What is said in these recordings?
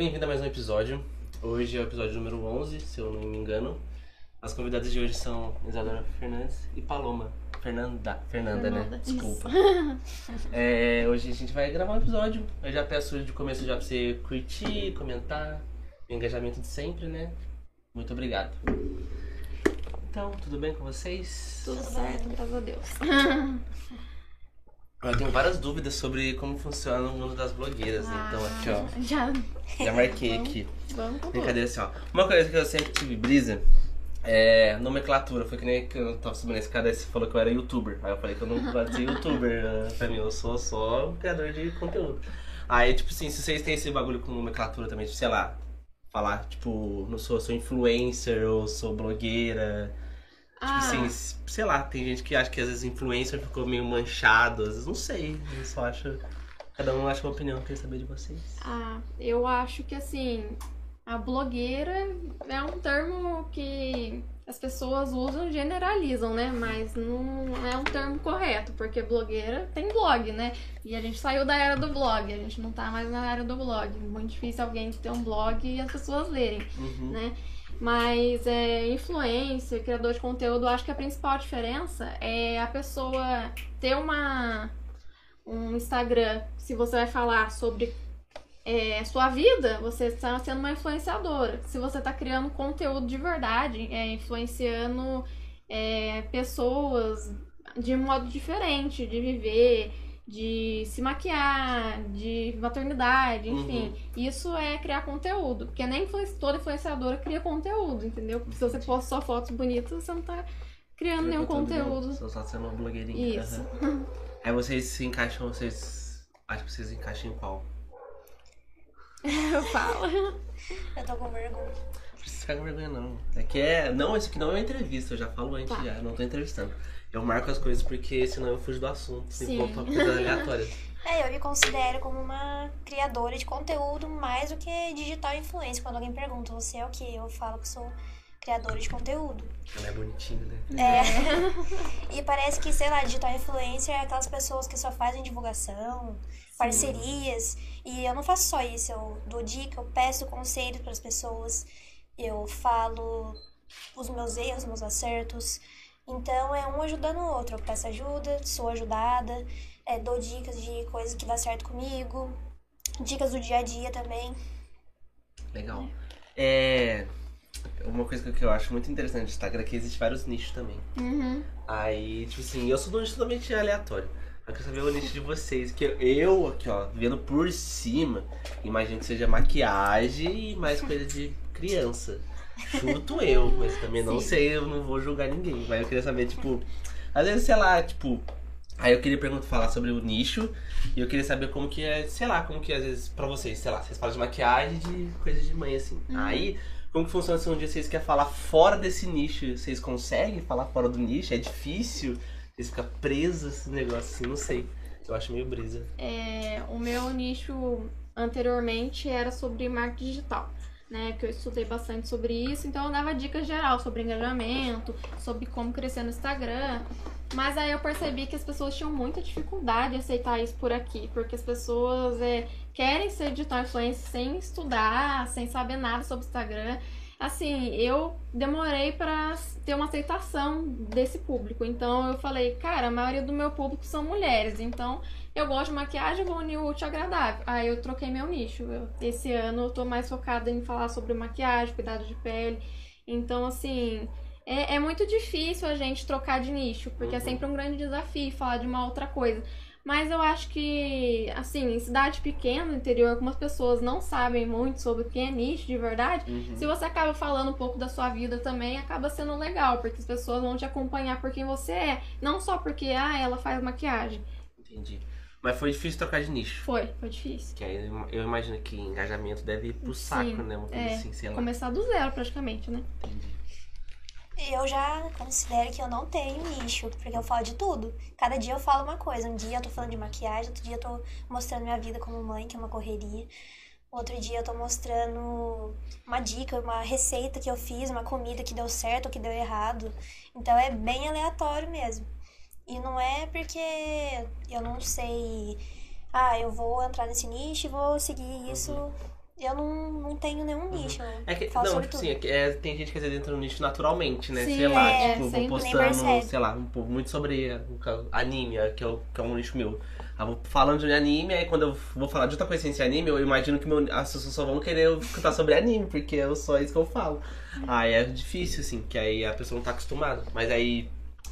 bem-vindo a mais um episódio. Hoje é o episódio número 11, se eu não me engano. As convidadas de hoje são Isadora Fernandes e Paloma. Fernanda. Fernanda, né? Fernanda, Desculpa. É, hoje a gente vai gravar um episódio. Eu já peço de começo já pra você curtir, comentar. O engajamento de sempre, né? Muito obrigado. Então, tudo bem com vocês? Tudo certo, graças a Deus. Eu tenho várias dúvidas sobre como funciona o mundo das blogueiras. Então, aqui, ó. Ah, Já. Já marquei Vamos- aqui. Vamos com tudo. Brincadeira assim, ó. Uma coisa que eu sempre tive brisa é nomenclatura. Foi que nem que eu tava subindo esse cara e você falou que eu era youtuber. Aí eu falei que eu não gosto de ser youtuber. né? Pra mim, eu sou só um criador de conteúdo. Aí, tipo assim, se vocês têm esse bagulho com nomenclatura também, tipo, sei lá, falar, tipo, não sou, sou influencer ou sou blogueira. Tipo Ah, assim, sei lá, tem gente que acha que às vezes influencer ficou meio manchado, às vezes não sei. Eu só acho. Cada um acha uma opinião, eu queria saber de vocês. ah, eu acho que assim, a blogueira é um termo que as pessoas usam e generalizam, né? Mas não é um termo correto, porque blogueira tem blog, né? E a gente saiu da era do blog, a gente não tá mais na era do blog. Muito difícil alguém ter um blog e as pessoas lerem. Uhum. né? Mas é, influencer, criador de conteúdo, acho que a principal diferença é a pessoa ter uma um Instagram, se você vai falar sobre é, sua vida, você está sendo uma influenciadora. Se você está criando conteúdo de verdade, é, influenciando é, pessoas de modo diferente de viver, de se maquiar, de maternidade, enfim. Isso é criar conteúdo. Porque nem toda influenciadora cria conteúdo, entendeu? Porque se você posta só fotos bonitas, você não tá criando nenhum conteúdo. Só só sendo uma blogueirinha. Isso. Aham. Aí vocês se encaixam, vocês. Acho que vocês encaixam em qual? Eu falo. Eu tô com vergonha. Não precisa ficar com vergonha, não. É que é. Não, isso aqui não é uma entrevista, eu já falo antes Tá. já, não tô entrevistando. Eu marco as coisas porque senão eu fujo do assunto. Sim. for pra coisa aleatória. É, eu me considero como uma criadora de conteúdo mais do que digital influencer. Quando alguém pergunta, você é o quê? Eu falo que sou criadora de conteúdo. Ela é bonitinha, né? É. e parece que, sei lá, digital influencer é aquelas pessoas que só fazem divulgação, parcerias. E eu não faço só isso. Eu dou dica, eu peço conselho para as pessoas. Eu falo os meus erros, meus acertos. Então é um ajudando o outro. Eu peço ajuda, sou ajudada, é, dou dicas de coisas que dá certo comigo, dicas do dia a dia também. Legal. É. Uma coisa que eu acho muito interessante do Instagram é que existe vários nichos também. Uhum. Aí, tipo assim, eu sou de um nicho totalmente aleatório. Eu quero saber o nicho de vocês. Que eu, aqui, ó, vendo por cima, imagino que seja maquiagem e mais coisa de criança. Chuto eu, mas também não Sim. sei, eu não vou julgar ninguém. Mas eu queria saber, tipo, às vezes, sei lá, tipo. Aí eu queria perguntar, falar sobre o nicho e eu queria saber como que é, sei lá, como que é, às vezes, pra vocês, sei lá, vocês falam de maquiagem de coisa de mãe, assim. Aí, como que funciona se um dia vocês querem falar fora desse nicho? Vocês conseguem falar fora do nicho? É difícil? Vocês ficam presos nesse negócio assim? Não sei. Eu acho meio brisa. É, o meu nicho anteriormente era sobre marketing digital, né? Que eu estudei bastante sobre isso, então eu dava dicas geral sobre engajamento, sobre como crescer no Instagram. Mas aí eu percebi que as pessoas tinham muita dificuldade em aceitar isso por aqui, porque as pessoas é, querem ser digital influencer sem estudar, sem saber nada sobre Instagram. Assim, eu demorei pra ter uma aceitação desse público. Então eu falei, cara, a maioria do meu público são mulheres, então eu gosto de maquiagem, vou unir o útil agradável. Aí eu troquei meu nicho. Eu- esse ano eu tô mais focada em falar sobre maquiagem, cuidado de pele. Então, assim, é, é muito difícil a gente trocar de nicho, porque é Uhum. sempre um grande desafio falar de uma outra coisa. Mas eu acho que, assim, em cidade pequena, no interior, como as pessoas não sabem muito sobre o que é nicho de verdade, Uhum. se você acaba falando um pouco da sua vida também, acaba sendo legal, porque as pessoas vão te acompanhar por quem você é, não só porque, ah, ela faz maquiagem. Entendi. Mas foi difícil trocar de nicho. Foi, foi difícil. Que aí eu imagino que engajamento deve ir pro Sim, saco, né? Uma coisa é. assim, sei lá. Começar do zero, praticamente, né? Entendi. Eu já considero que eu não tenho nicho, porque eu falo de tudo. Cada dia eu falo uma coisa. Um dia eu tô falando de maquiagem, outro dia eu tô mostrando minha vida como mãe, que é uma correria. Outro dia eu tô mostrando uma dica, uma receita que eu fiz, uma comida que deu certo ou que deu errado. Então é bem aleatório mesmo. E não é porque eu não sei, ah, eu vou entrar nesse nicho e vou seguir isso Eu não, não tenho nenhum nicho. eu É que, não, tipo assim, é que, é, tem gente que às vezes entra no nicho naturalmente, né? Sim, sei lá, é, tipo, vou postando, sei lá, um pouco muito sobre anime, eh, que é, o, que é um nicho meu. Eu vou falando de anime, aí quando eu vou falar de outra coisa sem ser anime, eu imagino que meu, as pessoas só vão querer escutar sobre anime, porque é só isso que eu falo. Aí é difícil, assim, que aí a pessoa não tá acostumada. Mas aí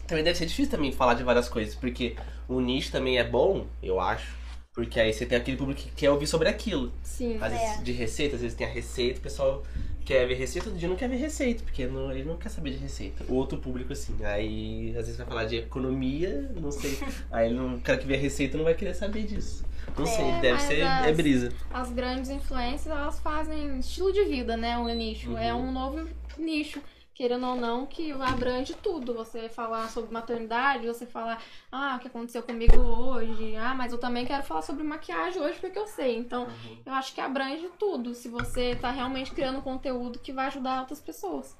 também deve ser difícil também falar de várias coisas, porque o nicho também é bom, eu acho. Porque aí você tem aquele público que quer ouvir sobre aquilo. Sim. Às vezes É. de receita, às vezes tem a receita, o pessoal quer ver receita, outro dia não quer ver receita, porque não- ele não quer saber de receita. O outro público, assim, aí às vezes vai falar de economia, não sei. aí ele não, o cara que vê a receita não vai querer saber disso. Não sei, É, deve mas ser as- é brisa. As grandes influências, elas fazem estilo de vida, né? Um nicho. É Uhum. um novo nicho. Querendo ou não, que abrange tudo. Você falar sobre maternidade, você falar, ah, o que aconteceu comigo hoje. Ah, mas eu também quero falar sobre maquiagem hoje porque eu sei. Então, Uhum. eu acho que abrange tudo. Se você tá realmente criando conteúdo que vai ajudar outras pessoas.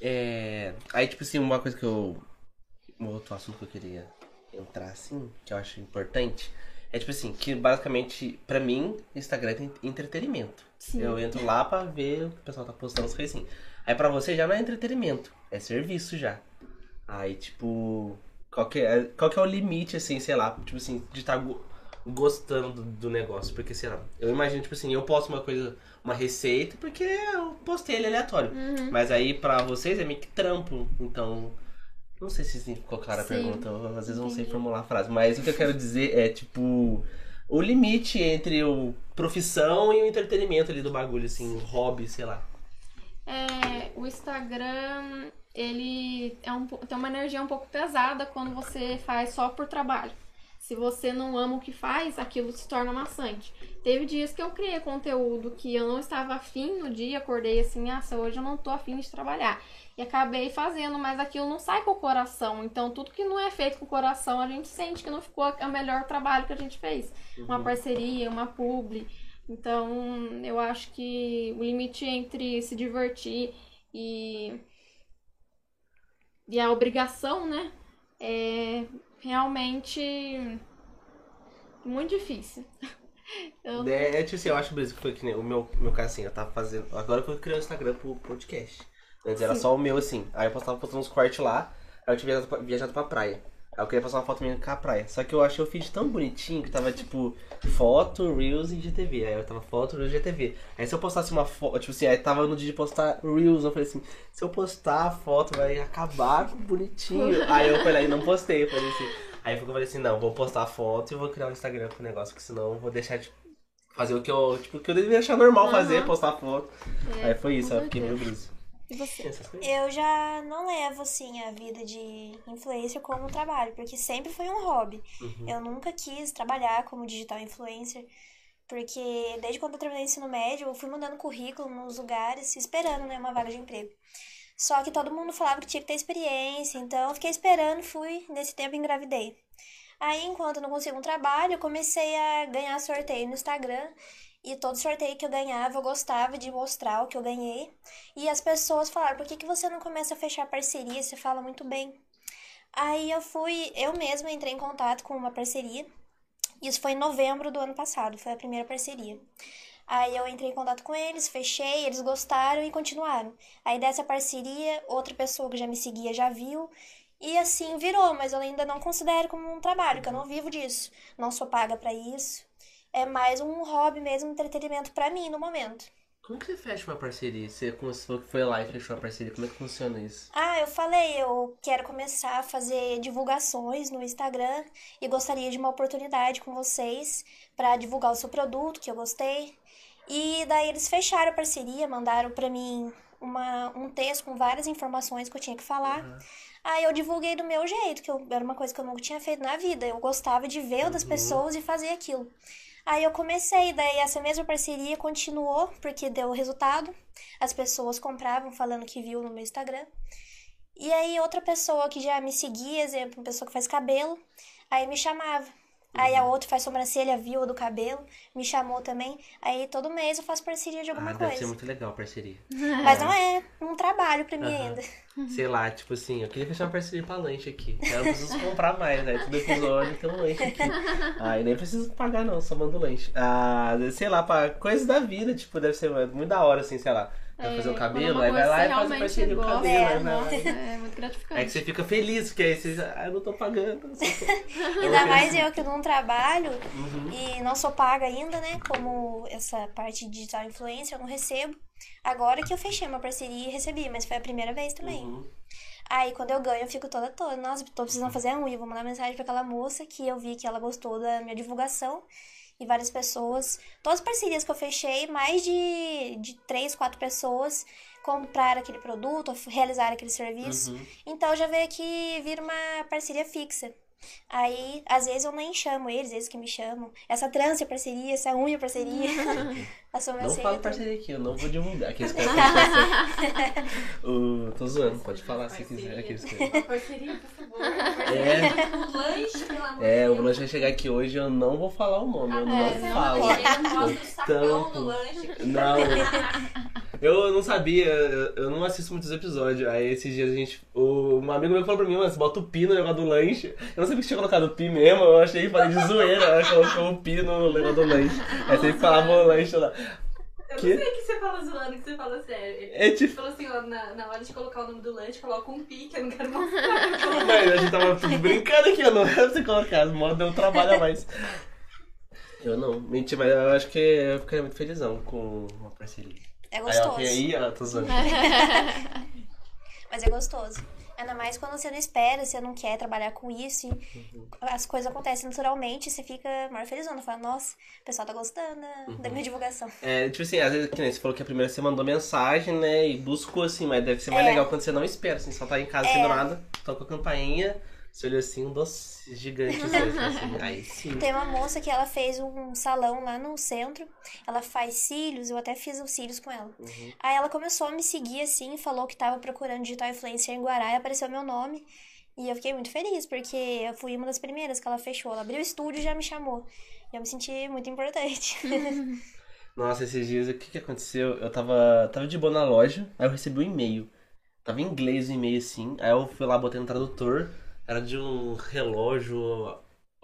É, aí, tipo assim, uma coisa que eu. Um outro assunto que eu queria entrar, assim, que eu acho importante, é tipo assim, que basicamente, pra mim, Instagram tem entretenimento. Sim. Eu entro lá pra ver o que o pessoal tá postando as coisas assim. Aí pra você já não é entretenimento, é serviço já. Aí, tipo, qual que é, qual que é o limite, assim, sei lá, tipo assim, de estar gostando do, do negócio? Porque, sei lá, eu imagino, tipo assim, eu posto uma coisa, uma receita, porque eu postei ele aleatório. Uhum. Mas aí pra vocês é meio que trampo, então. Não sei se ficou clara a Sim, pergunta, eu, às vezes eu não sei formular a frase, mas o que eu quero dizer é, tipo, o limite entre o profissão e o entretenimento ali do bagulho, assim, o hobby, sei lá. É, o Instagram, ele é um, tem uma energia um pouco pesada quando você faz só por trabalho. Se você não ama o que faz, aquilo se torna maçante. Teve dias que eu criei conteúdo que eu não estava afim no dia, acordei assim, ah, hoje eu não tô afim de trabalhar. E acabei fazendo, mas aquilo não sai com o coração. Então, tudo que não é feito com o coração, a gente sente que não ficou o melhor trabalho que a gente fez. Uma parceria, uma publi. Então, eu acho que o limite entre se divertir e, e a obrigação, né? É realmente muito difícil. Eu- É, tipo assim, eu acho brisa que foi que nem o meu, meu caso assim, eu tava fazendo. Agora que eu criei o Instagram pro podcast. Antes era Sim. só o meu, assim. Aí eu postava postando uns cortes lá, aí eu tinha viajado pra, viajado pra praia. Aí eu queria postar uma foto minha com a praia. Só que eu achei o feed tão bonitinho que tava tipo foto, Reels e GTV. Aí eu tava foto, Reels e GTV. Aí se eu postasse uma foto, tipo assim, aí tava no dia de postar Reels, eu falei assim, se eu postar a foto vai acabar bonitinho. aí eu falei, não postei, eu falei assim. Aí eu falei assim, não, vou postar a foto e vou criar um Instagram pro negócio, porque senão eu vou deixar de fazer o que eu, tipo, o que eu deveria achar normal fazer, Aham. postar foto. É, aí foi isso, eu fiquei meio certeza. E você? Eu já não levo, assim, a vida de influencer como um trabalho, porque sempre foi um hobby. Uhum. Eu nunca quis trabalhar como digital influencer, porque desde quando eu terminei o ensino médio, eu fui mandando currículo nos lugares, esperando, né, uma vaga de emprego. Só que todo mundo falava que tinha que ter experiência, então eu fiquei esperando, fui, nesse tempo engravidei. Aí, enquanto eu não consigo um trabalho, eu comecei a ganhar sorteio no Instagram. E todo sorteio que eu ganhava, eu gostava de mostrar o que eu ganhei. E as pessoas falaram, por que, que você não começa a fechar parceria? Você fala muito bem. Aí eu fui, eu mesma entrei em contato com uma parceria. Isso foi em novembro do ano passado, foi a primeira parceria. Aí eu entrei em contato com eles, fechei, eles gostaram e continuaram. Aí dessa parceria, outra pessoa que já me seguia já viu. E assim virou, mas eu ainda não considero como um trabalho, que eu não vivo disso. Não sou paga pra isso. É mais um hobby mesmo, um entretenimento pra mim no momento. Como que você fecha uma parceria? Você começou que foi lá e fechou a parceria, como é que funciona isso? Ah, eu falei, eu quero começar a fazer divulgações no Instagram e gostaria de uma oportunidade com vocês para divulgar o seu produto, que eu gostei. E daí eles fecharam a parceria, mandaram para mim uma, um texto com várias informações que eu tinha que falar. Uhum. Aí eu divulguei do meu jeito, que eu, era uma coisa que eu nunca tinha feito na vida. Eu gostava de ver o das Uhum. pessoas e fazer aquilo. Aí eu comecei, daí essa mesma parceria continuou, porque deu resultado. As pessoas compravam falando que viu no meu Instagram. E aí outra pessoa que já me seguia, exemplo, uma pessoa que faz cabelo, aí me chamava. Aí Uhum. a outra faz sobrancelha, viu a do cabelo, me chamou também. Aí todo mês eu faço parceria de alguma ah, deve coisa. ser muito legal a parceria. Mas não é um trabalho pra mim Aham. ainda. Sei lá, tipo assim, eu queria fechar uma parceria pra lanche aqui. Eu não preciso comprar mais, né? Todo episódio tem um lanche aqui. Aí nem preciso pagar não, só mando lanche. Ah, sei lá, pra coisas da vida, tipo, deve ser muito da hora, assim, sei lá. Vai fazer o É, cabelo, aí vai lá e faz a parceria com o realmente cabelo. lá. Nossa, é muito gratificante. É que você fica feliz, porque aí você. Ah, eu não tô pagando. só tô- Ainda mais eu que não trabalho Uhum. e não sou paga ainda, né? Como essa parte de digital influencer, eu não recebo. Agora que eu fechei uma parceria e recebi, mas foi a primeira vez também. Uhum. Aí quando eu ganho, eu fico toda toda. Nossa, tô precisando fazer a unha. Vou mandar mensagem pra aquela moça que eu vi que ela gostou da minha divulgação. E várias pessoas. Todas as parcerias que eu fechei, mais de, de três, quatro pessoas compraram aquele produto, realizaram aquele serviço. Uhum. Então já veio que vira uma parceria fixa. Aí, às vezes eu nem chamo eles, eles que me chamam. Essa trança é parceria, essa unha é parceria. a Não sobrancelha. tudo. parceria aqui, eu não vou divulgar. Aqueles que uh, Tô zoando, pode falar se quiser. Aqueles que... Uma parceria, por favor. É, Um lanche, pelo amor de é, o lanche vai chegar aqui hoje, eu não vou falar o nome, eu não É, não falo. Ele não mostra o sacão do lanche. Não. Eu não sabia, eu não assisto muitos episódios. Aí esses dias a gente. o- Um amigo meu falou pra mim, mano, você bota o pi no negócio do lanche. Eu não sabia que tinha colocado o pi mesmo, eu achei, falei de zoeira, ela colocou o pi no negócio do lanche. Aí sempre falava o lanche lá. Eu Que? não sei que você fala zoando, que você fala sério. Ele É tipo. falou assim, ó, na, na hora de colocar o nome do lanche, coloca um pi, que eu não quero mostrar. Mas a gente tava tudo brincando aqui, eu não era pra você colocar, as modas deu trabalho a mais. Eu não, mentira, mas eu acho que eu ficaria muito felizão com uma parceria. É Aí, gostoso. quem aí, ó, tô zoando. Mas é gostoso. Ainda mais quando você não espera, você não quer trabalhar com isso. E as coisas acontecem naturalmente, você fica maior felizona. Fala, nossa, o pessoal tá gostando da, da minha divulgação. É, tipo assim, às vezes, que nem você falou que a primeira você mandou mensagem, né, e buscou assim, mas deve ser mais É. legal quando você não espera, assim, só tá em casa sem nada, toca a campainha, você olha assim, um doce gigante, assim, assim, aí sim. Tem uma moça que ela fez um salão lá no centro. Ela faz cílios, eu até fiz os cílios com ela. Uhum. Aí ela começou a me seguir assim, falou que tava procurando digital influencer em Guará e apareceu meu nome. E eu fiquei muito feliz, porque eu fui uma das primeiras que ela fechou. Ela abriu o estúdio e já me chamou. E eu me senti muito importante. Nossa, esses dias, o que que aconteceu? Eu tava, tava de boa na loja, aí eu recebi um e-mail. Tava em inglês o e-mail assim, aí eu fui lá, botei no tradutor, era de um relógio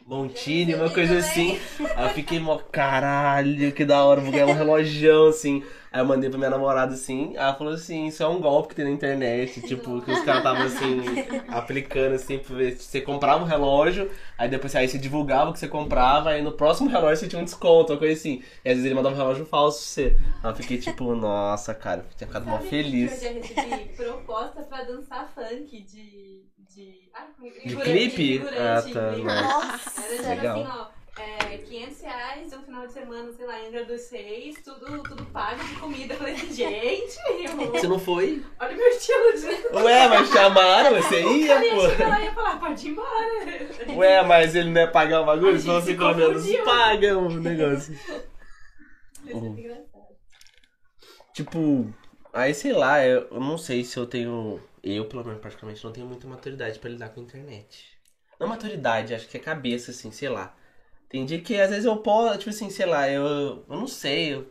Montini, uma coisa assim. Aí eu fiquei, mó caralho, que da hora, vou ganhar um relojão, assim. Aí eu mandei pra minha namorada, assim, ela falou assim, isso é um golpe que tem na internet, tipo, que os caras estavam, assim, aplicando, assim, pra ver se você comprava um relógio, aí depois aí você divulgava o que você comprava, aí no próximo relógio você tinha um desconto, uma coisa assim. E às vezes ele mandava um relógio falso pra você. Aí eu fiquei, tipo, nossa, cara, eu tinha ficado mó feliz. que Eu já recebi proposta pra dançar funk de. de. Como- De clipe? Ah, tá, Nossa! Era tipo Legal. assim, ó. É, 500 reais um final de semana, sei lá, Angra dos Seis, tudo, tudo pago de comida. Eu falei, gente, eu- Você não foi? olha o meu estilo de. Ué, mas chamaram, você ia, eu pô. lá e ia falar, pode ir embora. Ué, mas ele não ia pagar o bagulho? Senão você pelo menos paga o negócio. É engraçado. Tipo, aí sei lá, eu, eu não sei se eu tenho. Eu, pelo menos, praticamente, não tenho muita maturidade pra lidar com a internet. Não maturidade, acho que é cabeça, assim, sei lá. Tem dia que às vezes eu posso, tipo assim, sei lá, eu, eu não sei. Eu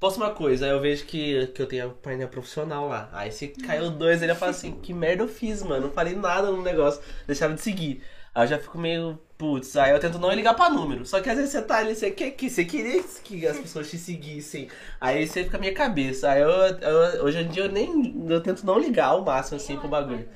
posto uma coisa, aí eu vejo que, que eu tenho painel profissional lá. Aí se caiu dois, ele fala assim: que merda eu fiz, mano? Não falei nada no negócio, deixava de seguir. Aí eu já fico meio, putz, aí eu tento não ligar pra número. Só que às vezes você tá ali, você quer que você queria que as pessoas te seguissem. Aí você fica a minha cabeça. Aí eu, eu- hoje em dia eu nem. Eu tento não ligar ao máximo assim pro bagulho.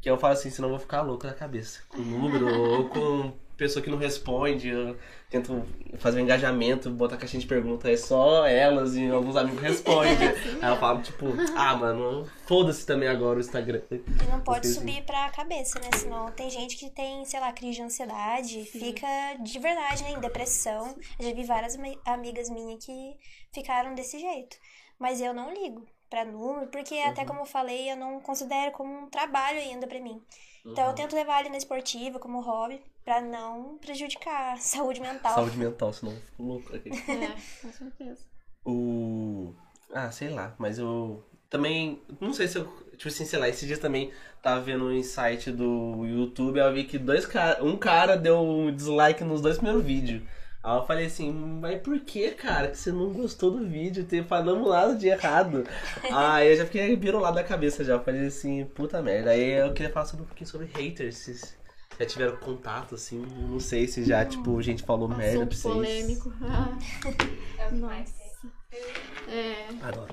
Que eu falo assim, senão eu vou ficar louco na cabeça. Com número ou com pessoa que não responde. Eu tento fazer um engajamento, botar caixinha de pergunta. É só elas e alguns amigos respondem. Aí eu falo, tipo, ah, mano, foda-se também agora o Instagram. E não pode subir pra cabeça, né? Senão tem gente que tem, sei lá, crise de ansiedade, fica de verdade, né? Em depressão. Eu já vi várias ami- amigas minhas que ficaram desse jeito. Mas eu não ligo pra número, porque até Uhum. como eu falei, eu não considero como um trabalho ainda pra mim. Então eu tento levar ele na esportiva como hobby, pra não prejudicar a saúde mental. Saúde mental, senão eu fico louco aqui. É, com certeza. O. Ah, sei lá, mas eu. Também. Não sei se eu. Tipo assim, sei lá, esses dias também tava vendo um insight do YouTube, eu vi que dois cara, um cara deu um dislike nos dois primeiros vídeos. Aí eu falei assim, mas por que, cara, que você não gostou do vídeo? Tem, falamos nada de errado. Aí eu já fiquei virou lá da cabeça já. Eu falei assim, puta merda. Aí eu queria falar sobre um pouquinho sobre haters. Já tiveram contato, assim? Não sei se já, tipo, gente falou merda pra Assunto vocês. polêmico. Ah, É o que mais tem. é. Adoro.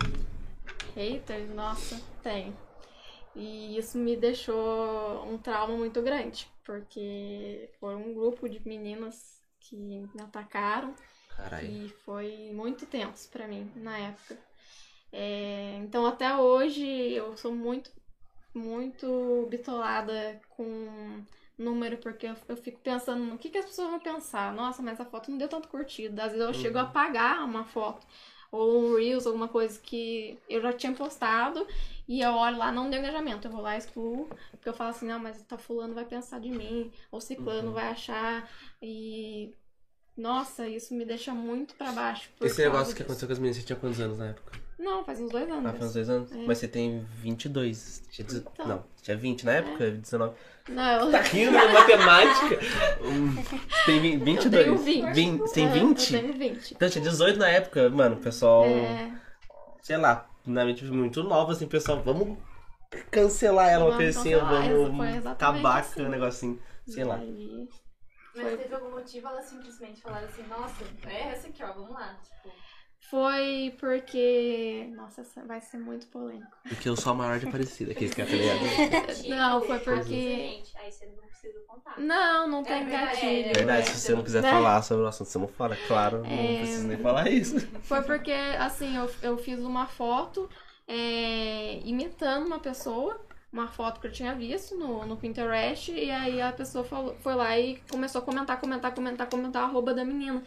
Haters, nossa, tem. E isso me deixou um trauma muito grande, porque foi um grupo de meninas que me atacaram Caralho. e foi muito tenso pra mim na época. É, então até hoje eu sou muito, muito bitolada com número, porque eu, eu fico pensando no que, que as pessoas vão pensar. Nossa, mas a foto não deu tanto curtida. Às vezes eu chego a apagar uma foto. Ou um Reels, alguma coisa que eu já tinha postado e eu olho lá, não deu engajamento. Eu vou lá e excluo, porque eu falo assim, não, mas tá fulano vai pensar de mim, ou ciclano Uhum. vai achar. E nossa, isso me deixa muito pra baixo. Esse negócio que disso. aconteceu com as meninas, você tinha quantos anos na época? Não, faz uns dois anos. Ah, faz uns dois anos? É. Mas você tem 22. Tinha deze- Então. Não, tinha 20 na época? 19. Não, eu Tá rindo, né? Matemática. Você tem vi- 22. Eu tenho 20. Vin- Você tem É, 20? Eu tenho 20. Então tinha 18 na época, mano, o pessoal, É, sei lá, na mente muito nova, assim, pessoal, vamos cancelar ela, uma coisa assim, vamos acabar assim. com o negocinho, sei lá. aí- Mas teve algum motivo elas simplesmente falaram assim, nossa, é essa aqui, ó, vamos lá. Tipo, Foi porque. Nossa, vai ser muito polêmico. Porque eu sou a maior de Aparecida, que esse cara tá ligado. Não, foi porque. Aí você não precisa contar. Não, não É tem verdade, gatilho. é Verdade, se você não quiser Né? falar sobre o assunto, você não fala, claro, não É. preciso nem falar isso. Foi porque, assim, eu, eu fiz uma foto é, imitando uma pessoa, uma foto que eu tinha visto no, no Pinterest, e aí a pessoa falou, foi lá e começou a comentar, comentar, comentar, comentar a arroba da menina.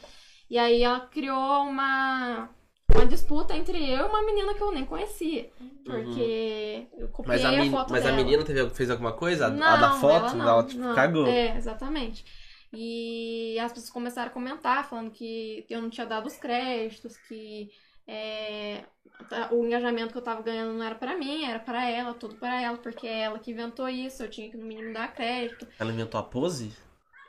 E aí ela criou uma, uma disputa entre eu e uma menina que eu nem conhecia. Porque eu copiei Mas a, a, foto mas a dela. menina teve, fez alguma coisa? A- Não, a da foto? ela não, ela tipo, não. cagou. É, exatamente. E as pessoas começaram a comentar, falando que eu não tinha dado os créditos, que é, tá- o engajamento que eu tava ganhando não era pra mim, era pra ela, tudo pra ela, porque é ela que inventou isso, eu tinha que no mínimo dar crédito. Ela inventou a pose?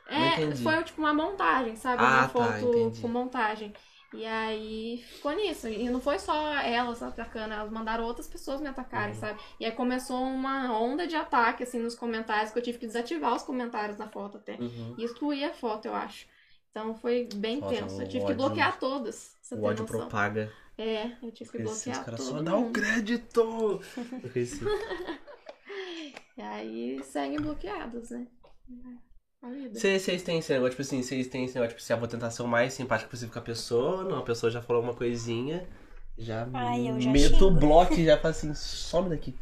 É, foi tipo uma montagem, sabe? Ah, uma tá, foto entendi. com montagem. E aí ficou nisso. E não foi só elas atacando, elas mandaram outras pessoas me atacarem, Uhum. sabe? E aí começou uma onda de ataque, assim, nos comentários, que eu tive que desativar os comentários na foto até. Uhum. E excluir a foto, eu acho. Então foi bem Nossa, tenso. Eu tive que ódio- bloquear todas. O ódio noção. propaga. É, eu tive que Esses bloquear caras todo só dão mundo. crédito! E aí seguem bloqueados, né? Vocês têm esse negócio, tipo assim, vocês têm esse negócio, tipo assim, ah, vou tentar ser o mais simpático possível com a pessoa, não, a pessoa já falou uma coisinha, já, Ai, eu já meto o bloco e já falo assim, some daqui.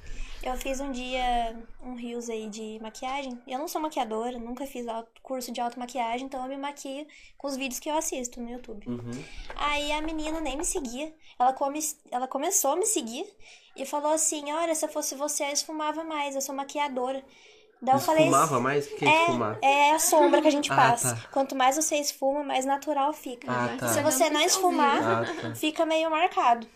Eu fiz um dia um rios aí de maquiagem. Eu não sou maquiadora, nunca fiz auto- curso de automaquiagem, então eu me maquio com os vídeos que eu assisto no YouTube. Uhum. Aí a menina nem me seguia. Ela, come, ela começou a me seguir e falou assim: Olha, se eu fosse você, eu esfumava mais, eu sou maquiadora. Daí eu falei. Esfumava mais? O que é esfumar? É a sombra que a gente Ah, passa. tá. Quanto mais você esfuma, mais natural fica. Ah, tá. Se você não esfumar, Ah, tá. fica meio marcado.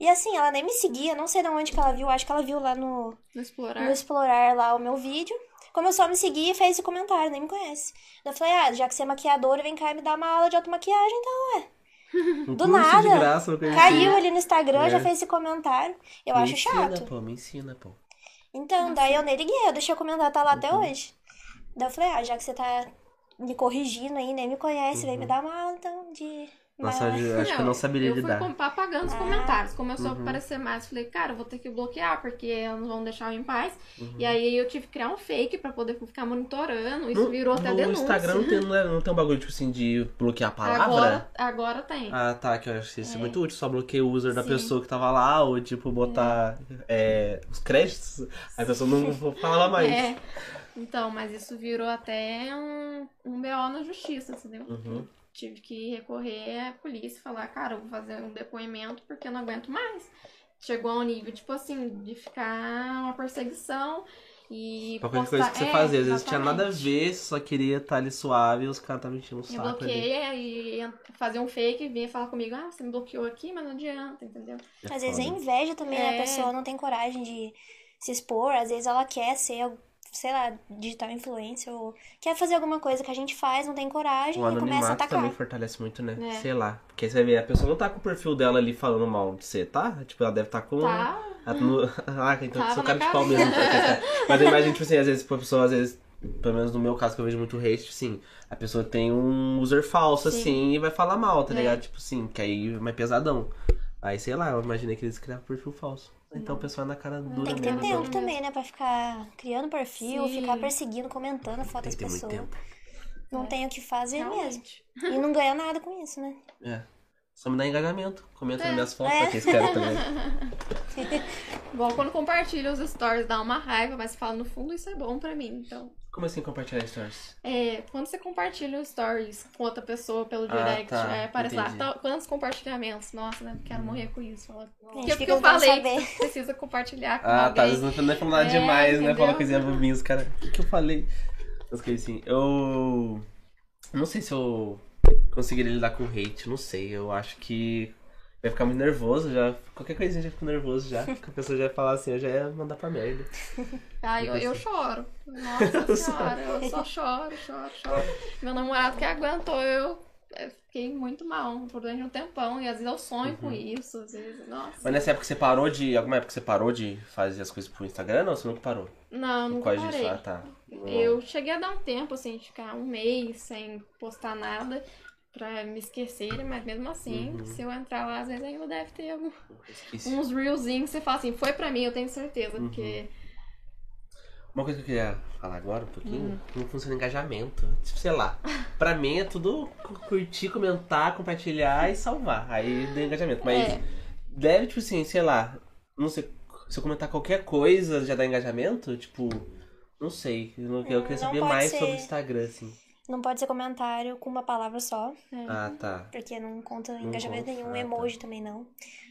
E assim, ela nem me seguia, não sei de onde que ela viu, acho que ela viu lá no, No explorar. no explorar lá o meu vídeo. Começou a me seguir e fez esse comentário, nem me conhece. Eu falei, ah, já que você é maquiadora, vem cá e me dá uma aula de automaquiagem, então. Um Do nada. de graça, Caiu assim. ali no Instagram, É. já fez esse comentário. Eu me acho ensina, chato. pô, me ensina, pô. Então, daí eu nem liguei, eu deixei o comentário tá lá até Uhum. hoje. Daí eu falei, ah, já que você tá me corrigindo aí, nem me conhece, vem Uhum. me dar uma aula então de. Eu acho que eu não saberia eu fui lidar. apagando os Ah. comentários. Começou Uhum. a aparecer mais. Falei, cara, eu vou ter que bloquear, porque não vão deixar eu em paz. Uhum. E aí eu tive que criar um fake pra poder ficar monitorando. Isso No- virou até no denúncia. Instagram não tem, não, é- não tem um bagulho, tipo assim, de bloquear a palavra? Agora, agora tem. Ah, tá, que eu acho isso É. muito útil. Só bloqueia o user da Sim. pessoa que tava lá, ou tipo, botar é, os créditos, aí a pessoa não falava mais. É. Então, mas isso virou até um, um BO na justiça, entendeu? Uhum. Tive que recorrer à polícia e falar, cara, eu vou fazer um depoimento porque eu não aguento mais. Chegou ao nível, tipo assim, de ficar uma perseguição e. Qualquer postar- coisa que você É, fazia, às vezes tinha nada a ver, só queria estar ali suave e os caras estavam enchendo o Me saco ali. bloqueia e ia fazer um fake e vinha falar comigo, ah, você me bloqueou aqui, mas não adianta, entendeu? É Às vezes é foda. inveja também, né? É. A pessoa não tem coragem de se expor, às vezes ela quer ser, sei lá, digital influencer ou quer fazer alguma coisa que a gente faz, não tem coragem O e começa a atacar. também fortalece muito, né? É. Sei lá. Porque você ver, a pessoa não tá com o perfil dela ali falando mal de você, tá? Tipo, ela deve estar com. Tá. Ah, no... ah, então Tava sou cara de pau mesmo. Mas eu imagino, tipo assim, às vezes, a pessoa, às vezes, pelo menos no meu caso, que eu vejo muito hate, assim, a pessoa tem um user falso, Sim. assim, e vai falar mal, tá É. ligado? Tipo assim, que aí é mais pesadão. Aí, sei lá, eu imaginei que eles criavam perfil falso. Então o pessoal é na cara dura Tem que ter mesmo. tempo mesmo. também, né? Pra ficar criando perfil, Sim. ficar perseguindo, comentando foto Tem das que ter muito pessoas. tempo. Não É. tem o que fazer mesmo. Realmente. E não ganha nada com isso, né? É. Só me dá engajamento. Comenta nas É. minhas fotos, É. pra quem querem também. Igual quando compartilha os stories, dá uma raiva, mas fala, no fundo isso é bom pra mim. Então, Como assim compartilhar stories? é, quando você compartilha stories com outra pessoa pelo Ah, direct, tá. é, aparece lá, Entendi. tá, quantos compartilhamentos? Nossa, né? Quero morrer com isso. Fala, que, eu falei saber. precisa compartilhar com Ah, tá. Às alguém. vezes não é falando nada É, demais, né? entendeu? Fala coisinha bobinha, os caras. O que, que eu falei? Eu fiquei assim. Eu. Não sei se eu conseguiria lidar com hate, não sei. Eu acho que. Vai ficar muito nervoso já. Qualquer coisinha já fico nervoso já. Que a pessoa já ia falar assim, eu já ia mandar pra merda. Ah, eu, eu choro. Nossa senhora, eu só choro, choro, choro. Meu namorado que aguentou, eu fiquei muito mal durante um tempão. E às vezes eu sonho com isso, às vezes, nossa. Mas nessa época você parou de. Alguma época você parou de fazer as coisas pro Instagram ou você nunca parou? Não, nunca causa disso? parei. Ah, tá. Eu cheguei a dar um tempo, assim, de ficar um mês sem postar nada pra me esquecerem, mas mesmo assim, Uhum. se eu entrar lá, às vezes ainda deve ter algum- uns reelzinhos que você fala assim, foi pra mim, eu tenho certeza, Uhum. porque Uma coisa que eu queria falar agora um pouquinho, Hum. como funciona o engajamento. Tipo, sei lá, pra mim é tudo cu- curtir, comentar, compartilhar e salvar. Aí dá engajamento. Mas É. deve, tipo assim, sei lá, não sei, se eu comentar qualquer coisa já dá engajamento? Tipo, não sei. Eu, não, eu queria Não saber mais ser. sobre o Instagram, assim. Não pode ser comentário com uma palavra só, é, Ah, tá. porque não conta engajamento conta, nenhum, ah, tá. emoji também não.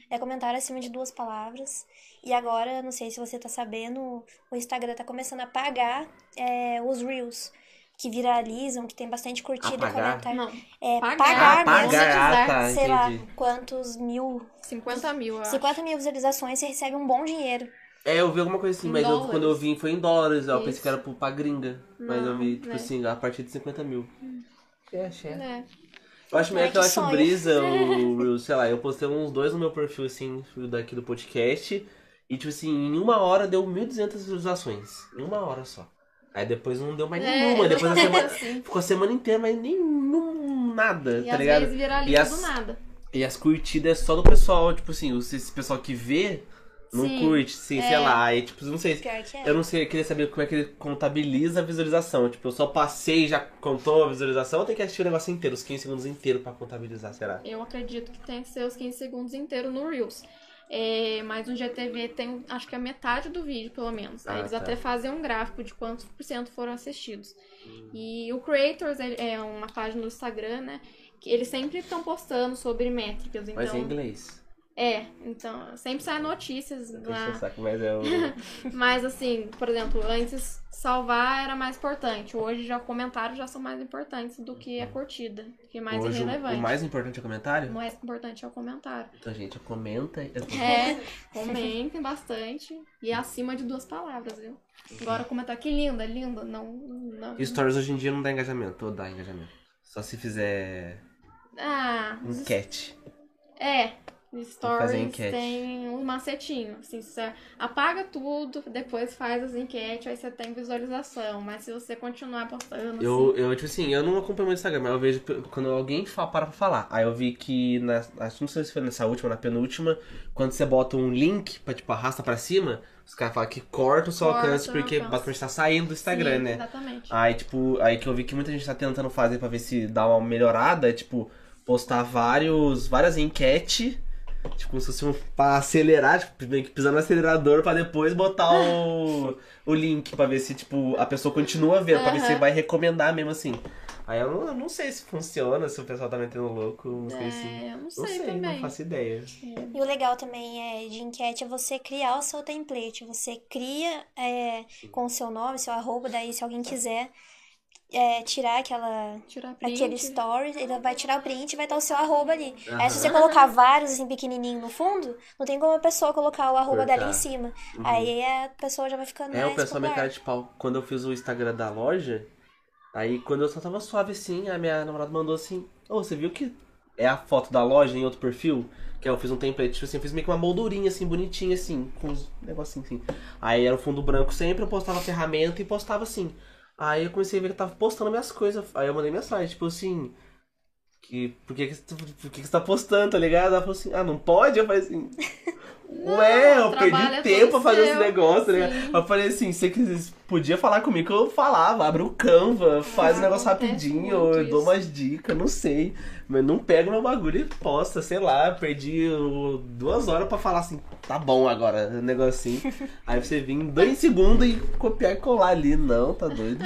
É comentário acima de duas palavras. E agora, não sei se você tá sabendo, o Instagram tá começando a pagar é, os Reels. Que viralizam, que tem bastante curtida e comentário. não, É, Pagar. pagar, Ah, mesmo. pagar, ah, quiser, tá, sei lá quantos mil, 50 mil, eu acho. 50 mil visualizações, você recebe um bom dinheiro. É, eu vi alguma coisa assim, Em mas eu- quando eu vi foi em dólares. Eu pensei que era pro, pra gringa. mas eu vi, tipo né? assim, a partir de 50 mil. É, é. É. Eu acho meio que eu acho sonho. brisa o Reels, sei lá, eu postei uns dois no meu perfil, assim, daqui do podcast. E, tipo assim, em uma hora deu 1.200 visualizações. Em uma hora só. Aí depois não deu mais É, nenhuma. Depois a semana. assim. Ficou a semana inteira, mas nenhum. Nada, E tá às ligado? vezes viraliza E as- do nada. E as curtidas é só do pessoal, tipo assim, esse pessoal que vê, não Sim, curte, sim, sei é. lá. Aí, tipo, não sei. É. Eu não sei, eu queria saber como é que ele contabiliza a visualização. Tipo, eu só passei e já contou a visualização ou tem que assistir o negócio inteiro, os 15 segundos inteiros pra contabilizar, será? Eu acredito que tem que ser os 15 segundos inteiros no Reels. É, mas no GTV tem, acho que a metade do vídeo, pelo menos. Aí Ah, eles tá. até fazem um gráfico de quantos por cento foram assistidos. E o Creators é uma página no Instagram, né? Que eles sempre estão postando sobre métricas. Então, Mas é em inglês. É, então sempre saem notícias Deixa lá. eu saco, mas é o. Mas assim, por exemplo, antes salvar era mais importante. Hoje já comentários já são mais importantes do que a curtida, que é mais Hoje, irrelevante. o mais importante é o comentário? O mais importante é o comentário. Então, gente, comenta. É, comentem bastante. E acima de duas palavras, viu? Agora comentar que linda, linda, não. não. Stories hoje em dia não dá engajamento, ou dá engajamento. Só se fizer Ah, enquete. é. Stories tem um macetinho. Assim, você apaga tudo, depois faz as enquetes, aí você tem visualização. Mas se você continuar postando. Eu, assim, eu, tipo assim, eu não acompanho o Instagram, mas eu vejo quando alguém fala, para pra falar. Aí eu vi que, na, não sei se foi nessa última, na penúltima, quando você bota um link, pra, tipo, arrasta pra cima, os caras falam que corta o seu Corta alcance, porque alcance. basicamente tá saindo do Instagram, sim, né? Exatamente. Aí, tipo, aí que eu vi que muita gente tá tentando fazer pra ver se dá uma melhorada, é, tipo, postar vários, várias enquetes, tipo, como se fosse um, pra acelerar, tipo, meio que pisando no acelerador pra depois botar o, o link pra ver se, tipo, a pessoa continua vendo, pra ver se Aham. vai recomendar mesmo assim. Aí eu não, eu não sei se funciona, se o pessoal tá metendo louco, não sei se... É, eu não sei, Não sei, também. não faço ideia. E o legal também é de enquete é você criar o seu template. Você cria é, com o seu nome, seu arroba, daí se alguém quiser é, tirar aquela, Tirar print. aquele story, ele vai tirar o print e vai estar o seu arroba ali. Aí se você colocar vários assim pequenininho no fundo, não tem como a pessoa colocar o arroba dela Cortar. em cima. Uhum. Aí a pessoa já vai ficando É, mais o pessoal me cara de pau. Quando eu fiz o Instagram da loja, aí quando eu só tava suave assim, a minha namorada mandou assim, ô, você viu que é a foto da loja em outro perfil? Que eu fiz um template, tipo assim, eu fiz meio que uma moldurinha assim, bonitinha assim, com uns negocinhos assim. Aí era o fundo branco sempre, eu postava a ferramenta e postava assim. Aí eu comecei a ver que tava postando minhas coisas. Aí eu mandei mensagem, tipo assim. Que, por que, que, você- por que, que você tá postando, tá ligado? Ela falou assim, ah, não pode? Eu falei assim. Ué, eu perdi é tempo pra fazer esse negócio, tá ligado? Sim. Eu falei assim, se você podia falar comigo que eu falava, abre o Canva, faz o Ah, negócio rapidinho, eu dou umas dicas, não sei. Mas não pega meu bagulho e posta, sei lá, perdi o- duas horas pra falar assim, tá bom agora, o negocinho. Aí você vir em dois segundos e copiar e colar ali. Não, tá doido.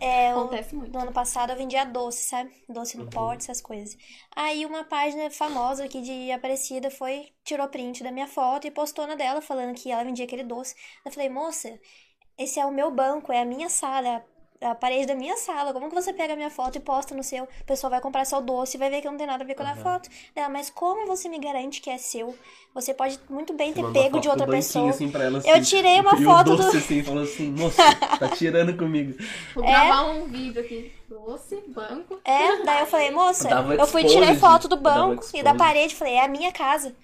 É, o- Acontece muito. no ano passado eu vendia doce, sabe? Doce no pote, essas coisas. Aí uma página famosa aqui de Aparecida foi, tirou print da minha foto e postou na dela falando que ela vendia aquele doce. Eu falei, moça, esse é o meu banco, é a minha sala, a parede da minha sala. Como que você pega a minha foto e posta no seu? O pessoal vai comprar seu doce e vai ver que não tem nada a ver com a foto. Ela, mas como você me garante que é seu? Você pode muito bem ter pego de outra pessoa. Assim, ela, Eu assim, tirei uma foto o do- doce, assim, falou assim, moça, tá tirando comigo. Vou É. gravar um vídeo aqui. Doce, banco. É, daí eu falei, moça, Dava eu fui tirar foto do banco e da parede, falei, é a minha casa.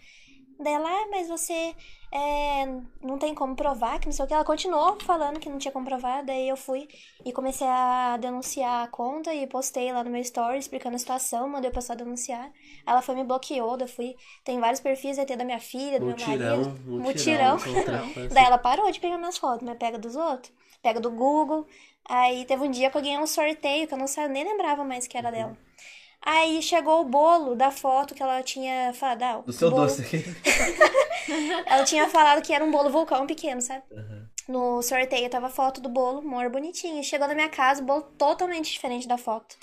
Daí ela, ah, mas você é, não tem como provar, que não sei o que. Ela continuou falando que não tinha como provar, daí eu fui e comecei a denunciar a conta e postei lá no meu story explicando a situação, mandei o pessoal denunciar. Ela foi me bloqueou, daí eu fui. Tem vários perfis, tem da minha filha, do meu Mutirão, marido. mutirão. Mutirão. Daí ela parou de pegar minhas fotos, mas pega dos outros. Pega do Google. Aí teve um dia que eu ganhei um sorteio que eu não nem lembrava mais que era dela. Aí chegou o bolo da foto que ela tinha falado. Ah, Do seu bolo- doce aqui. Ela tinha falado que era um bolo vulcão pequeno, sabe? Aham. No sorteio tava a foto do bolo, mor bonitinho. Chegou na minha casa, o bolo totalmente diferente da foto.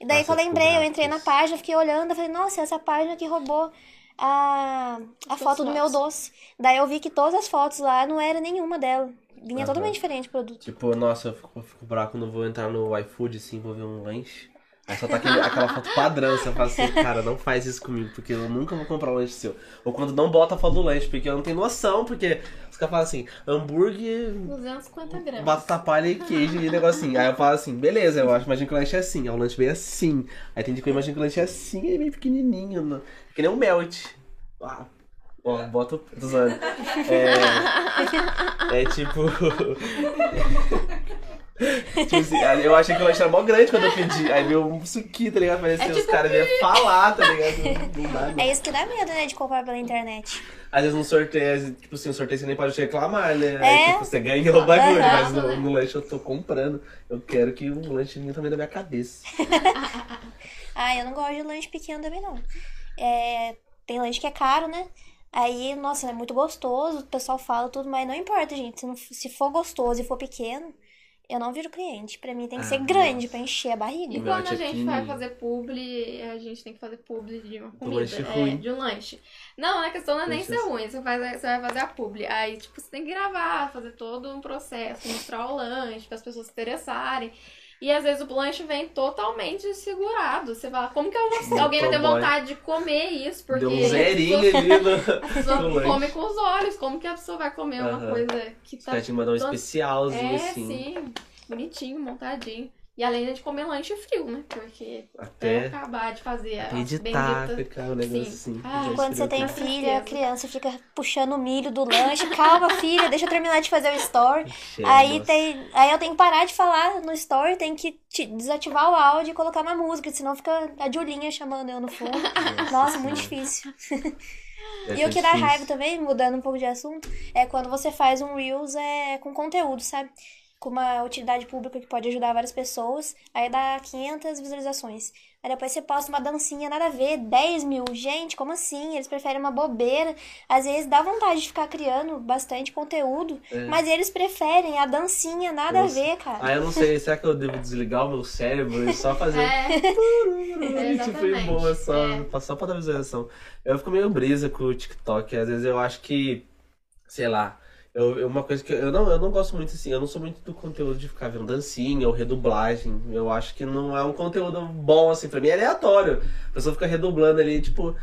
E daí Nossa, que eu lembrei, eu entrei na página, fiquei olhando, eu falei, nossa, essa página que roubou a, a foto do meu doce. Daí eu vi que todas as fotos lá não era nenhuma dela. Vinha Aham. totalmente diferente o produto. Tipo, nossa, eu fico, eu fico bravo quando eu vou entrar no iFood, assim, vou ver um lanche. Aí só tá aquele- aquela foto padrão, você fala assim, cara, não faz isso comigo, porque eu nunca vou comprar um lanche seu. Ou quando não bota a foto do lanche, porque eu não tenho noção, porque os caras falam assim, hambúrguer, 250 gramas. batata palha e queijo e negocinho. Aí eu falo assim, beleza, eu acho, imagina que o lanche é assim, é um lanche bem assim. Aí tem dia que eu imagino que o lanche é assim, é bem pequenininho, não- que nem um melt. Ah, ó, bota o... É, é tipo... tipo assim, eu achei que o lanche era mó grande quando eu pedi. Aí veio um suquinho, tá ligado? Parecia É os tipo caras iam falar, tá ligado? Não, dá. É isso que dá medo, né, de comprar pela internet. Às vezes no sorteio, tipo assim, no sorteio você nem pode reclamar, né? É. Aí tipo, você ganhou o bagulho, Aham. mas no, no lanche eu tô comprando. Eu quero que o lanche venha também da minha cabeça. Ah, eu não gosto de lanche pequeno também, não. É, tem lanche que é caro, né? Aí, nossa, é muito gostoso, o pessoal fala tudo, mas não importa, gente. Se, não- se for gostoso e for pequeno, eu não viro cliente. Pra mim tem que Ah, ser grande nossa. pra encher a barriga. E quando a gente vai fazer publi, a gente tem que fazer publi de uma comida. lanche é, de um lanche. Não, a questão não é nem ser ruim. Você, faz, você vai fazer a publi. Aí, tipo, você tem que gravar, fazer todo um processo, mostrar o lanche, para as pessoas se interessarem. E às vezes o lanche vem totalmente desfigurado. Você fala, como que eu vou- alguém vai ter vontade de comer isso? Porque Deu um zerinho ali no, a pessoa no lanche. come com os olhos. Como que a pessoa vai comer uma Aham. coisa que tá caras te mandam um especialzinho é, assim. sim. Bonitinho, montadinho. E além de comer lanche frio, né? Porque até acabar de fazer a editar, bendita... ficar um negócio Sim. assim. Ah, Quando você tem filha, a criança fica puxando o milho do lanche. Calma, filha, deixa eu terminar de fazer o story. Ixi, Aí, nossa. tem, aí eu tenho que parar de falar no story, tem que te- desativar o áudio e colocar uma música, senão fica a Julinha chamando eu no fundo. Nossa, muito difícil. Deve E o que dá difícil. raiva também, mudando um pouco de assunto, é quando você faz um Reels é, com conteúdo, sabe? Com uma utilidade pública que pode ajudar várias pessoas, aí dá 500 visualizações. Aí depois você posta uma dancinha, nada a ver, 10 mil. Gente, como assim? Eles preferem uma bobeira. Às vezes dá vontade de ficar criando bastante conteúdo, É. mas eles preferem a dancinha, nada a Nossa. ver, cara. Ah, eu não sei, será que eu devo desligar o meu cérebro e só fazer É, tipo, foi exatamente. boa só, É. só pra dar visualização. Eu fico meio brisa com o TikTok. Às vezes eu acho que, sei lá, Eu, eu- uma coisa que eu não, eu não gosto muito assim, eu não sou muito do conteúdo de ficar vendo dancinha ou redublagem. Eu acho que não é um conteúdo bom, assim, pra mim é aleatório. A pessoa fica redublando ali, tipo,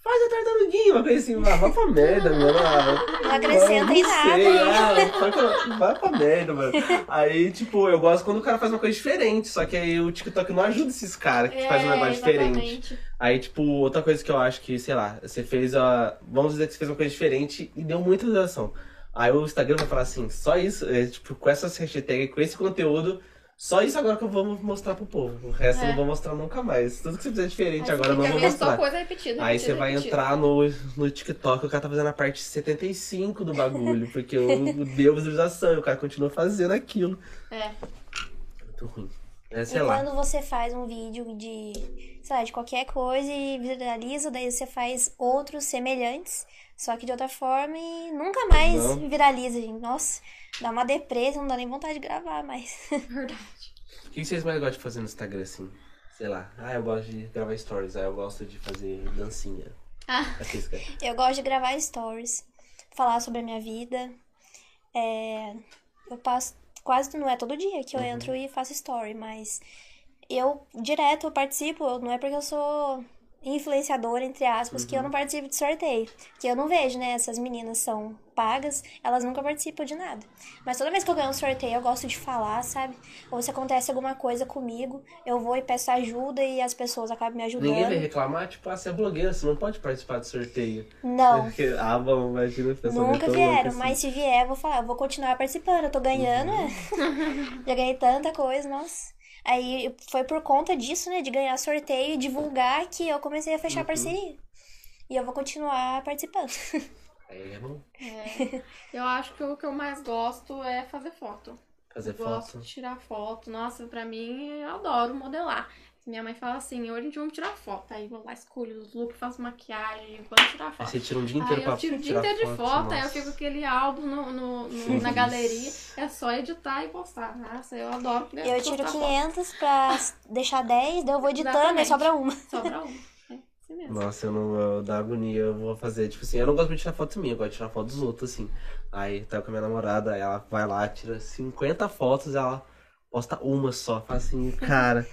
faz a tartaruguinha, uma coisa assim, ah, vai pra merda, mano. Ah, Não acrescenta em nada. sei, ah, vai, pra, merda, mano. Aí, tipo, eu gosto quando o cara faz uma coisa diferente, só que aí o TikTok não ajuda esses caras que fazem um negócio diferente. É, exatamente. Aí, tipo, outra coisa que eu acho que, sei lá, você fez a. Vamos dizer que você fez uma coisa diferente e deu muita visualização. Aí o Instagram vai falar assim, só isso, é, tipo, com essas hashtags, com esse conteúdo, só isso agora que eu vou mostrar pro povo. O resto eu É. não vou mostrar nunca mais. Tudo que você fizer diferente agora eu não vou mostrar. Só coisa repetida, Aí repetida, você vai repetida. entrar no, no TikTok, o cara tá fazendo a parte 75 do bagulho, porque o deu visualização e o cara continua fazendo aquilo. É. Muito ruim. É, sei e lá. quando você faz um vídeo de, sei lá, de qualquer coisa e viraliza, daí você faz outros semelhantes, só que de outra forma e nunca mais Não. viraliza, gente. Nossa, dá uma depressa, não dá nem vontade de gravar mais. Verdade. O que vocês mais gostam de fazer no Instagram, assim? Sei lá. Ah, eu gosto de gravar stories. Ah, eu gosto de fazer dancinha. Ah. Eu gosto de gravar stories, falar sobre a minha vida. É, eu passo quase não é todo dia que eu Uhum. entro e faço story, mas eu direto eu participo, não é porque eu sou influenciadora, entre aspas, que eu Uhum. não participo de sorteio. Que eu não vejo, né? Essas meninas são pagas, elas nunca participam de nada. Mas toda vez que eu ganho um sorteio, eu gosto de falar, sabe? Ou se acontece alguma coisa comigo, eu vou e peço ajuda e as pessoas acabam me ajudando. Ninguém vai reclamar, tipo, ah, você é blogueira, você não pode participar do sorteio. Não. Porque, ah, bom, imagina pessoa Nunca vieram, assim. mas se vier, eu vou falar, eu vou continuar participando, eu tô ganhando, Uhum. é. Já ganhei tanta coisa, nossa. Aí foi por conta disso, né, de ganhar sorteio e divulgar que eu comecei a fechar Uhum. parceria. E eu vou continuar participando. Aí é bom É. Eu acho que o que eu mais gosto é fazer foto. fazer Eu gosto foto. de tirar foto. Nossa, pra mim, eu adoro modelar. Minha mãe fala assim, hoje a gente vamos tirar foto. Aí vou lá, escolho os looks, faço maquiagem, vamos tirar Aí foto. você tira um dia Aí inteiro pra eu tiro o dia inteiro de foto, aí eu fico com aquele álbum no, no- no- na galeria. É só editar e postar. Nossa, eu adoro né, Eu tiro postar foto. 500 pra deixar 10, daí eu vou editando e Exatamente. sobra uma. Sobra um. É assim mesmo. Nossa, eu não eu, da agonia, eu vou fazer, tipo assim, eu não gosto muito de tirar foto minha, eu gosto de tirar foto dos outros, assim. Aí tá com a minha namorada, aí ela vai lá, tira 50 fotos, ela posta uma só. Fala assim, cara,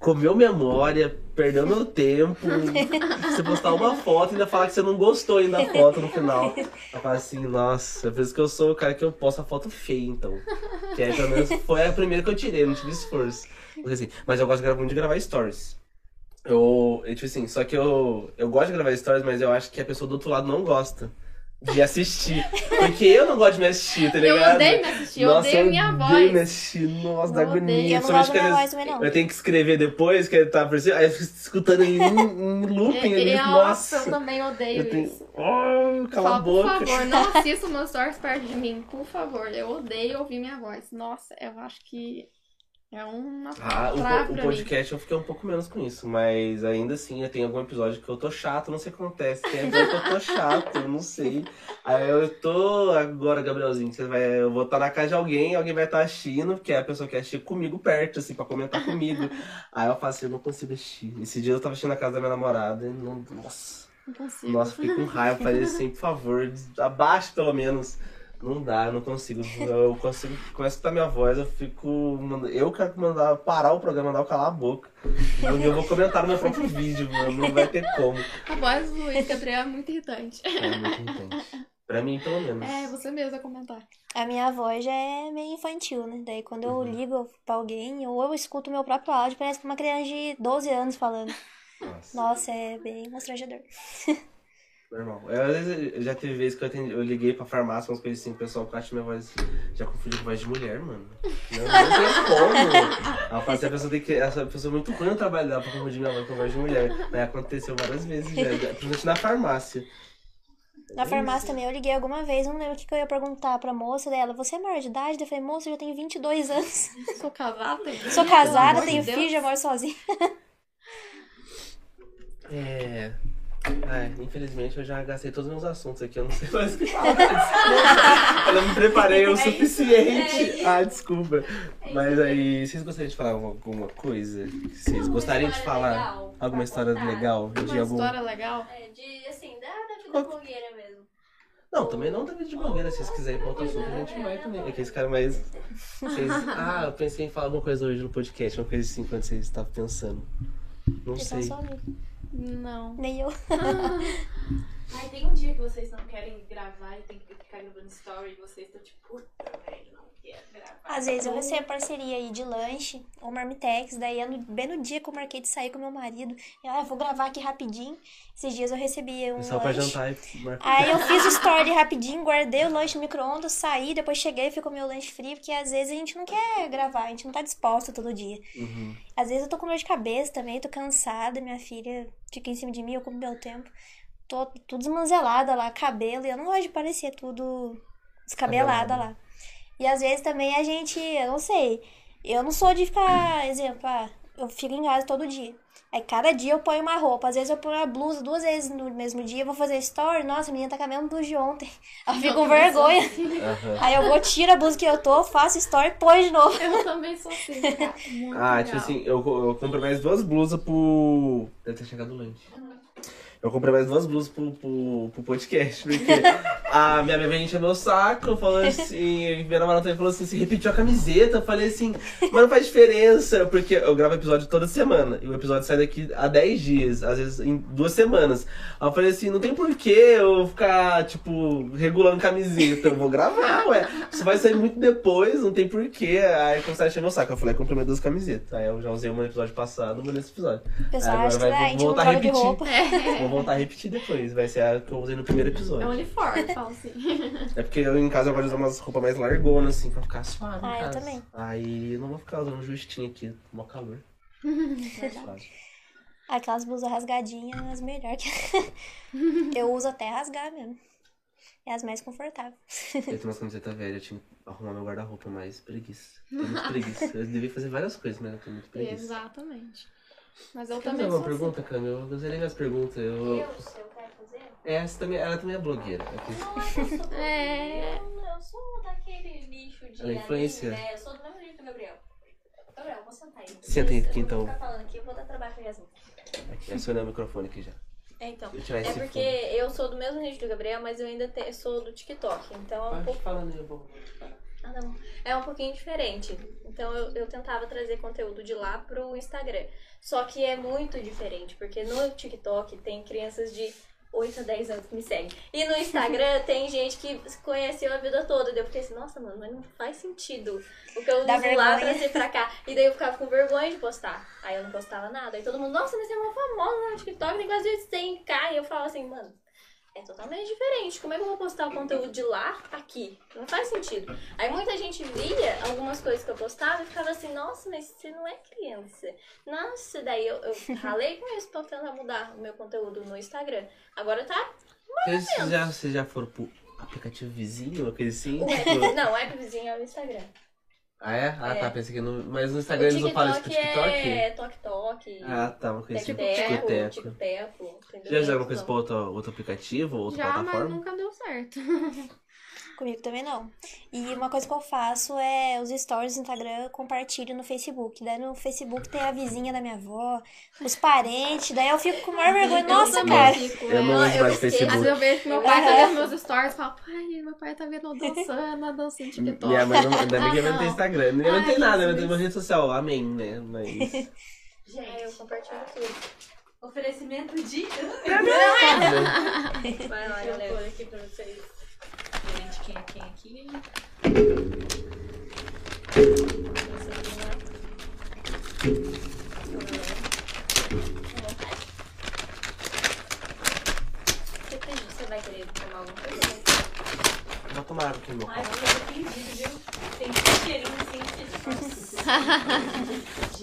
comeu memória, perdeu meu tempo. Você postar uma foto e ainda falar que você não gostou ainda da foto no final. Ela fala assim, nossa, é por isso que eu sou o cara que eu posto a foto feia, então. Que aí, pelo menos, foi a primeira que eu tirei, não tive esforço. Porque, assim, mas eu gosto muito de gravar stories. Eu, eu, tipo assim, só que eu, eu gosto de gravar stories, mas eu acho que a pessoa do outro lado não gosta de assistir. Porque eu não gosto de me assistir, tá Eu ligado? odeio me assistir, eu Nossa, odeio minha odeio voz. me assistir. Nossa, da Eu odeio. agonia. Eu não gosto minha voz também, não. eu tenho que escrever depois, que tá aparecendo. Aí eu fico escutando em, em looping ali. E- e- Nossa. eu também odeio Eu tenho. isso. Oh, cala a Fala, boca. Por favor, não assista meus stories perto de mim, por favor. Eu odeio ouvir minha voz. Nossa, eu acho que é uma Ah, o, o podcast eu fiquei um pouco menos com isso, mas ainda assim, eu tenho algum episódio que eu tô chato, não sei o que acontece. Tem episódio que eu tô chato, eu não sei. Aí eu tô agora, Gabrielzinho, você vai, eu vou estar na casa de alguém, alguém vai estar assistindo, que é a pessoa que assiste comigo perto, assim, pra comentar comigo. Aí eu falo assim, eu não consigo assistir. Esse dia eu tava assistindo na casa da minha namorada e não. Nossa, mim. Não consigo. nossa, fiquei com raiva, falei assim, por favor, abaixe pelo menos. Não dá, eu não consigo. Eu consigo. Começa a escutar minha voz, eu fico. Eu quero mandar parar o programa, mandar eu calar a boca. Eu, eu vou comentar no meu próprio vídeo, mano. Não vai ter como. A voz do Luiz Gabriel é muito irritante. É muito irritante. Pra mim, pelo menos. É, você mesmo a comentar. A minha voz já é meio infantil, né? Daí quando eu Uhum. ligo pra alguém, ou eu escuto o meu próprio áudio, parece uma criança de 12 anos falando. Nossa, Nossa, é bem constrangedor. normal. Eu, às vezes, eu já teve vezes que eu, atendi- eu liguei pra farmácia, umas coisas assim, o pessoal acha minha voz já confundiu com voz de mulher, mano. Não, não tem como. Ela fala assim, a pessoa tem que. Essa pessoa é muito ruim no trabalho dela pra confundir minha voz com voz de mulher. Mas aconteceu várias vezes já, principalmente na farmácia. Na farmácia também eu liguei alguma vez, não lembro o que, que eu ia perguntar pra moça dela. Você é maior de idade? Eu falei, moça, eu já tenho 22 anos. Sou casada, Sou casada, tenho de filho, já moro sozinha. É. Ai, infelizmente eu já gastei todos os meus assuntos aqui, eu não sei mais o que falar. Desculpa. Eu não me preparei o suficiente. Ah, desculpa. Mas aí, vocês gostariam de falar alguma coisa? Vocês gostariam de falar alguma história contar. legal? Uma De algum... história legal. É, de, assim, da, da vida blogueira mesmo. Não, também não da vida de blogueira. Se vocês quiserem outro assunto, a gente vai também. É que esse cara mais. Vocês... Ah, eu pensei em falar alguma coisa hoje no podcast, uma coisa assim, quando vocês estavam pensando. Não são sei. amigos. Não. Nem eu. Ai, tem um dia que vocês não querem gravar e tem que ficar gravando story e vocês estão tipo, puta, velho, não quero gravar. Às vezes eu recebo parceria aí de lanche ou marmitex, daí é no- bem no dia que eu marquei de sair com meu marido. Eu, ah, eu vou gravar aqui rapidinho. Esses dias eu recebi um Só pra lanche. jantar e marcar. Aí eu fiz o story rapidinho, guardei o lanche no micro-ondas, saí, depois cheguei e fui comer o lanche frio, porque às vezes a gente não quer gravar, a gente não tá disposta todo dia. Uhum. Às vezes eu tô com dor de cabeça também, tô cansada, minha filha fica em cima de mim, eu como meu tempo. Tô tudo desmanzelada lá, cabelo, e eu não gosto de parecer tudo descabelada lá. E às vezes também a gente, eu não sei, eu não sou de ficar, exemplo, ah, eu fico em casa todo dia. Aí cada dia eu ponho uma roupa, às vezes eu ponho a blusa duas vezes no mesmo dia, eu vou fazer story, nossa, a menina tá com a mesma blusa de ontem. Ela fica com vergonha. Aham. Aí eu vou, tiro a blusa que eu tô, faço story e põe de novo. Eu também sou assim, cara. Muito Ah, legal. tipo assim, eu, eu comprei mais duas blusas pro. Deve ter chegado o lanche. Eu comprei mais duas blusas pro, pro, pro podcast, porque a minha amiga encheu meu saco, falou assim, minha namorada também falou assim, se repetiu a camiseta, eu falei assim, mas não faz diferença, porque eu gravo episódio toda semana, e o episódio sai daqui a 10 dias, às vezes em duas semanas. Aí eu falei assim, não tem porquê eu ficar, tipo, regulando camiseta, eu vou gravar, ué. Isso vai sair muito depois, não tem porquê. Aí começaram a encher meu saco, eu falei, comprei minhas duas camisetas. Aí eu já usei uma no episódio passado, uma nesse episódio. Pessoal acha que vai- ah, a gente não voltar a troca de repetir. roupa. Vou voltar a repetir depois. Vai ser a que eu usei no primeiro É episódio. um uniforme, fala assim. É porque eu em casa eu gosto de usar umas roupas mais largonas, assim, pra ficar suave. Ah, eu também. Aí eu não vou ficar usando justinho aqui, mó calor. Suave. Aquelas blusas rasgadinhas, as melhores. eu uso até rasgar mesmo. É as mais confortáveis. Eu tenho umas camisetas velhas, eu tinha que arrumar meu guarda-roupa, mas preguiça. Tenho muito preguiça. Eu devia fazer várias coisas, mas eu tenho muito preguiça. Exatamente. Mas eu Quer fazer também sou assim. pergunta, Cami? Eu zerei minhas perguntas. Eu... eu quero fazer? Essa também, ela também é blogueira. Eu fiz- Não é que eu sou É. Eu, eu sou daquele nicho de Ela é influencer. anime, né? Eu sou do mesmo nicho do Gabriel. Gabriel, vou sentar aí. Senta aí, Eu aqui, vou então. ficar falando aqui, eu vou dar trabalho pra Yasmin. Aqui, acionei o microfone aqui já. É, então. Eu É porque eu sou do mesmo nicho do Gabriel, mas eu ainda te- sou do TikTok. Então é um Pode pouco. falando aí, eu vou. Ah, não. É um pouquinho diferente. Então eu, eu tentava trazer conteúdo de lá pro Instagram. Só que é muito diferente, porque no TikTok tem crianças de 8 a 10 anos que me seguem. E no Instagram tem gente que conheceu a vida toda. Daí eu fiquei assim, nossa, mano, mas não faz sentido o que eu Dá uso lá vergonha. trazer pra cá. E daí eu ficava com vergonha de postar. Aí eu não postava nada. Aí todo mundo, nossa, mas você é uma famosa no TikTok, tem quase 100k. E eu falo assim, mano, é totalmente diferente. Como é que eu vou postar o conteúdo de lá aqui? Não faz sentido. Aí muita gente via algumas coisas que eu postava e ficava assim, nossa, mas você não é criança. Nossa, daí eu, eu ralei com isso pra tentar mudar o meu conteúdo no Instagram. Agora tá. Vocês já, vocês já foram pro aplicativo vizinho? O app, Tipo, não, o app vizinho é o Instagram. Ah, é? Ah, É. tá. Pensei que no. Mas no Instagram eles não falam isso pro TikTok? é Tok Tok, Ah, tá. Uma coisa assim, tico-teco. Tico-Teco. Já fizeram alguma coisa pra outro, outro aplicativo, outra Já, mas plataforma? nunca deu certo. Comigo também não. E uma coisa que eu faço é os stories do Instagram compartilho no Facebook. Daí no Facebook tem a vizinha da minha avó, os parentes, daí eu fico com maior vergonha. Nossa, cara. fico, Eu é. não uso eu mais esqueço. Facebook. Às vezes eu vejo que meu pai tá vendo meus stories e falo, pai, meu pai tá vendo eu dançando, a dança no TikTok. Minha mãe não. Ainda bem que tem não. Instagram. Minha mãe não tem Ai, nada, tem Jesus. uma rede social. Amém, né? Mas. Aí eu Gente, compartilho tudo. oferecimento de. Vai lá, eu galera. aqui pra vocês de quem é quem aqui. Depende, você vai querer tomar alguma coisa? Vou tomar água aqui meu Ai, eu tô ofendido, viu? Tem um cheirinho assim.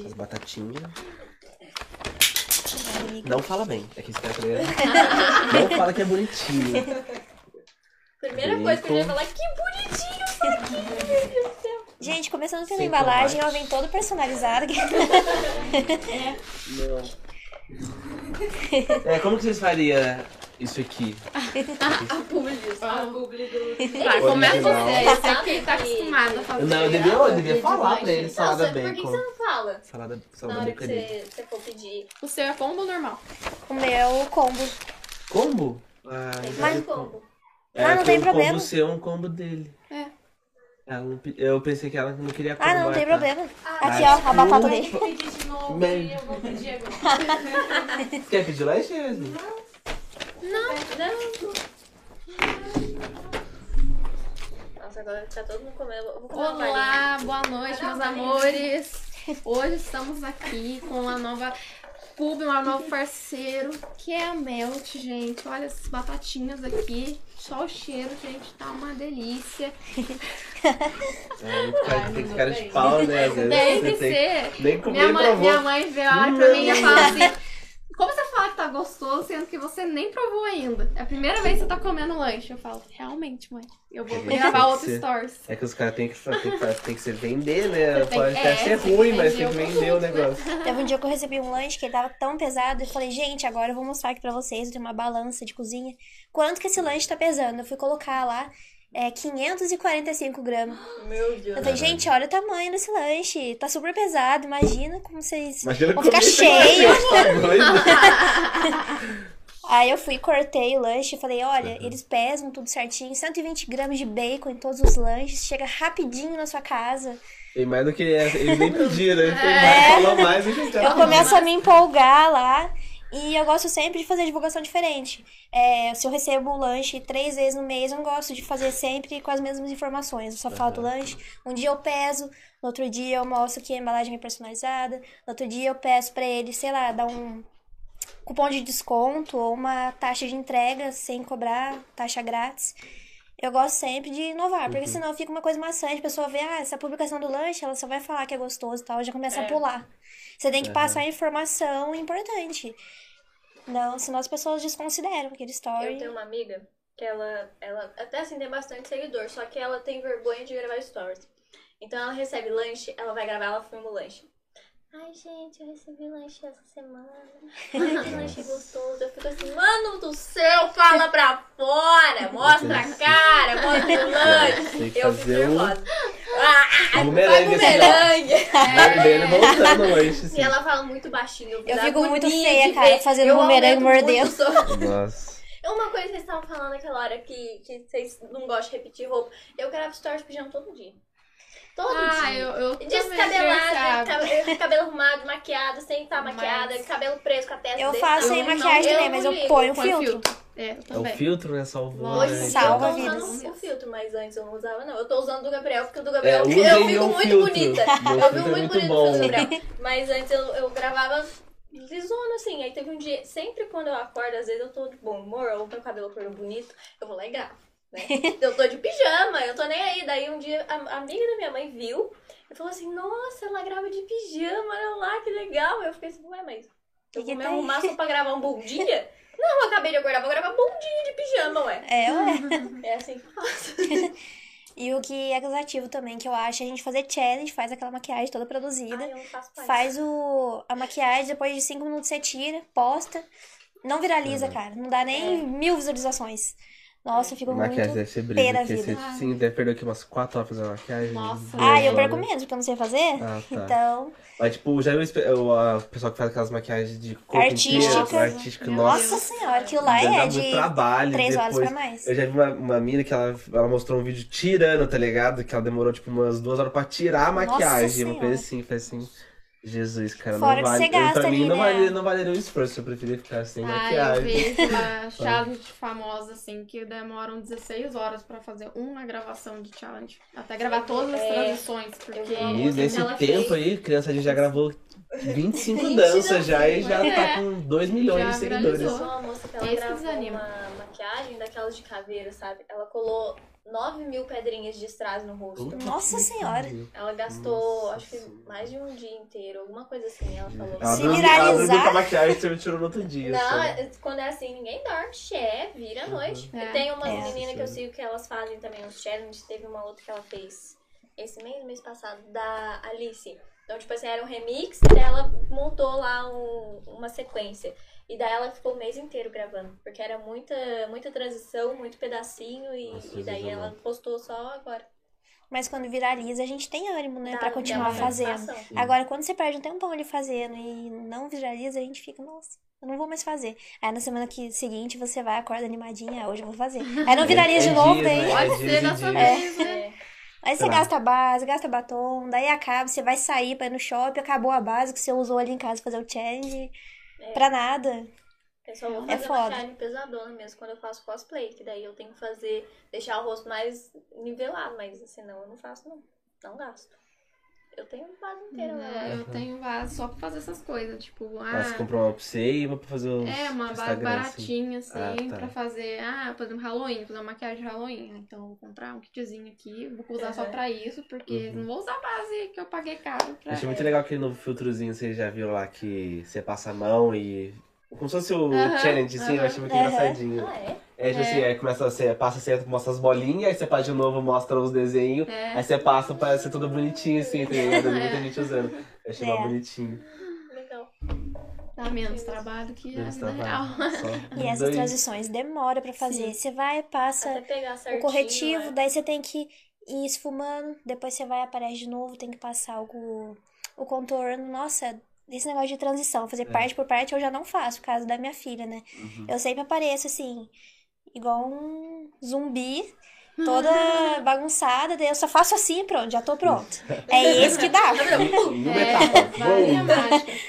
As batatinhas. Não fala bem. É que esse cara é- Não fala que é bonitinho. Primeira coisa que eu ia Bacon. falar, que bonitinho isso aqui, meu Deus do céu. Gente, começando pela Sem embalagem, ela vem toda personalizada. Não. É, como que vocês fariam isso aqui? A publi disso. A publi do. Vai, começa Original. você. Esse aqui tá acostumado a fazer. Não, eu devia, eu devia falar pra ele salada Nossa, por que que bacon. você não fala? Salada, Na salada hora que bacon ali. você, você for pedir. O seu é combo ou normal? o meu combo. Combo? Ah, Tem mais bem combo. Ah, não tem um problema. combo seu é um combo dele. É. Ela não eu pensei que ela não queria combo. Ah, não, não tem tá? problema. Aqui, Ah, ó, a batata dele. pedir de novo Bem. e eu vou pedir agora. Quer pedir lanche, Yasmin? Nossa, agora tá todo mundo comendo. Eu vou. Olá, boa noite, meus amores. Hoje estamos aqui com uma nova pub, um novo parceiro, que é a Melt, gente. Olha essas batatinhas aqui. Só o cheiro, gente, tá uma delícia. É, cara, tem que cara de pau, né? Às vezes Tem que ser. Nem comer Minha mãe, minha mãe veio olha pra mim e fala assim: Como você fala que tá gostoso, sendo que você nem provou ainda? É a primeira vez que você tá comendo lanche. Eu falo, realmente, mãe. Eu vou Tem gravar que outro ser. stories. É que os caras têm que, fa- tem que, fa- tem que ser vender, né? Você tem- Pode até é, ser tem que ruim, mas tem vender que o vender o produto, né? negócio. Teve um dia que eu recebi um lanche que ele tava tão pesado. Eu falei, gente, agora eu vou mostrar aqui pra vocês. Eu tenho uma balança de cozinha. Quanto que esse lanche tá pesando? Eu fui colocar lá. É 545 gramas. Meu Deus. Eu falei, gente, olha o tamanho desse lanche. Tá super pesado. Imagina como vocês Imagina vão ficar cheios. tá? Aí eu fui, cortei o lanche e falei, olha, eles pesam tudo certinho. 120 gramas de bacon em todos os lanches. Chega rapidinho na sua casa. Tem mais do que eles nem pediram, né? É. mais, falou mais Eu começo a me empolgar lá. E eu gosto sempre de fazer divulgação diferente. É, se eu recebo o lanche três vezes no mês, eu não gosto de fazer sempre com as mesmas informações. Eu só falo do lanche. Um dia eu peso, no outro dia eu mostro que a embalagem é personalizada. No outro dia eu peço pra ele, sei lá, dar um cupom de desconto ou uma taxa de entrega sem cobrar taxa grátis. Eu gosto sempre de inovar, porque senão fica uma coisa maçante. A pessoa vê, ah, essa publicação do lanche, ela só vai falar que é gostoso e tal, já começa a É. pular. Você tem que passar informação importante. Não, senão as pessoas desconsideram aquele story. Eu tenho uma amiga que ela, ela até assim tem bastante seguidor, só que ela tem vergonha de gravar stories. Então ela recebe lanche, ela vai gravar, ela filma o lanche. Ai, gente, eu recebi lanche essa semana. Ai, que lanche gostoso. Eu fico assim, mano do céu, fala pra fora, mostra a cara, mostra o lanche. Eu fico um nervosa. Ah, bumerangue voltando lanche, assim. E ela fala muito baixinho. Eu dá fico muito feia, cara, fazendo Eu bumerangue mordendo. Nossa. Uma coisa que vocês estavam falando naquela hora que, que vocês não gostam de repetir roupa. Eu gravo stories pijama todo dia. Todo Ah, dia. eu, eu Descabelada, cabelo arrumado, maquiada, sem estar Mas- maquiada, cabelo preso com a testa Eu desse faço sem maquiagem também, mas eu ponho um Põe filtro. É, eu É o filtro, né? Salvou. Nossa, né? salva eu tô vidas. usando o filtro, mas antes eu não usava, não. Eu tô usando o do Gabriel, porque o do É, Gabriel usem eu fico o muito filtro. bonita. Meu Eu fico é muito bonita bom. no Gabriel. Mas antes eu, eu gravava lisona, assim. Aí teve um dia, sempre quando eu acordo, às vezes eu tô de bom humor, ou meu cabelo acordou bonito, eu vou lá e gravo. Né? eu tô de pijama, eu tô nem aí. Daí um dia a, amiga da minha mãe viu e falou assim: Nossa, ela grava de pijama, olha lá, que legal. Eu fiquei assim, ué, mas eu Que vou me arrumar só pra gravar um bom dia? Não, eu acabei de acordar, vou gravar bom dia de pijama, ué. É, ué. É assim que eu faço. E o que é cansativo também, que eu acho, é a gente fazer challenge, faz aquela maquiagem toda produzida. Ai, eu não faço mais. Faz o, a maquiagem, depois de cinco minutos você tira, posta. Não viraliza, Uhum. cara. Não dá nem mil visualizações. Nossa, eu fico Maquiagem muito. deve ser pé da porque vida. você sim, deve perder aqui umas 4 horas fazendo maquiagem. Nossa. Ah, eu perco menos, porque eu não sei fazer. Ah, tá. Então, Mas, tipo, já viu o pessoal que faz aquelas maquiagens de corpo Artísticas. inteiro, artística, nossa. nossa senhora, aquilo lá é muito de trabalho. três horas depois. pra mais. Eu já vi uma, uma mina que ela, ela mostrou um vídeo tirando, tá ligado? Que ela demorou, tipo, umas duas horas pra tirar a Nossa maquiagem. Uma coisa assim, foi assim. Jesus, cara, Fora não que vale. você gasta pra mim ali, não, né? valeria, não valeria o esforço, eu preferia ficar sem Ah, eu maquiagem. vejo uma challenge famosa, assim, que demoram 16 horas pra fazer uma gravação de challenge. Até gravar todas as É. transições, porque... vi E nesse tempo fez. aí, criança já gravou 25 20 danças já e já É. tá com 2 milhões Já de seguidores. Eu sou uma moça que ela Esse que gravou desanima. uma maquiagem daquelas de caveira, sabe? Ela colou 9 mil pedrinhas de strass no rosto. Puta Nossa Senhora. Ela gastou, Nossa acho que Senhora. mais de um dia inteiro, alguma coisa assim, ela falou. Ela Se dormiu- viralizar- Ela a maquiagem e você tirou no outro dia. Não, só. é- quando é assim, ninguém dorme, xé, vira a noite. Uhum. É. Tem umas É. meninas que eu sigo que elas fazem também uns challenges. Teve uma outra que ela fez esse mês, mês passado, da Alice. Então, tipo assim, era um remix e ela montou lá um- uma sequência. E daí ela ficou o mês inteiro gravando. Porque era muita, muita transição, muito pedacinho. E, Nossa, e daí ela postou só agora. Mas quando viraliza, a gente tem ânimo, né? Dá- Pra continuar fazendo. Agora, quando você perde um tempão ali fazendo e não viraliza, a gente fica, nossa. Eu não vou mais fazer. Aí na semana que, seguinte você vai, acorda animadinha, ah, hoje eu vou fazer. Aí não viraria de é novo, dias, daí. né? Pode É ser dias e dessa dias. vez, né? É. Aí você lá. gasta base, gasta batom, daí acaba, você vai sair pra ir no shopping, acabou a base que você usou ali em casa fazer o challenge. É. Pra nada. Eu só vou É fazer foda. maquiagem pesadona mesmo quando eu faço cosplay, que daí eu tenho que fazer, deixar o rosto mais nivelado, mas senão eu não faço não. Não gasto. Eu tenho base inteira É, lá. eu tenho vaso só pra fazer essas coisas, tipo, Ah, você ah, comprou uma pra você e uma pra fazer o é uma base Instagram, assim. baratinha, assim, Ah, tá. pra fazer, ah, por exemplo, Halloween, fazer uma maquiagem de Halloween. Então, eu vou comprar um kitzinho aqui, vou usar só pra isso, porque Uhum. não vou usar a base que eu paguei caro pra... Achei muito legal aquele novo filtrozinho, você já viu lá que você passa a mão e. Como se fosse o challenge, assim, eu aham. achei muito Aham. engraçadinho. Ah, é? É, tipo É. assim, aí começa, você passa, você mostra as bolinhas, aí você passa de novo, mostra os desenhos, É. aí você passa pra ser tudo bonitinho, assim, tá ligado? Tem Muita É. gente usando. Eu achei É. bonitinho. Legal. Dá menos trabalho que a Menos vida trabalho. real. E essas dois- transições demora pra fazer. Sim. Você vai, passa certinho. o corretivo, né? daí você tem que ir esfumando, depois você vai, aparece de novo, tem que passar o, o contorno. Nossa, esse negócio de transição, fazer É. parte por parte eu já não faço, por causa da minha filha, né? Uhum. Eu sempre apareço assim, igual um zumbi, toda bagunçada, daí eu só faço assim, pronto, já tô pronto. É esse que dá. É.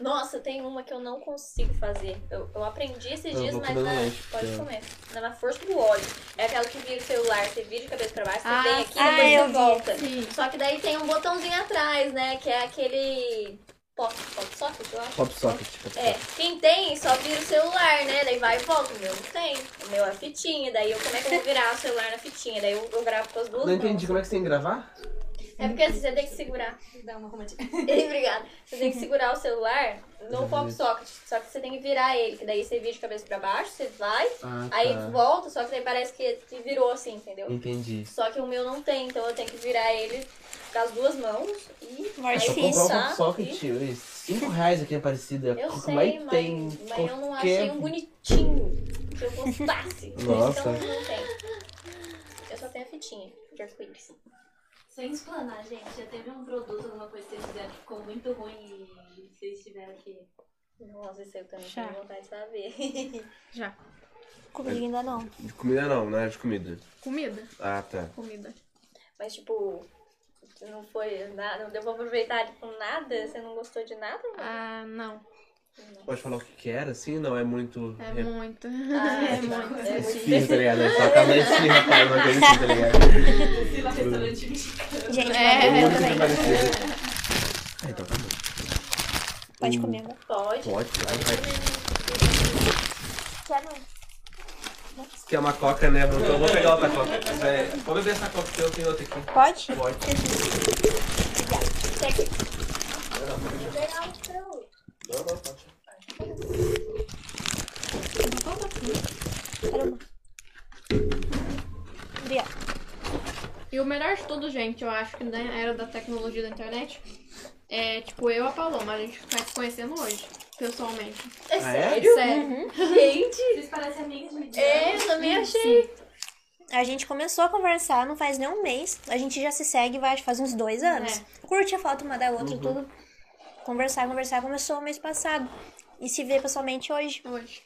Nossa, tem uma que eu não consigo fazer. Eu, eu aprendi esses Eu dias, mas na, pode porque- comer. Na, na força do ódio. É aquela que vira o celular, você vira de cabeça pra baixo, você Ah, vem aqui e ah, depois eu você volta. Sim. Só que daí tem um botãozinho atrás, né? Que é aquele pop, pop socket, eu acho. Pop socket. É, quem tem só vira o celular, né? Daí vai e volta. O meu não tem. O meu é fitinha. Daí eu, como é que eu vou virar o celular na fitinha? Daí eu, eu gravo com as duas Não entendi, mãos. como é que você tem que gravar? É porque assim, você tem que segurar. Dá uma arrumadinha. Obrigada. Você tem que segurar o celular no pop socket. Só que você tem que virar ele. Que daí você vira de cabeça pra baixo, você vai, Ah, aí tá. volta, só que daí parece que, que virou assim, entendeu? Entendi. Só que o meu não tem, então eu tenho que virar ele com as duas mãos e aí Só comprar um socket, e- ui, cinco reais aqui é parecido. Eu Como sei, é que mas, tem mas eu não qualquer- achei um bonitinho que eu gostasse. Por isso que Nossa. eu não tenho. Eu só tenho a fitinha de arco-íris. Sem explanar, gente, já teve um produto, alguma coisa que vocês fizeram que ficou muito ruim e vocês tiveram que. Nossa, isso eu também Já. tenho vontade de saber. Já. Comigo ainda não. De comida não, não é de comida. Comida. Ah, tá. Comida. Mas, tipo, não foi nada, não deu pra aproveitar tipo, nada? Você não gostou de nada? mano? Ah, não. Pode falar o que que era, assim? Não é muito... É re- muito. Ah, é tipo, muito. é muito Esfirra, tá ligado? Só com uma coisa assim, tá ligado? Fila restaurante mexicano. Gente, É, Muito. Ah, então tá bom. Pode comer agora. Pode. Pode, vai, vai. Quero. Quer uma coca, né? Então eu vou pegar outra coca. É, Pode beber essa coca que eu tenho outra aqui. Pode? Pode. Que Não, não, pode. Caramba. Obrigada. E o melhor de tudo, gente, eu acho que na era da tecnologia da internet, é tipo eu e a Paloma, a gente tá se conhecendo hoje, pessoalmente. É Ah, é? sério? Sério. Gente, Vocês parecem amigas de é, eu também achei. A gente começou a conversar não faz nem um mês. A gente já se segue vai, faz uns dois anos. Curte a foto uma da outra e tudo. Conversar, conversar. Começou o mês passado. E se vê pessoalmente hoje. Hoje.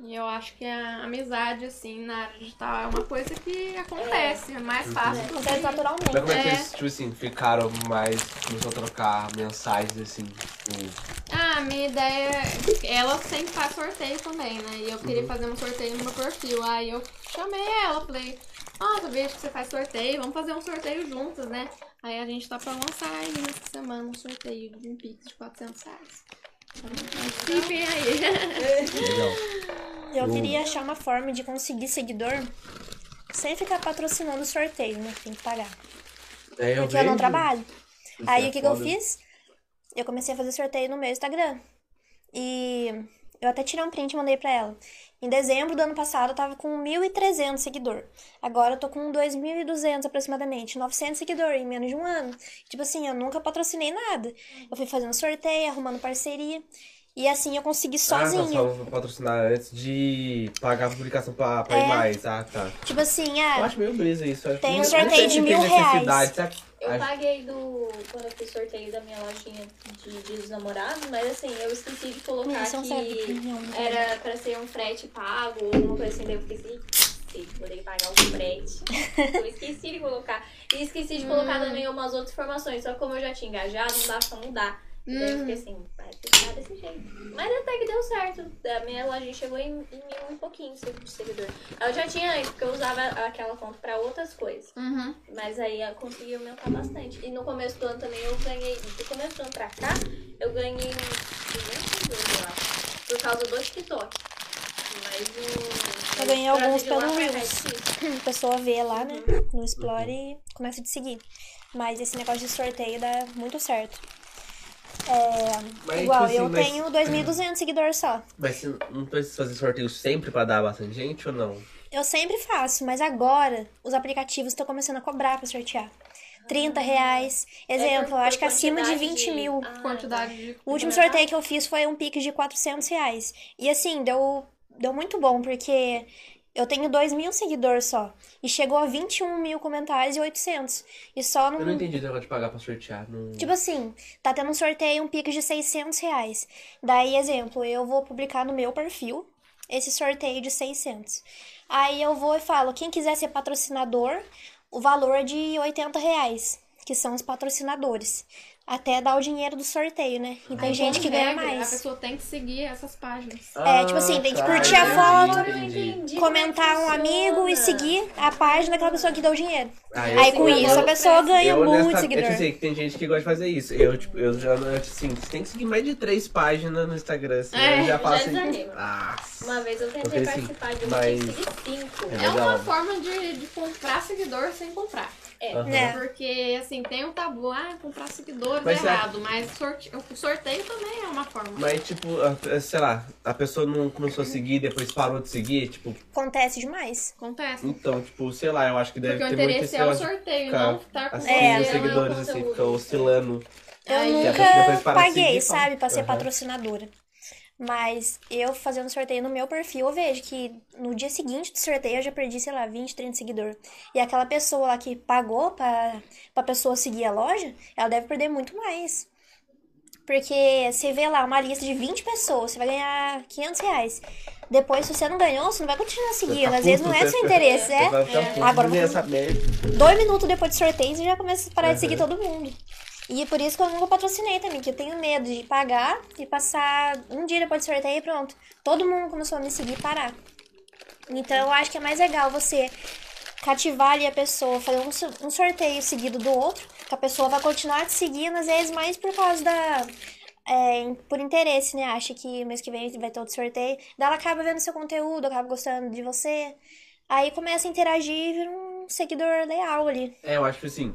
E eu acho que a amizade, assim, na área digital é uma coisa que acontece, é mais fácil. do Acontece naturalmente. Mas como é que É. vocês, tipo assim, ficaram mais... Começou a trocar mensagens, assim, tipo... A minha ideia é. Ela sempre faz sorteio também, né? E eu queria fazer um sorteio no meu perfil. Aí eu chamei ela, falei, ah, eu vejo que você faz sorteio, vamos fazer um sorteio juntas, né? Aí a gente tá pra lançar aí nessa semana um sorteio de um Pix de 400 reais. Então, fiquem aí. Legal. Eu queria achar uma forma de conseguir seguidor sem ficar patrocinando o sorteio, né? Tem que pagar. É, Porque eu não trabalho. Isso Aí é o que, que eu fiz? Eu comecei a fazer sorteio no meu Instagram. E eu até tirei um print e mandei pra ela. Em dezembro do ano passado eu tava com 1.300 seguidor. Agora eu tô com 2.200 aproximadamente. 900 seguidor em menos de um ano. Tipo assim, eu nunca patrocinei nada. Eu fui fazendo sorteio, arrumando parceria. E assim eu consegui Ah, tá, sozinha. só vou patrocinar antes de pagar a publicação pra, pra ir É. mais. Ah, tá. Tipo assim, Eu ah, acho meio brisa isso. eu Tem um sorteio de mil reais. sabe? Eu Acho- paguei do. Quando eu fiz sorteio da minha lojinha de Dia dos Namorados, mas assim, eu esqueci de colocar que era pra ser um frete pago ou alguma coisa assim, daí eu esqueci. Vou ter que pagar o frete. eu esqueci de colocar. E esqueci de colocar também umas outras informações. Só que como eu já tinha engajado, não dá pra mudar. Daí eu fiquei assim, vai ficar desse jeito. Mas até que deu certo. A minha lojinha chegou em, em mil e pouquinho de seguidor. Eu já tinha antes, porque eu usava aquela conta pra outras coisas. Uhum. Mas aí eu consegui aumentar bastante. E no começo do ano também eu ganhei. Do começo do ano pra cá, eu ganhei uns 200 seguidores, eu acho. Por causa do TikTok. Mas o. Eu ganhei alguns pelo Reels. A pessoa vê lá, né, no Explore e começa a te seguir. Mas esse negócio de sorteio dá muito certo. É, Mas, igual, tipo assim, eu mas- tenho 2.200 seguidores só. Mas você não precisa fazer sorteio sempre pra dar bastante gente ou não? Eu sempre faço, mas agora os aplicativos estão começando a cobrar pra sortear. 30 reais. Exemplo, É por- acho que acima de quantidade 20 mil. Ah, Quantidade de. O último sorteio que eu fiz foi um pique de 400 reais. E assim, deu, deu muito bom, porque eu tenho 2 mil seguidores só. E chegou a 21 mil comentários e 800. E só Eu não não. entendi o negócio de pagar pra sortear. Não... Tipo assim, tá tendo um sorteio, um pique de 600 reais. Daí, exemplo, eu vou publicar no meu perfil esse sorteio de 600. Aí eu vou e falo, quem quiser ser patrocinador, o valor é de 80 reais, que são os patrocinadores. Até dar o dinheiro do sorteio, né? E tem gente que ganha regra, A mais. pessoa tem que seguir essas páginas. É, tipo assim, tem que tá, curtir a entendi, foto, entendi. Comentar é um amigo e seguir a página daquela pessoa que deu o dinheiro. Ah, eu Aí com eu- isso a pessoa ganha eu, muito seguidor. Eu sei que tem gente que gosta de fazer isso. Eu, tipo, eu já, assim, você tem que seguir mais de três páginas no Instagram, assim, É, eu já já faço assim. Ah, Uma vez eu tentei assim, participar de uma mas- que segui cinco. É É uma forma de, de comprar seguidor sem comprar. É. É. Porque, assim, tem um tabu, ah, comprar seguidores Mas é errado, mas sorte... o sorteio também é uma forma. Mas, tipo, sei lá, a pessoa não começou a seguir, depois parou de seguir, tipo, Acontece demais. Acontece. então, tipo, sei lá, eu acho que deve Porque o ter muito interesse esse é o sorteio, ficar não estar com assistindo É. os seguidores, é assim, fica oscilando. Eu Aí, nunca paguei, seguir, sabe, pra ser patrocinadora. Mas eu fazendo sorteio no meu perfil, eu vejo que no dia seguinte do sorteio eu já perdi, sei lá, 20, 30 seguidores. E aquela pessoa lá que pagou pra, pra pessoa seguir a loja, ela deve perder muito mais. Porque você vê lá uma lista de 20 pessoas, você vai ganhar 500 reais. Depois, se você não ganhou, você não vai continuar seguindo. Às vezes não é seu interesse, é. Puto Agora. Dois minutos depois do sorteio, você já começa a parar de seguir Uhum. todo mundo. E é por isso que eu nunca patrocinei também, que eu tenho medo de pagar e passar um dia depois do sorteio e pronto. Todo mundo começou a me seguir e parar. Então eu acho que é mais legal você cativar ali a pessoa, fazer um, so- sorteio seguido do outro, que a pessoa vai continuar te seguindo, às vezes mais por causa da. é, por interesse, né? Acha que mês que vem vai ter outro sorteio. Daí ela acaba vendo seu conteúdo, acaba gostando de você. Aí começa a interagir e vira um seguidor leal ali. É, eu acho que assim.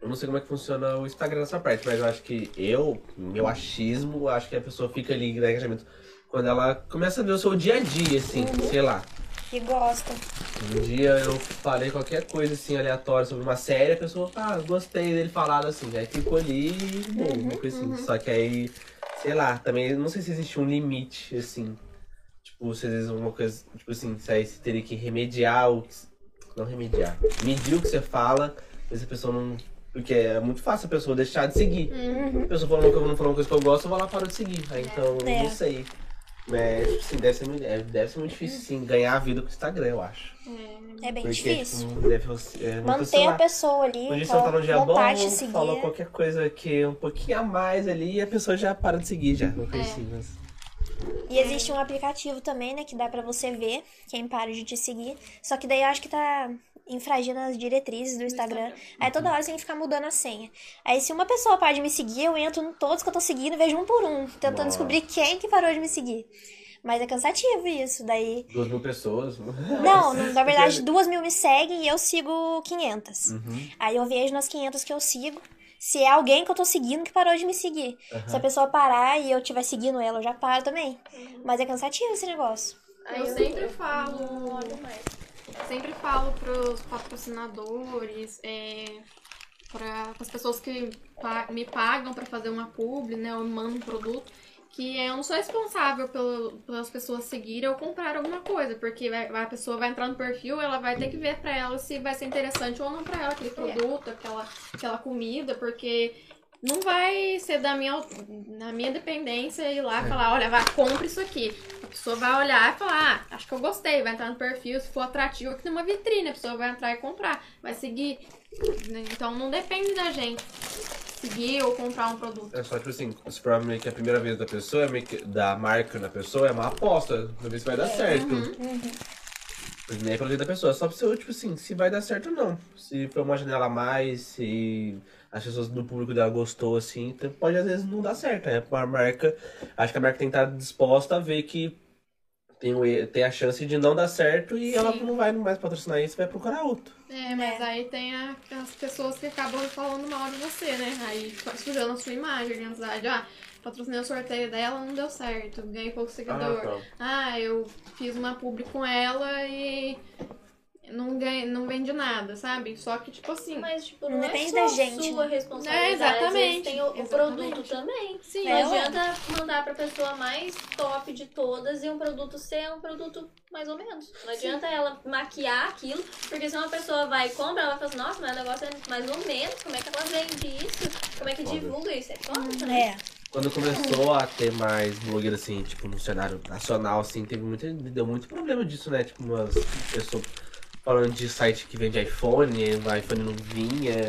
Eu não sei como é que funciona o Instagram nessa parte, mas eu acho que eu, meu achismo, acho que a pessoa fica ali no engajamento quando ela começa a ver o seu dia a dia, assim, sei lá. E gosta. Um dia eu falei qualquer coisa assim aleatória sobre uma série, a pessoa, ah, gostei dele falado assim, aí ficou ali e bom, uma coisa assim. Só que aí, sei lá, também não sei se existe um limite, assim. Tipo, se às vezes uma coisa, tipo assim, se aí você teria que remediar o que. Não remediar. Medir o que você fala, vezes a pessoa não. Porque é muito fácil a pessoa deixar de seguir. A pessoa falando que eu não falou uma coisa que eu gosto, eu vou lá e paro de seguir. Aí, então, É. não sei. Mas, tipo assim, deve ser, muito- é, deve ser muito difícil, sim, ganhar a vida com o Instagram, eu acho. É bem Porque, difícil. tipo, deve, é, Manter a pessoa ali, dia você tá num dia bom, falou qualquer coisa que é um pouquinho a mais ali e a pessoa já para de seguir já. Não É. assim, mas... E existe um aplicativo também, né, que dá pra você ver quem para de te seguir. Só que daí eu acho que tá infragindo as diretrizes do Instagram. Aí toda hora você tem que ficar mudando a senha. Aí se uma pessoa para de me seguir, eu entro em todos que eu tô seguindo e vejo um por um, tentando Nossa. descobrir quem que parou de me seguir. Mas é cansativo isso, daí... Duas mil pessoas. Não, na verdade, duas mil me seguem e eu sigo 500. Uhum. Aí eu vejo nas 500 que eu sigo se é alguém que eu tô seguindo que parou de me seguir. Aham. Se a pessoa parar e eu estiver seguindo ela, eu já paro também. Mas é cansativo esse negócio. Aí Eu eu sempre falo, olho mais. Sempre falo pros patrocinadores, é, para as pessoas que me pagam pra fazer uma publi, né, ou me mandam um produto, que eu não sou responsável pelo, pelas pessoas seguirem ou comprar alguma coisa, porque vai- a pessoa vai entrar no perfil, ela vai ter que ver pra ela se vai ser interessante ou não pra ela aquele produto, aquela, aquela comida, porque não vai ser da minha, na minha dependência ir lá e falar, olha, vai, compra isso aqui. A pessoa vai olhar e falar, ah, acho que eu gostei, vai entrar no perfil, se for atrativo, aqui tem uma vitrine, a pessoa vai entrar e comprar, vai seguir. Então não depende da gente seguir ou comprar um produto. É só tipo assim, se for meio que a primeira vez da pessoa, é meio que da marca na pessoa, é uma aposta. Pra ver se vai dar certo. Nem é pela vida da pessoa, só pra você, tipo assim, se vai dar certo ou não. Se for uma janela a mais, se as pessoas do público dela gostou, assim, então pode às vezes não dar certo. É uma marca. Acho que a marca tem que estar disposta a ver que tem, o e- tem a chance de não dar certo e ela Sim. não vai mais patrocinar isso vai procurar outro. É, mas aí tem a- as pessoas que acabam falando mal de você, né? Aí sujando a sua imagem, a identidade. Ah, patrocinei o sorteio dela, não deu certo, ganhei pouco seguidor. tá. Ah, eu fiz uma publi com ela e não, ganhei, não vende nada, sabe? Só que, tipo assim. Mas, tipo, Não não, depende é só da gente, sua né? responsabilidade. É, exatamente, tem o, o exatamente. produto também. Sim, Não É, adianta mandar pra pessoa mais top de todas e um produto ser um produto mais ou menos. Não adianta ela maquiar aquilo, porque se uma pessoa vai e compra, ela fala assim, nossa, mas o negócio é mais ou menos, como é que ela vende isso? Como é que Foda. divulga isso? É foda, né? É. Quando começou a ter mais blogueira, assim, tipo, no cenário nacional, assim, teve muito, deu muito problema disso, né? Tipo, umas pessoas falando de site que vende iPhone, o iPhone não vinha.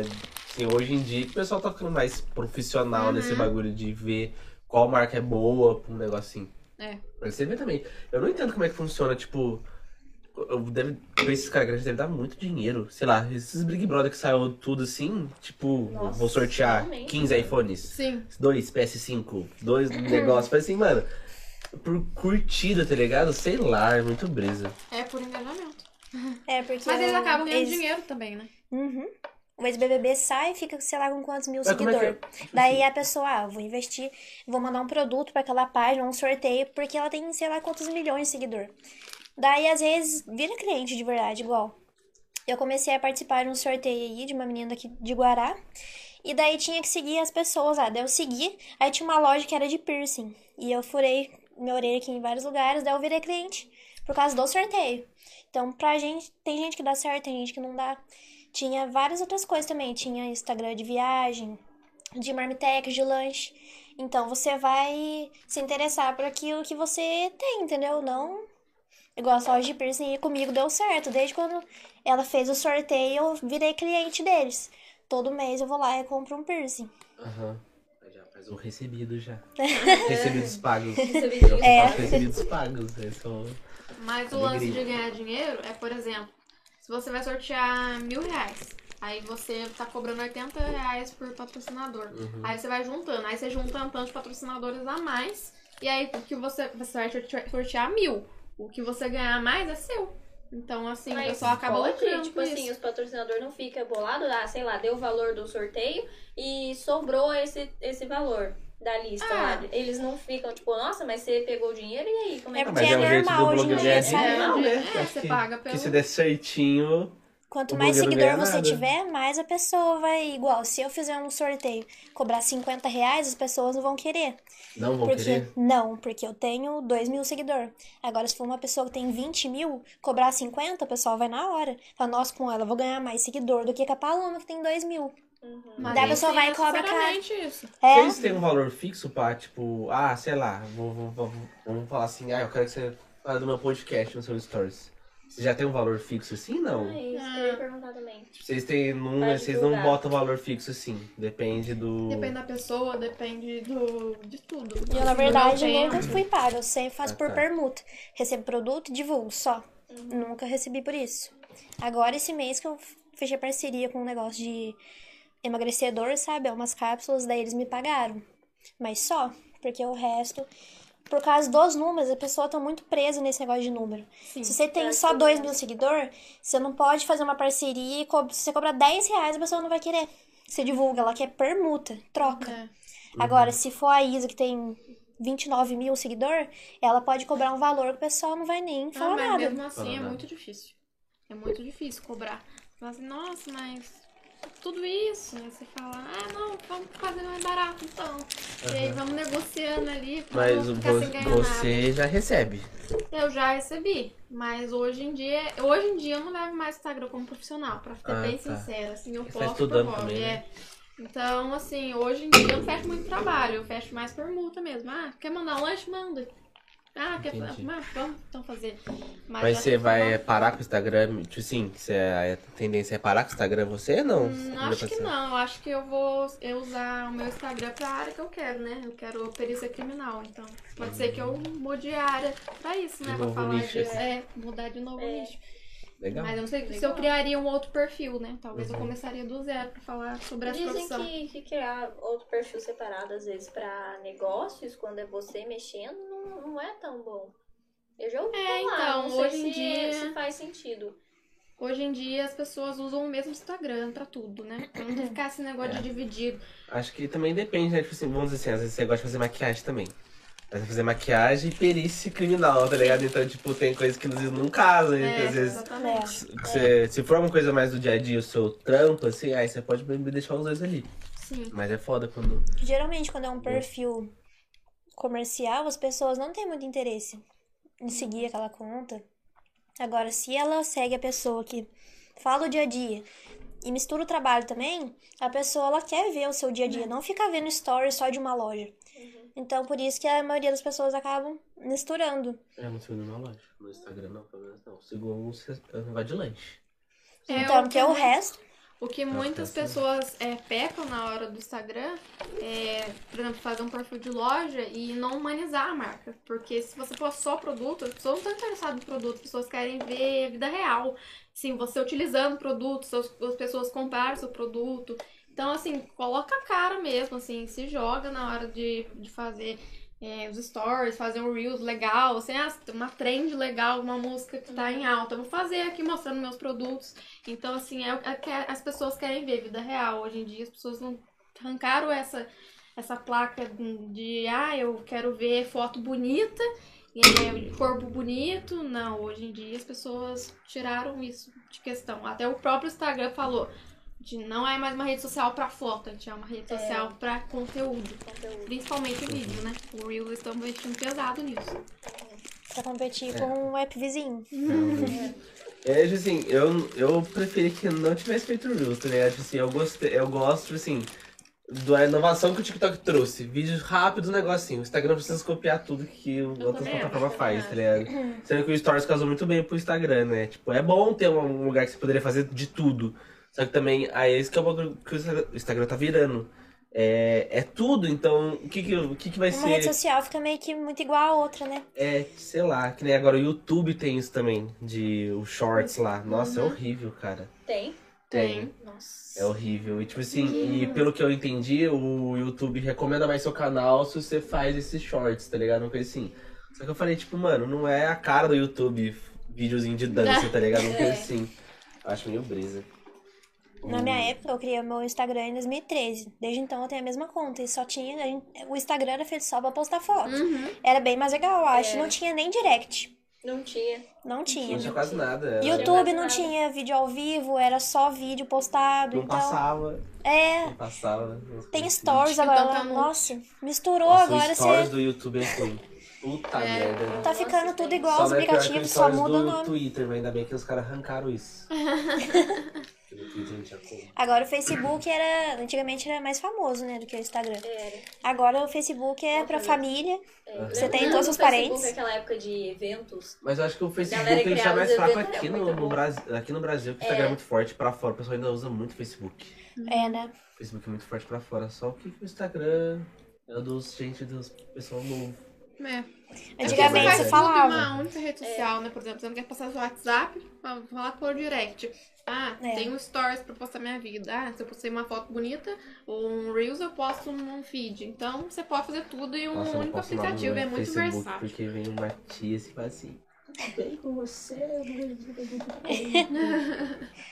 Assim, hoje em dia o pessoal tá ficando mais profissional Uhum. nesse bagulho de ver qual marca é boa pra um negocinho. É. Mas você vê também. Eu não entendo como é que funciona, tipo. Eu deve, esses caras grandes devem dar muito dinheiro. Sei lá, esses Big Brother que saiu tudo assim, tipo, Nossa, vou sortear realmente. 15 iPhones Sim. dois PS5, dois negócios. Falei assim, mano, por curtida, tá ligado? Sei lá, é muito brisa. É por engajamento. É, porque. Mas eles acabam ganhando ex- dinheiro também, né? Uhum. O ex-BBB sai e fica, sei lá, com quantos mil é seguidores. é? Daí a pessoa, ah, vou investir, vou mandar um produto pra aquela página, um sorteio, porque ela tem, sei lá, quantos milhões de seguidor. Daí, às vezes, vira cliente de verdade, igual. Eu comecei a participar de um sorteio aí de uma menina aqui de Guará. E daí tinha que seguir as pessoas lá. Daí eu segui, aí tinha uma loja que era de piercing. E eu furei minha orelha aqui em vários lugares, daí eu virei cliente. Por causa do sorteio. Então, pra gente, tem gente que dá certo, tem gente que não dá. Tinha várias outras coisas também. Tinha Instagram de viagem, de marmitecas, de lanche. Então, você vai se interessar por aquilo que você tem, entendeu? Não igual a só de piercing e comigo deu certo. Desde quando ela fez o sorteio, eu virei cliente deles. Todo mês eu vou lá e compro um piercing. Aham. Já faz um recebido já. Recebidos pagos. Recebidinho. É. Recebidos pagos. né? São... Mas o lance de ganhar dinheiro é, por exemplo, se você vai sortear mil reais, aí você tá cobrando 80 reais por patrocinador. Uhum. Aí você vai juntando, aí você junta um tanto de patrocinadores a mais, e aí o que você, você vai sortear- mil. O que você ganhar a mais é seu. Então, assim, o pessoal acaba lucrando tipo assim, os patrocinadores não ficam bolados, ah, sei lá, deu o valor do sorteio e sobrou esse, esse valor da lista Ah. lá. Eles não ficam, tipo, nossa, mas você pegou o dinheiro e aí? Como é É que Mas é, é jeito do normal hoje em dia, né? É, Acho você que, paga que pelo- se der certinho... Quanto mais seguidor você nada. tiver, mais a pessoa vai. Igual, se eu fizer um sorteio, cobrar 50 reais, as pessoas não vão querer. Não vão Porque, querer. não, porque eu tenho 2 mil seguidores. Agora, se for uma pessoa que tem 20 mil, cobrar 50, o pessoal vai na hora. Fala, nossa, com ela eu vou ganhar mais seguidor do que com a Paloma, que tem 2 mil. Uhum. Mas Daí a pessoa vai e cobra necessariamente isso. É, Vocês têm um valor fixo pra, tipo, ah, sei lá, vou, vou- vou- vamos falar assim, ah, eu quero que você fale do meu podcast no seu stories. Você já tem um valor fixo assim, não? É isso, eu ia perguntar também. Vocês têm Vai vocês não botam valor fixo assim. Depende do. Depende da pessoa, depende do, de tudo. E eu, na verdade, meu nunca fui paga. Eu sempre faço Ah, por tá. permuta. Recebo produto e divulgo só. Nunca recebi por isso. Agora, esse mês que eu fechei parceria com um negócio de emagrecedor, sabe? É umas cápsulas, daí eles me pagaram. Mas só, porque o resto. Por causa dos números, a pessoa tá muito presa nesse negócio de número. Sim. Se você tem É, só sim. 2 mil seguidores, você não pode fazer uma parceria e co- se você cobrar 10 reais, a pessoa não vai querer. Você divulga, ela quer permuta, troca. É. Agora, se for a Isa que tem 29 mil seguidor, ela pode cobrar um valor que o pessoal não vai nem Ah, falar mas nada. mesmo assim é muito difícil. É muito difícil cobrar. Assim, nossa, mas tudo isso, né? Você fala, ah, não, vamos fazer mais barato então. E aí vamos negociando ali Mas não ficar vo- sem ganhar nada. você já recebe. Eu já recebi, mas hoje em dia, hoje em dia eu não levo mais Instagram como profissional, pra ser Ah, bem tá. sincera, assim, eu Você tá posto estudando por hobby, também, né? é. Então, assim, hoje em dia eu não fecho muito trabalho, eu fecho mais por multa mesmo. Ah, quer mandar um lanche? Manda. Ah, quer Entendi. ah, vamos então fazer. Mas já você vai parar com o Instagram? Tipo assim, você, a tendência é parar com o Instagram você não? Hum, acho que não, eu acho que eu vou eu usar o meu Instagram pra área que eu quero, né? Eu quero perícia criminal, então pode ser que eu mude a área pra isso, né? De Pra falar nicho, de. assim. É, mudar de novo o É. nicho. Legal. Mas eu não sei se Legal. eu criaria um outro perfil, né? Talvez eu Uhum. começaria do zero pra falar sobre essa Dizem profissão. que, que criar outro perfil separado, às vezes, pra negócios, quando é você mexendo, não, não é tão bom. Eu já ouvi É, falar, então, não sei hoje em se, dia- se faz sentido. Hoje em dia as pessoas usam o mesmo Instagram pra tudo, né? Pra não ficar esse negócio É. de dividido. Acho que também depende, né? Tipo assim, vamos dizer assim, às vezes você gosta de fazer maquiagem também. Mas fazer maquiagem e perícia criminal, tá ligado? Então, tipo, tem coisas que às vezes não casam, né? É, às vezes. exatamente. se- for uma coisa mais do dia a dia, o seu trampo, assim, aí você pode deixar os dois ali. Sim. Mas é foda quando. Geralmente, quando é um perfil comercial, as pessoas não têm muito interesse em seguir aquela conta. Agora, se ela segue a pessoa que fala o dia a dia e mistura o trabalho também, a pessoa ela quer ver o seu dia a dia, não ficar vendo stories só de uma loja. Então, por isso que a maioria das pessoas acabam misturando. Eu não sigo nenhuma loja. No Instagram não, pelo menos não. Um um negócio de lanche. É, então, o porque que o resto. O que muitas pessoas é, pecam na hora do Instagram é, por exemplo, fazer um perfil de loja e não humanizar a marca. Porque se você for só produto, as pessoas não estão interessadas no produto, as pessoas querem ver a vida real. Sim, você utilizando o produto, seus- as pessoas compraram seu produto. Então, assim, coloca a cara mesmo, assim, se joga na hora de, de fazer é, os stories, fazer um Reels legal, assim, ah, uma trend legal, uma música que tá em alta. Eu vou fazer aqui mostrando meus produtos. Então, assim, é, é as pessoas querem ver vida real. Hoje em dia, as pessoas não arrancaram essa, essa placa de, ah, eu quero ver foto bonita, é, corpo bonito. Não, hoje em dia as pessoas tiraram isso de questão. Até o próprio Instagram falou. De não é mais uma rede social pra foto, a gente é uma rede social pra conteúdo. Conteúdo. Principalmente vídeo, né? O Reels estão investindo pesado nisso. Pra competir É. com o app vizinho. É, tipo assim, eu, eu preferi que não tivesse feito Reels, tá ligado? Tipo assim, eu, gostei, eu gosto, tipo assim, da inovação que o TikTok trouxe. Vídeos rápidos, um negócio assim. O Instagram precisa copiar tudo que o plataformas acho, faz, tá ligado? Sendo que o Stories casou muito bem pro Instagram, né? Tipo, é bom ter um lugar que você poderia fazer de tudo. Só que também, aí esse que é o bagulho que o Instagram tá virando. É, é tudo, então o que que, o que, que vai Uma rede ser? social fica meio que muito igual a outra, né? É, sei lá, que nem agora o YouTube tem isso também, de os shorts lá. Nossa, é horrível, cara. Tem? Tem. Nossa. É horrível. E tipo assim, e pelo que eu entendi, o YouTube recomenda mais seu canal se você faz esses shorts, tá ligado? Uma coisa assim. Só que eu falei, tipo, mano, não é a cara do YouTube videozinho de dança, tá ligado? Uma coisa É. assim. Acho meio brisa. Na minha época, eu criei meu Instagram em 2013. Desde então, eu tenho a mesma conta. E só tinha... a gente- O Instagram era feito só pra postar foto. Uhum. Era bem mais legal, eu acho. É. Não tinha nem direct. Não tinha. Não tinha. Não tinha quase nada. era- YouTube não nada. tinha vídeo ao vivo, era só vídeo postado. Não então, passava. é. Não passava. Tem stories agora. tá muito- Nossa, misturou Nossa, agora. stories Você do YouTube é ruim. Puta É. merda. tá Nossa, ficando tudo igual Só aos não é os aplicativos, só muda o nome. Twitter, mas ainda bem que os caras arrancaram isso. Como. Agora o Facebook era. Antigamente era mais famoso, né? Do que o Instagram. Era. Agora o Facebook é pra Nossa, família. É. Você tem do todos os Facebook, parentes? Aquela época de eventos. Mas eu acho que o Facebook ele tá criava mais os fraco aqui no, no. Brasil. Aqui no Brasil, que o Instagram é. É. muito forte pra fora. O pessoal ainda usa muito Facebook. É, né? O Facebook é muito forte pra fora. Só que o Instagram é dos gente dos pessoal novo. É. Antigamente mais você é. falava. uma única rede social, né? Por exemplo, você não quer passar seu WhatsApp, ah, falar por direct. Ah, É. tem um stories pra postar minha vida. Ah, se eu postei uma foto bonita ou um Reels, eu posto num feed. Então, você pode fazer tudo em um Nossa, único aplicativo. É muito Facebook versátil. Porque vem uma tia assim, fala assim. Vem com você,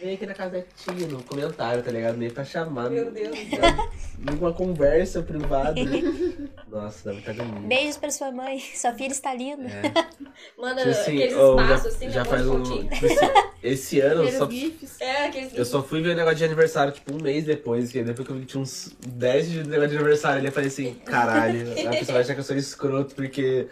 Vem aqui na casa da tia, no comentário, tá ligado? Nem pra chamar. Meu Deus. Numa conversa privada. Nossa, dá muita agonia. Beijos pra sua mãe. Sua filha está linda. É. Manda Tipo assim, aqueles ou espaços já, assim, já né? faz um. Tipo assim, esse ano eu Aqueles só, gifs. É, aqueles eu só fui ver o negócio de aniversário, tipo, um mês depois, que depois que eu vi que tinha uns 10 de negócio de aniversário ali, eu falei assim, caralho, a pessoa vai achar que eu sou escroto, porque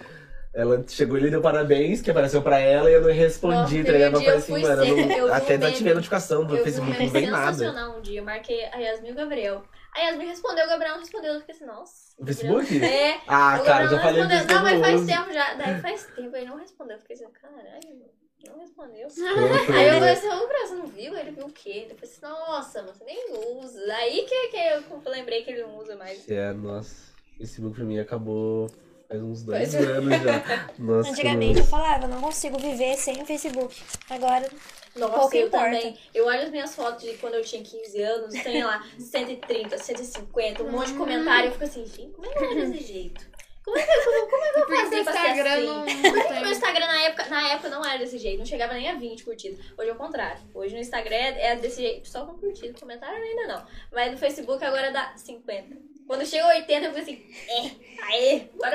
ela chegou e deu parabéns, que apareceu pra ela, e eu não respondi, tá ligado? Eu eu assim, mano, eu não- eu um até ativei a notificação do Eu Facebook, não vem nada. sensacional um dia. Eu marquei a Yasmin e o Gabriel. A Yasmin respondeu, o Gabriel não respondeu. Eu fiquei assim, nossa. No Gabriel- Facebook? É. Ah, o cara, já não falei respondeu. disso eu Não, mas não faz tempo já. Daí faz tempo, ele não respondeu. Eu fiquei assim, caralho, não respondeu. Aí eu falei assim, ô, Gabriel, você não viu? Ele viu o quê? Eu falei assim, nossa, mas você nem usa. Aí que, que eu lembrei que ele não usa mais. É, nossa, o Facebook pra mim acabou faz uns dois Faz- anos já. Nossa, Antigamente eu falava, não consigo viver sem o Facebook. Agora, Nossa, Pouco eu importa. também. Eu olho as minhas fotos de quando eu tinha 15 anos, tem lá 130, 150, um monte de comentário. Eu fico assim, gente, como é que eu era desse jeito? Como é que eu, como, como é que eu fazia pra ser Instagram assim? não, Porque não meu. Instagram na época, na época não era desse jeito, não chegava nem a 20 curtidas. Hoje é o contrário. Hoje no Instagram é é desse jeito, só com curtida. Comentário ainda não. Mas no Facebook agora dá 50. Quando chega a 80, eu fico assim, é, aê, vai.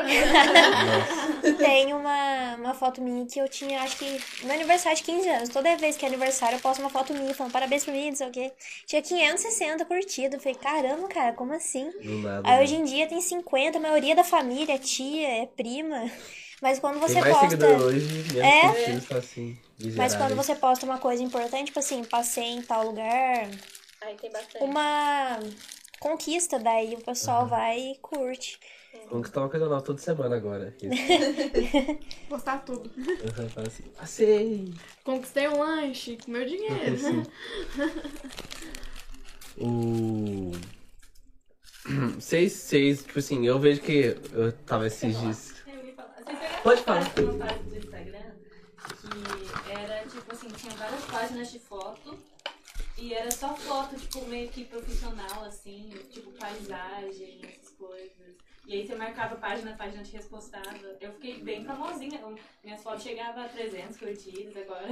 tem uma, uma foto minha que eu tinha, acho que no aniversário de 15 anos. Toda vez que é aniversário, eu posto uma foto minha falando parabéns pra mim, não sei o quê. Tinha 560 curtidas. Eu falei, caramba, cara, como assim? Do nada. Aí né? hoje em dia tem 50, a maioria da família é tia, é prima. Mas quando você Tem mais posta. hoje, É. assim, Mas quando você posta uma coisa importante, tipo assim, passei em tal lugar, Aí tem bastante. uma conquista, daí o pessoal vai e curte. Conquistar uma coisa nova toda semana agora. Postar tudo. Você fala assim, passei! Conquistei um lanche com meu dinheiro. Assim. O. Seis, seis, tipo assim, eu vejo que eu tava esses dias. Vocês Pode uma falar. Uma página do Instagram que era tipo assim, tinha várias páginas de foto e era só foto, tipo, meio que profissional, assim, tipo paisagem, essas coisas. E aí você marcava a página, a página te repostava. Eu fiquei bem famosinha. Minhas fotos chegavam a 300 curtidas agora.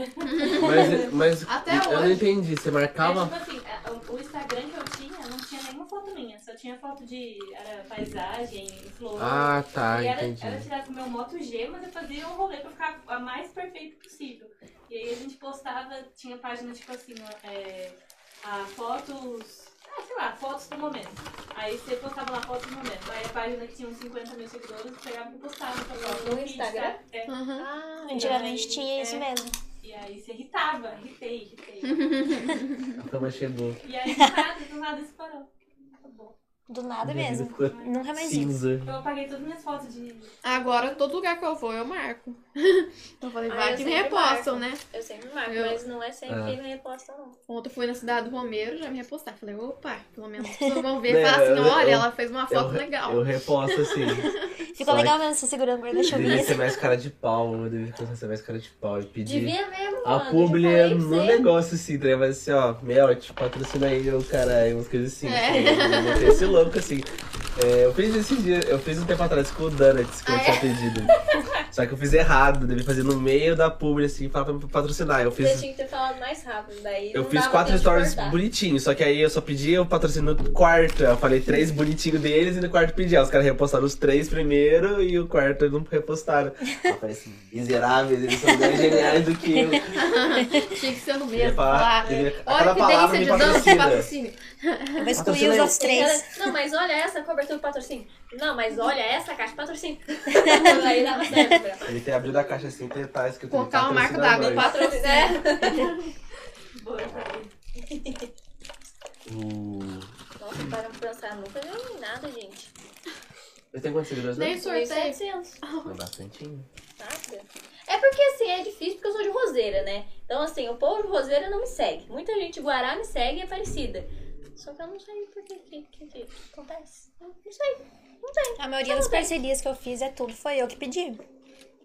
Mas, mas Até eu não hoje. entendi, você É, marcava. tipo assim, a- o- Instagram que eu tinha não tinha nenhuma foto minha, só tinha foto de era paisagem, flor. Ah, tá, e era, entendi. era tirar com o meu Moto G, mas eu fazia um rolê pra ficar a mais perfeito possível. E aí a gente postava, tinha página tipo assim, é, a fotos. Ah, sei lá, fotos do momento. Aí você postava lá fotos do momento. Aí a página que tinha uns 50 mil seguidores pegava e postava foto No Instagram? sabe? É. Uhum. Ah, Antigamente aí, tinha isso é. mesmo. E aí você irritava, irritei, irritei. A fama chegou. e aí do nada, do nada isso parou. Do nada Minha mesmo. ficou Nunca mais cinza. Eu apaguei todas as minhas fotos de. Agora, todo lugar que eu vou, eu marco. Eu falei, Ah, vai eu que me repostam, marco. né? Eu sempre marco, Eu- mas não é sempre Ah. que me reposta, não. Ontem eu fui na cidade do Romero, já me repostaram. Falei, opa, pelo menos as pessoas vão ver e falar assim, olha, eu- ela fez uma foto eu, legal. Eu reposto assim. Ficou legal mesmo você segurando o guarda-chuva. Devia ser mais cara de pau, eu devia ser mais cara de pau e pedir. Devia mesmo, A publi pra no negócio assim, tá ligado? Mas assim, ó, Mel, te patrocina aí, eu, caralho, umas coisas assim. É. assim, Eu botei esse louco assim. É, eu fiz esse dia, eu fiz um tempo atrás com o Donuts que eu tinha é? pedido. Só que eu fiz errado, devia fazer no meio da publi assim, pra, pra patrocinar. Eu Você fiz. tinha que ter falado mais rápido, daí Eu fiz quatro stories bonitinhos, só que aí eu só pedi o patrocínio no quarto. Eu falei três bonitinhos deles e no quarto pedi. Aí os caras repostaram os três primeiro e o quarto não repostaram. Eu falei assim, miseráveis, eles são mais geniais do que eu. Tinha que ser no mesmo. falar- devia- olha que palavra delícia de dança, patrocina. patrocínio. Eu vou excluir os outros três. Não, mas olha essa cobertura do patrocínio. Não, mas olha essa caixa de patrocínio. aí dava certo, Ele tem abrido a caixa assim, tem tá escrito Colocar uma marca d'água, nós. patrocínio. É. Boa. O... Nossa, para pensar, nunca ganhei nada, gente. Ele tem quantos seguidores? Nem sorteio. 700. É bastante. Nada. É porque assim, é difícil porque eu sou de Roseira, né? Então assim, o povo de Roseira não me segue. Muita gente de Guará me segue e é parecida. Só que eu não sei por que que, que, que acontece. Não não sei. Não sei. A maioria das parcerias que eu fiz é tudo, foi eu que pedi.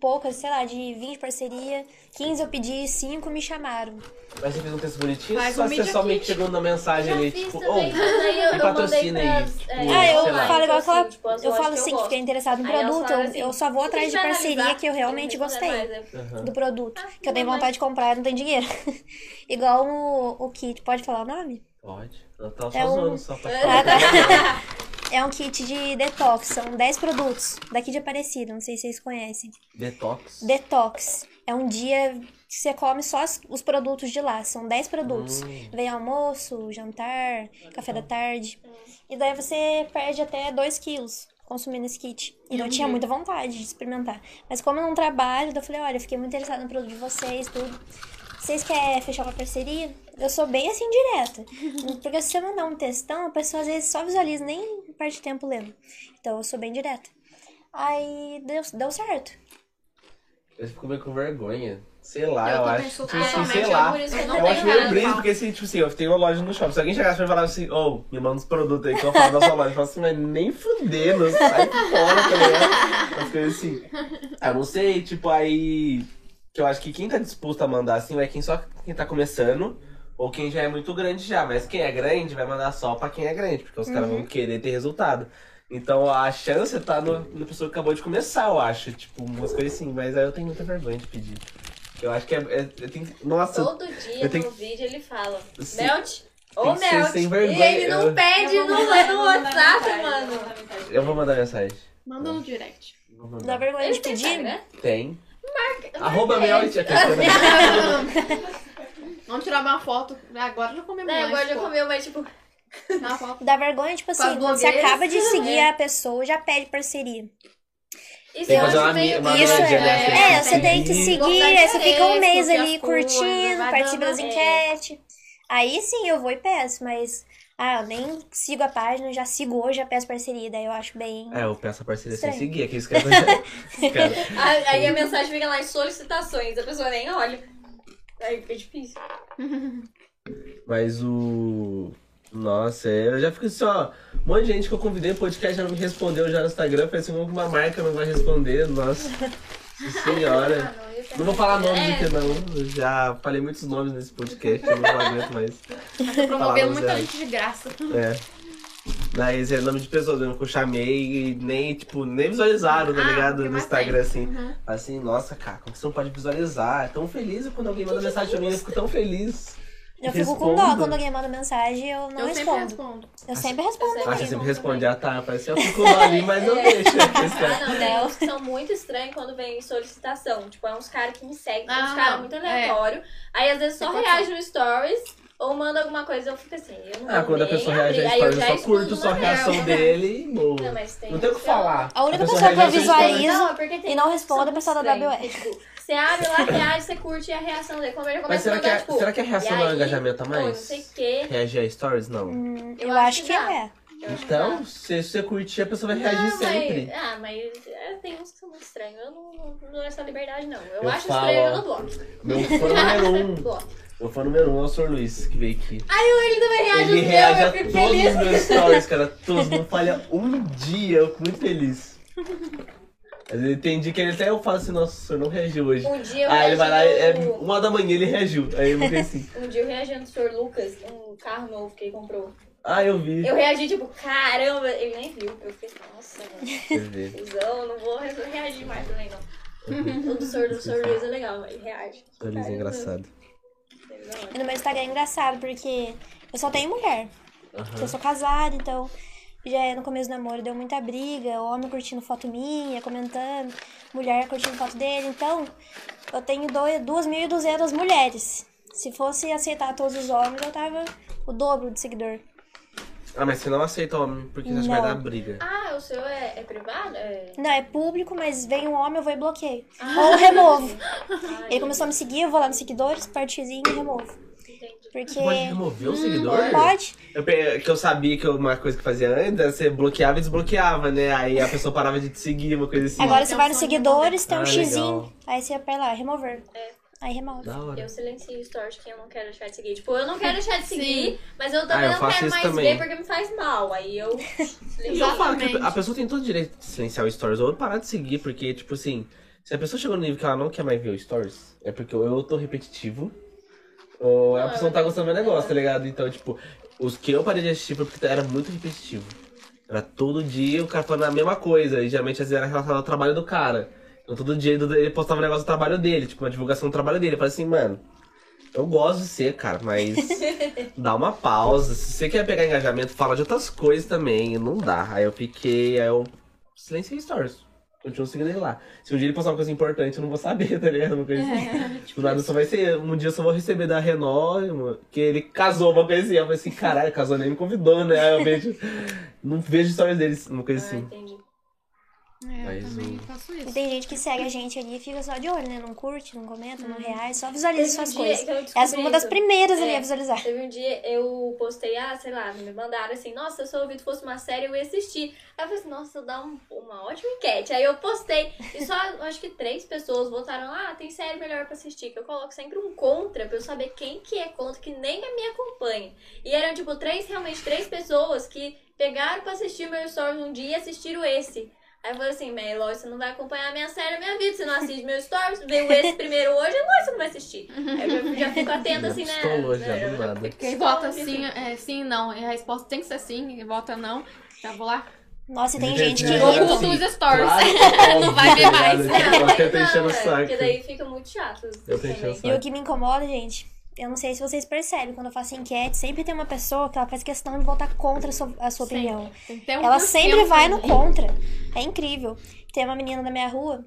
Poucas, sei lá, de 20 parceria, 15 eu pedi, 5 me chamaram. Mas você fez um texto bonitinho Faz ou um só você só meio que chegou na mensagem ali, tipo, também, oh, mas eu, eu patrocina aí, pras, tipo, é, Ah, eu lá. falo igual assim, aquela. tipo, as Eu lojas falo assim, que fiquei interessado no produto. Eu, assim, eu só vou atrás de "Quem vai parceria analisar?" que eu realmente gostei mais, é. Aham. do produto. Ah, Que eu tenho vontade de comprar e não tenho dinheiro. igual o, o kit. Pode falar o nome? Pode. Eu tava só É um- zoando, só pra Ah, tá. É um kit de detox, são 10 produtos daqui de Aparecida, não sei se vocês conhecem. Detox. Detox. É um dia que você come só os produtos de lá, são 10 produtos. Hum. Vem almoço, jantar, café da tarde. E daí você perde até 2 quilos consumindo esse kit. E eu tinha muita vontade de experimentar. Mas como eu não trabalho, eu falei, olha, eu fiquei muito interessada no produto de vocês, tudo. Vocês querem fechar uma parceria? Eu sou bem assim direta. Porque se você mandar um textão, a pessoa às vezes só visualiza, nem perde tempo lendo. Então eu sou bem direta. Aí deu, deu certo. Eu fico meio com vergonha. Sei lá, Eu eu, acho. Tipo assim, sei é lá. eu Eu acho meio brisa, porque assim, tipo assim, eu tenho uma loja no shopping. Se alguém chegasse e falasse assim, ô, me manda uns produtos aí que eu falo da sua loja, eu falo assim, mas nem fudendo, sai fora, tá ligado? As coisas assim. Ah, eu não sei, tipo, aí. Que eu acho que quem tá disposto a mandar assim é quem só quem tá começando. Ou quem já é muito grande já, mas quem é grande vai mandar só pra quem é grande, porque os caras vão querer ter resultado. Então a chance tá no, na pessoa que acabou de começar, eu acho. Tipo, umas coisas assim, mas aí eu tenho muita vergonha de pedir. Eu acho que é. é- eu tenho, nossa, Todo dia eu tenho- no vídeo ele fala, Sim. Melt, ser Melt. sem E vergonha, ele não eu- pede no, no WhatsApp, mano. eu vou mandar mensagem. Manda no direct. Dá vergonha de pedir? Instagram? Tem. Marca- Arroba ele. aqui. né? Vamos tirar uma foto. Agora já Né, mais, agora já pô. comeu, mas tipo, Tirar uma foto. Dá vergonha, tipo as assim, quando você acaba de seguir É. a pessoa, já pede parceria. isso Tem uma, Isso média, é- né? Você É, tem você tem que seguir, aí você fica um mês ali curtindo, participa das dando- enquetes. Aí sim eu vou e peço, mas. Ah, eu nem sigo a página, já sigo hoje, já peço parceria, daí eu acho bem. É, eu peço a parceria sem Estranho. seguir, é que isso que é Cara, Aí a mensagem fica lá em solicitações, a pessoa nem olha. Aí fica difícil. Mas o. Nossa, é, eu já fico assim, ó. Um monte de gente que eu convidei pro podcast já não me respondeu já no Instagram. Parece que uma marca não vai responder. Nossa. Senhora. Não vou falar nomes É. aqui não. Eu já falei muitos nomes nesse podcast, eu não aguento mais. Promovendo muita gente de graça. É. Mas é nome de pessoas mesmo que eu chamei e nem, tipo, nem visualizaram, tá Ah, ligado? No Instagram, assim. Uhum. Assim, nossa, cara, como que você não pode visualizar? É tão feliz quando alguém manda mensagem pra mim, eu fico tão feliz. Eu fico com dó Respondo. quando alguém manda mensagem eu não eu respondo. respondo. Eu sempre respondo Eu Ah, você sempre responde, ah tá, parece que eu fico lá ali, mas eu deixo. Ah, não, tem uns que são muito estranhos quando vem solicitação. Tipo, é uns caras que me seguem, uns Ah, caras não, muito é. aleatório. Aí às vezes só reage no stories ou manda alguma coisa eu fico assim, eu não Ah, quando a pessoa reage abrir. a Aí eu eu só curto só a reação dele e boa. Não, mas tem Não tem o que uns falar. A única pessoa pessoa que eu a visualizo Não, é e não uns são é a pessoa da tipo, você abre lá, reage, você curte e a reação dele. Quando ele começa Mas será a que, mandar, a, tipo, será que a reação não é aí, engajamento a oi, Não mais? sei o quê. Reagir a stories? Não. Hum, Eu eu, acho acho que dá. é. Eu Então, se você curtir, a pessoa vai reagir Não, sempre. Mas, ah, mas é, tem uns que são muito estranhos. Eu não, não, essa liberdade, não. Eu, Eu acho falo, estranho, eu não bloco. Meu fã número um. Meu fã número um é o Sr. Luiz, que veio aqui. Aí ele também reage Ele meu, reage eu a fico todos feliz. os meus stories, cara. Todos. Não falha um dia. Eu fico muito feliz. Mas eu entendi que ele até eu falo assim, nossa, o senhor não reagiu hoje. Um dia eu Ah, ele vai lá, é no- uma da manhã ele reagiu. Aí eu fiquei assim, Um dia eu reagi no Sr. Lucas, um carro novo que ele comprou. ah, eu vi. Eu reagi, tipo, caramba, ele nem viu. Eu fiquei, nossa, mano, não vou re- reagir mais também, não. O do Sr. do Sr. Luiz é legal, ele reage. Sr. Luiz é engraçado. Não é. No meu Instagram é engraçado, porque eu só tenho mulher. Eu sou casada, então já é no começo do namoro deu muita briga, homem curtindo foto minha, comentando, mulher curtindo foto dele. Então, eu tenho dois- 2.200 mulheres. Se fosse aceitar todos os homens, eu tava o dobro de seguidor. Ah, mas você não aceita homem, porque você acha que vai dar briga. Ah, o seu é, é privado? É... Não, é público, mas vem um homem, eu vou e bloqueio. Ah, Ou removo. Ah, Ele começou a me seguir, eu vou lá nos seguidores, partezinho e removo. Porque. Você pode remover o seguidor? Pode? Eu, que eu sabia que uma coisa que fazia antes era você bloqueava e desbloqueava, né? Aí a pessoa parava de te seguir, uma coisa assim. Agora Tem você vai nos seguidores, tem um Ah, xizinho. legal. Aí você vai lá, remover. É. Aí remove. Eu silencio de quem eu não quero deixar de seguir. Tipo, eu não quero deixar de seguir, Sim. mas eu também Ah, eu não quero mais também. ver porque me faz mal. Aí eu silencio. eu falo que a pessoa tem todo o direito de silenciar o stories ou parar de seguir, porque, tipo assim, se a pessoa chegou no nível que ela não quer mais ver o stories, é porque eu tô repetitivo, ou a pessoa não tá gostando do meu negócio, tá ligado? Então, tipo, os que eu parei de assistir foi porque era muito repetitivo. Era todo dia o cara falando a mesma coisa, e geralmente às vezes era relacionado ao trabalho do cara. Então todo dia ele postava um negócio do trabalho dele, tipo, uma divulgação do trabalho dele. Eu falei assim, mano, Eu gosto de ser, cara, mas dá uma pausa. Se você quer pegar engajamento, fala de outras coisas também. Não dá. Aí eu fiquei, aí eu silenciei stories. Continuo seguindo ele lá. Se um dia ele postar uma coisa importante, eu não vou saber, tá ligado? Uma coisa assim. Tipo, nada só vai ser. Um dia eu só vou receber da Renault, que ele casou, uma coisa assim. Eu falei assim, caralho, casou nem me convidou, né? Aí eu vejo. Não vejo stories deles, uma coisa Ah, assim. entendi. É, Mas eu também o- faço E isso. tem gente que segue a gente ali e fica só de olho, né? Não curte, não comenta, não reage, só visualiza suas um coisas. Essa é uma das primeiras ali É. a visualizar. Teve um dia eu postei, ah, sei lá, me mandaram assim, nossa, se o ouvido fosse uma série, eu ia assistir. Aí eu falei assim, nossa, dá um- uma ótima enquete. Aí eu postei, e só acho que três pessoas votaram, ah, tem série melhor pra assistir. Que eu coloco sempre um contra pra eu saber quem que é contra, que nem me acompanha. E eram, tipo, três, realmente, três pessoas que pegaram pra assistir meu stories um dia e assistiram esse. Aí eu falei assim, Mel, você não vai acompanhar a minha série, a minha vida. Você não assiste meus stories, veio esse primeiro hoje, agora você não vai assistir. Aí eu já, fico atenta assim, né? Já, né, do nada. fico Quem vota assim. sim, é sim não. E a resposta tem que ser sim, quem vota não. Já vou lá. Nossa, e tem Gente, que é, é, assim, os stories. Claro é Não vai ver tá mais. é, saco. Porque daí fica muito chato. Eu tô enchendo o também. E o que me incomoda, gente, eu não sei se vocês percebem, quando eu faço enquete, sempre tem uma pessoa que ela faz questão de votar contra a sua, a sua opinião. Ela sempre vai no ali. contra. É incrível. Tem uma menina da minha rua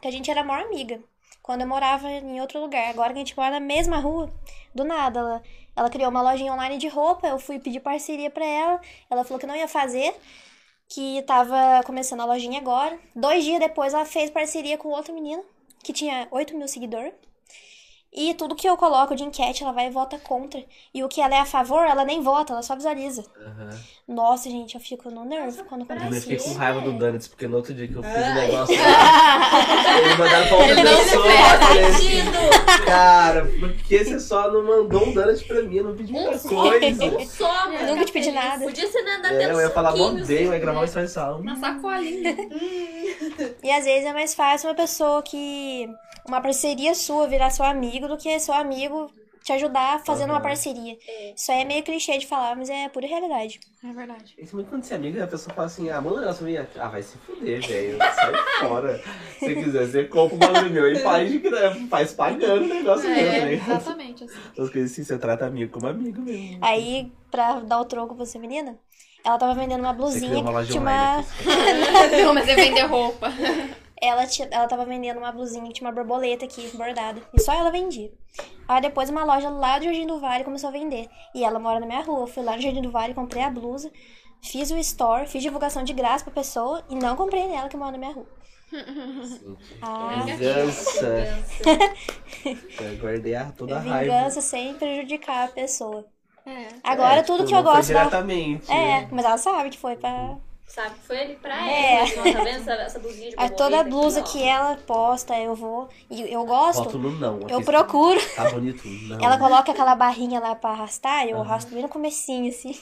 que a gente era a maior amiga. Quando eu morava em outro lugar. Agora que a gente mora na mesma rua, do nada, ela, ela criou uma lojinha online de roupa. Eu fui pedir parceria pra ela. Ela falou que não ia fazer, que tava começando a lojinha agora. Dois dias depois, ela fez parceria com outra menina, que tinha 8 mil seguidores. E tudo que eu coloco de enquete, ela vai e vota contra. E o que ela é a favor, ela nem vota, ela só visualiza. Aham. Nossa, gente, eu fico no nervo quando Eu acontece fiquei com isso. raiva do Donuts, porque no outro dia que eu fiz o Ai. negócio lá, eles mandaram pra outra Ele não pessoa. eu assim! Cara, por que você só não mandou um Donut pra mim? Eu não pedi muita coisa. Um só, mano. Nunca te pedi nada. Podia ser nada É, eu ia falar, odeio, assim, ia gravar um né? story só. Na sacolinha. E às vezes é mais fácil uma pessoa que. Uma parceria sua virar seu amigo do que seu amigo te ajudar fazendo uma Aham. parceria. É. Isso aí é meio clichê de falar, mas é pura realidade. É verdade. Isso muito quando você é amiga, a pessoa fala assim, ah, manda um negócio pra mim. Ah, vai se fuder, velho. Sai fora. Se quiser, você compra o bagulho meu e faz, de faz pagando o negócio meu, É, ligado? exatamente assim. As coisas assim, você trata amigo como amigo mesmo. Aí, pra dar o troco pra você, menina, ela tava vendendo uma Você blusinha uma que loja tinha online uma. Não, mas é vender roupa. Ela, tinha, ela tava vendendo uma blusinha que tinha uma borboleta aqui, bordada. E só ela vendia. Aí depois uma loja lá do Jardim do Vale começou a vender. E ela mora na minha rua. Eu fui lá no Jardim do Vale, comprei a blusa, fiz o store, fiz divulgação de graça pra pessoa e não comprei nela que mora na minha rua. Ah, Vingança. Vingança. Eu guardei a, toda a raiva. vingança sem prejudicar a pessoa. É. Agora É, tudo tipo, que eu gosto da... diretamente. É, mas ela sabe que foi pra. Sabe, foi ali pra É. ela. Não, tá vendo essa, essa blusinha de borboleta toda aqui, blusa ó? que ela posta, eu vou. E eu gosto. Não. Eu aqui. procuro. Tá bonito? Não. Ela coloca aquela barrinha lá pra arrastar, eu Aham. arrasto bem no comecinho, assim.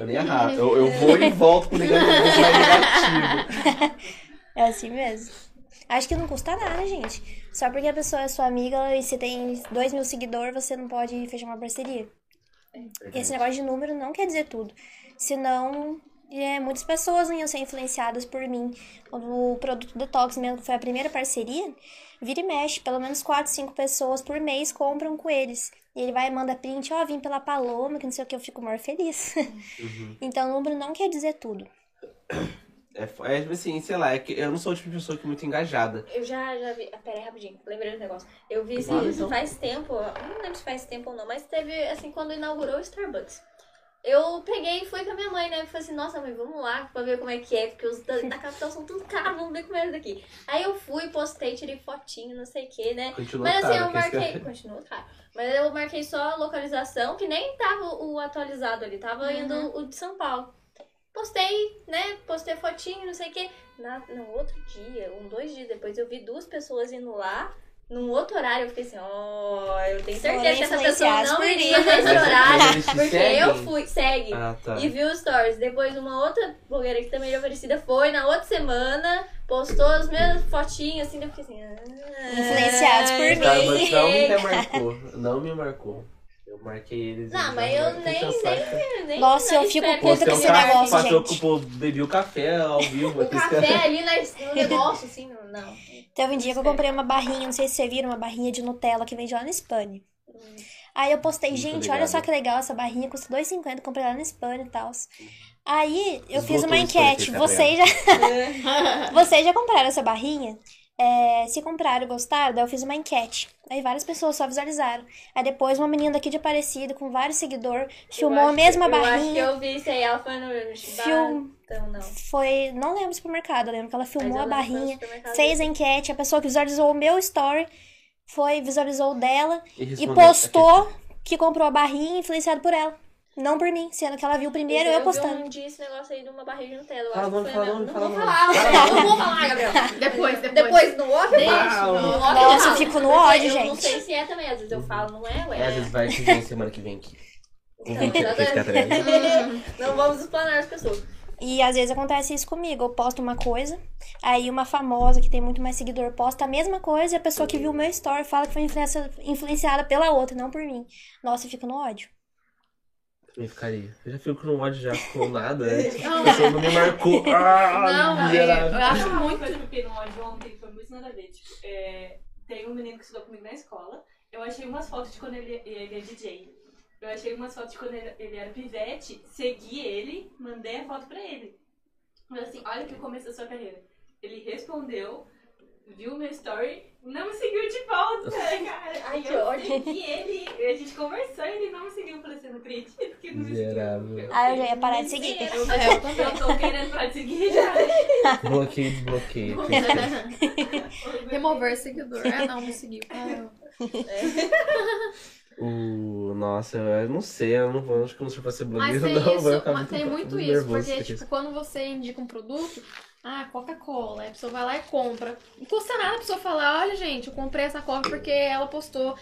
Eu nem arrasto. Eu, eu vou e volto com o negativo. negativo. É assim mesmo. Acho que não custa nada, gente. Só porque a pessoa é sua amiga e você tem dois mil seguidores, você não pode fechar uma parceria. Esse negócio de número não quer dizer tudo. Senão, é, muitas pessoas não iam ser influenciadas por mim. Quando o produto Detox mesmo foi a primeira parceria, vira e mexe. Pelo menos 4, 5 pessoas por mês compram com eles. E ele vai e manda print, ó, vim pela Paloma, que não sei o que, eu fico maior feliz. Uhum. então, o número não quer dizer tudo. É, é tipo assim, sei lá, é que eu não sou o tipo de pessoa que é muito engajada. Eu já, já vi. Ah, pera aí, rapidinho. Lembrei do negócio. Eu vi isso Fala, então. faz tempo. eu Não lembro se faz tempo ou não, mas teve, assim, quando inaugurou o Starbucks. Eu peguei e fui com a minha mãe, né? Eu falei assim, nossa, mãe, vamos lá pra ver como é que é, porque os da, da capital são tudo caros, vamos ver como é daqui. Aí eu fui, postei, tirei fotinho, não sei o que, né? Continua Mas assim, caro, eu que marquei. cara- Continua, cara. Mas eu marquei só a localização, que nem tava o atualizado ali, tava indo o de São Paulo. Postei, né? Postei fotinho, não sei o quê. Na, no outro dia, um, dois dias depois, eu vi duas pessoas indo lá. Num outro horário, eu fiquei assim, ó, eu tenho certeza que essa pessoa não iria nesse Mas- horário. mas Porque seguem? eu fui, segue. Ah, tá. E viu os stories. Depois uma outra blogueira que também era oferecida foi na outra semana, postou as mesmas fotinhos assim, daí eu fiquei assim. Ah, Influenciados por mim. Starbucks não me remarcou. Não me marcou. Eu marquei eles. Não, e mas já- eu já nem- saco. Nem Nossa, eu fico puta com esse negócio, eu, gente. tipo, bebi o café ao vivo. O café ali no negócio, assim, não. não. Teve um dia que eu comprei uma barrinha, não sei se vocês viram, uma barrinha de Nutella que vende lá no Spani. Aí eu postei, Muito gente, olha só que legal essa barrinha, custa 2,50, comprei lá no Spam e tal. Aí eu fiz Esgotou uma o Spam, enquete, vocês já, vocês já compraram essa barrinha? É, se compraram e gostaram, daí eu fiz uma enquete. Aí várias pessoas só visualizaram. Aí depois uma menina daqui de Aparecida, com vários seguidores, filmou a mesma eu acho que barrinha. eu vi isso aí, ela foi no Film- Então, não. Foi, não lembro supermercado, eu lembro que ela filmou a barrinha, fez a enquete, a pessoa que visualizou o meu story foi, visualizou o dela E, e postou que comprou a barrinha influenciado por ela. Não por mim, sendo que ela viu primeiro eu vi postando. um dia esse negócio aí de uma barriga de Nutella. eu Fala que fala na- fala Não vou nome. falar, Fala Gabriel, nome. não vou falar, Gabriel. Depois, depois. Depois no off eu falo. Nossa, eu fico no ódio, Eu não gente. sei se é também, às vezes eu falo, não é, ué. É, às vezes vai vem semana que vem aqui. Não vamos explanar as pessoas. E às vezes acontece isso comigo. Eu posto uma coisa, aí uma famosa que tem muito mais seguidor posta a mesma coisa e a pessoa que viu o meu story fala que foi influencia- influenciada pela outra, não por mim. Nossa, eu fico no ódio. Eu ficaria. Eu já fico com ódio já com nada. né? Tipo, Não, a pessoa não me marcou. Ah, Não, miserável. eu acho muito. eu fiquei no ódio ontem foi muito nada a ver. Tipo, é, tem um menino que estudou comigo na escola. Eu achei umas fotos de quando ele, ele é DJ. Eu achei umas fotos de quando ele, ele era pivete, segui ele, mandei a foto pra ele. Falei assim, olha que começo da sua carreira. Ele respondeu, viu meu story, não me seguiu de volta, cara. Ai, E que eu ódio. segui ele, a gente conversou e ele não me seguiu. Eu falei assim, não acredito que não me seguiu. Ah, eu já ia parar de seguir. Eu, eu eu tô querendo parar de seguir já. Bloqueio, desbloqueio. Remover seguidor. Ah, não, me seguiu. Ah, O... Nossa, eu não sei, eu não eu acho que eu não sei pra ser Mas blogueiro, tem não. vai isso, ficar mas tem muito muito isso, nervoso porque, tipo, quando você indica um produto, ah, Coca-Cola, a pessoa vai lá e compra. Não custa nada a pessoa falar, olha, gente, eu comprei essa Coca porque ela postou.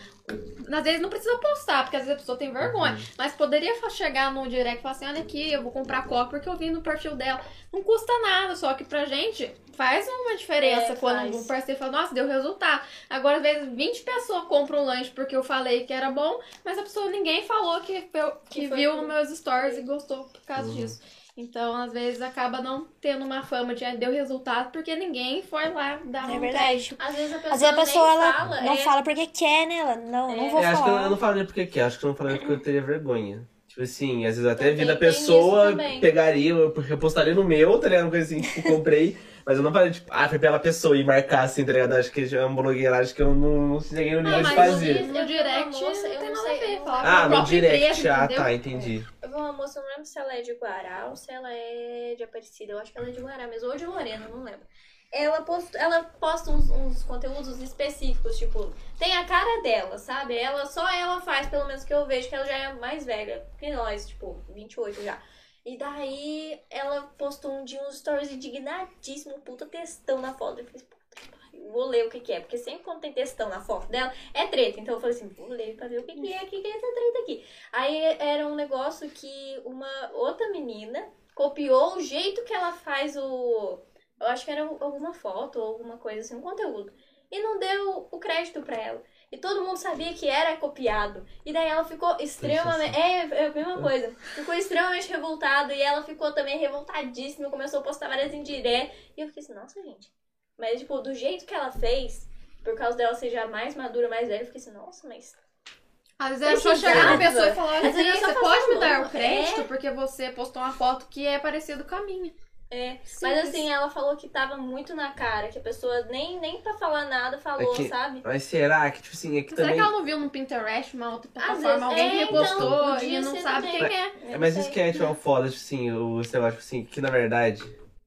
Às vezes não precisa postar, porque às vezes a pessoa tem vergonha. Uhum. Mas poderia chegar no direct e falar assim, olha aqui, eu vou comprar Coca porque eu vi no perfil dela. Não custa nada, só que pra gente faz uma diferença É, quando faz. o parceiro fala, nossa, deu resultado. Agora, às vezes, 20 pessoas compram um lanche porque eu falei que era bom, mas a pessoa, ninguém falou que, que, Que viu nos meus stories e gostou por causa Uhum. disso. Então, às vezes, acaba não tendo uma fama de deu resultado porque ninguém foi lá dar É um verdade. Às vezes a pessoa, Às vezes a pessoa nem ela fala. não é, fala porque quer, né? Ela, não, não É. vou Eu acho que eu, falar. eu não falaria porque que, acho que eu não falaria porque eu teria vergonha. Tipo assim, às vezes até Também vi da tem isso pessoa, também. pegaria, eu eu postaria no meu, tá ligado? Uma coisa assim, tipo, comprei. Mas eu não falei, tipo, ah, foi pela pessoa e marcar assim, tá ligado? Acho que é uma blogueiragem que eu não, não cheguei no nível Não, de mas fazer. no, no Eu direct uma moça, não eu tem não nada sei, eu- Ah, no direct, empresa, ah, entendeu? tá, entendi. Eu vi uma moça, não lembro se ela é de Guará ou se ela é de Aparecida. Eu acho que ela é de Guará mesmo, ou de Lorena, não lembro. Ela posta, ela posta uns, uns conteúdos específicos, tipo, tem a cara dela, sabe? Ela, só ela faz, pelo menos que eu vejo, que ela já é mais velha que nós, tipo, 28 já. E daí ela postou um dia uns stories indignadíssimo, puta textão na foto. Eu falei, pariu, vou ler o que que é. Porque sempre quando tem textão na foto dela, é treta. Então eu falei assim, vou ler pra ver o que que é, o que que é essa treta aqui. Aí era um negócio que uma outra menina copiou o jeito que ela faz o. Eu acho que era alguma foto ou alguma coisa assim, um conteúdo. E não deu o crédito pra ela. E todo mundo sabia que era copiado. E daí ela ficou extremamente. É, é a mesma coisa. Ficou extremamente revoltada. E ela ficou também revoltadíssima. Começou a postar várias indiretas. E eu fiquei assim, nossa, gente. Mas, tipo, do jeito que ela fez, por causa dela ser já mais madura, mais velha, eu fiquei assim, nossa, mas. Às vezes a pessoa chegar na pessoa e falar, eu você só pode me dar o louco. crédito É. porque você postou uma foto que é parecida com a minha. É. Mas Simples. assim, ela falou que tava muito na cara, que a pessoa nem, nem pra falar nada falou, É que- sabe? Mas será que, tipo assim, é que Será também. que ela não viu no Pinterest, uma outra plataforma, alguém que é, então, repostou podia e não sabe quem é? É, não mas isso que é tipo, foda, tipo assim, o, sei lá, tipo assim, que na verdade,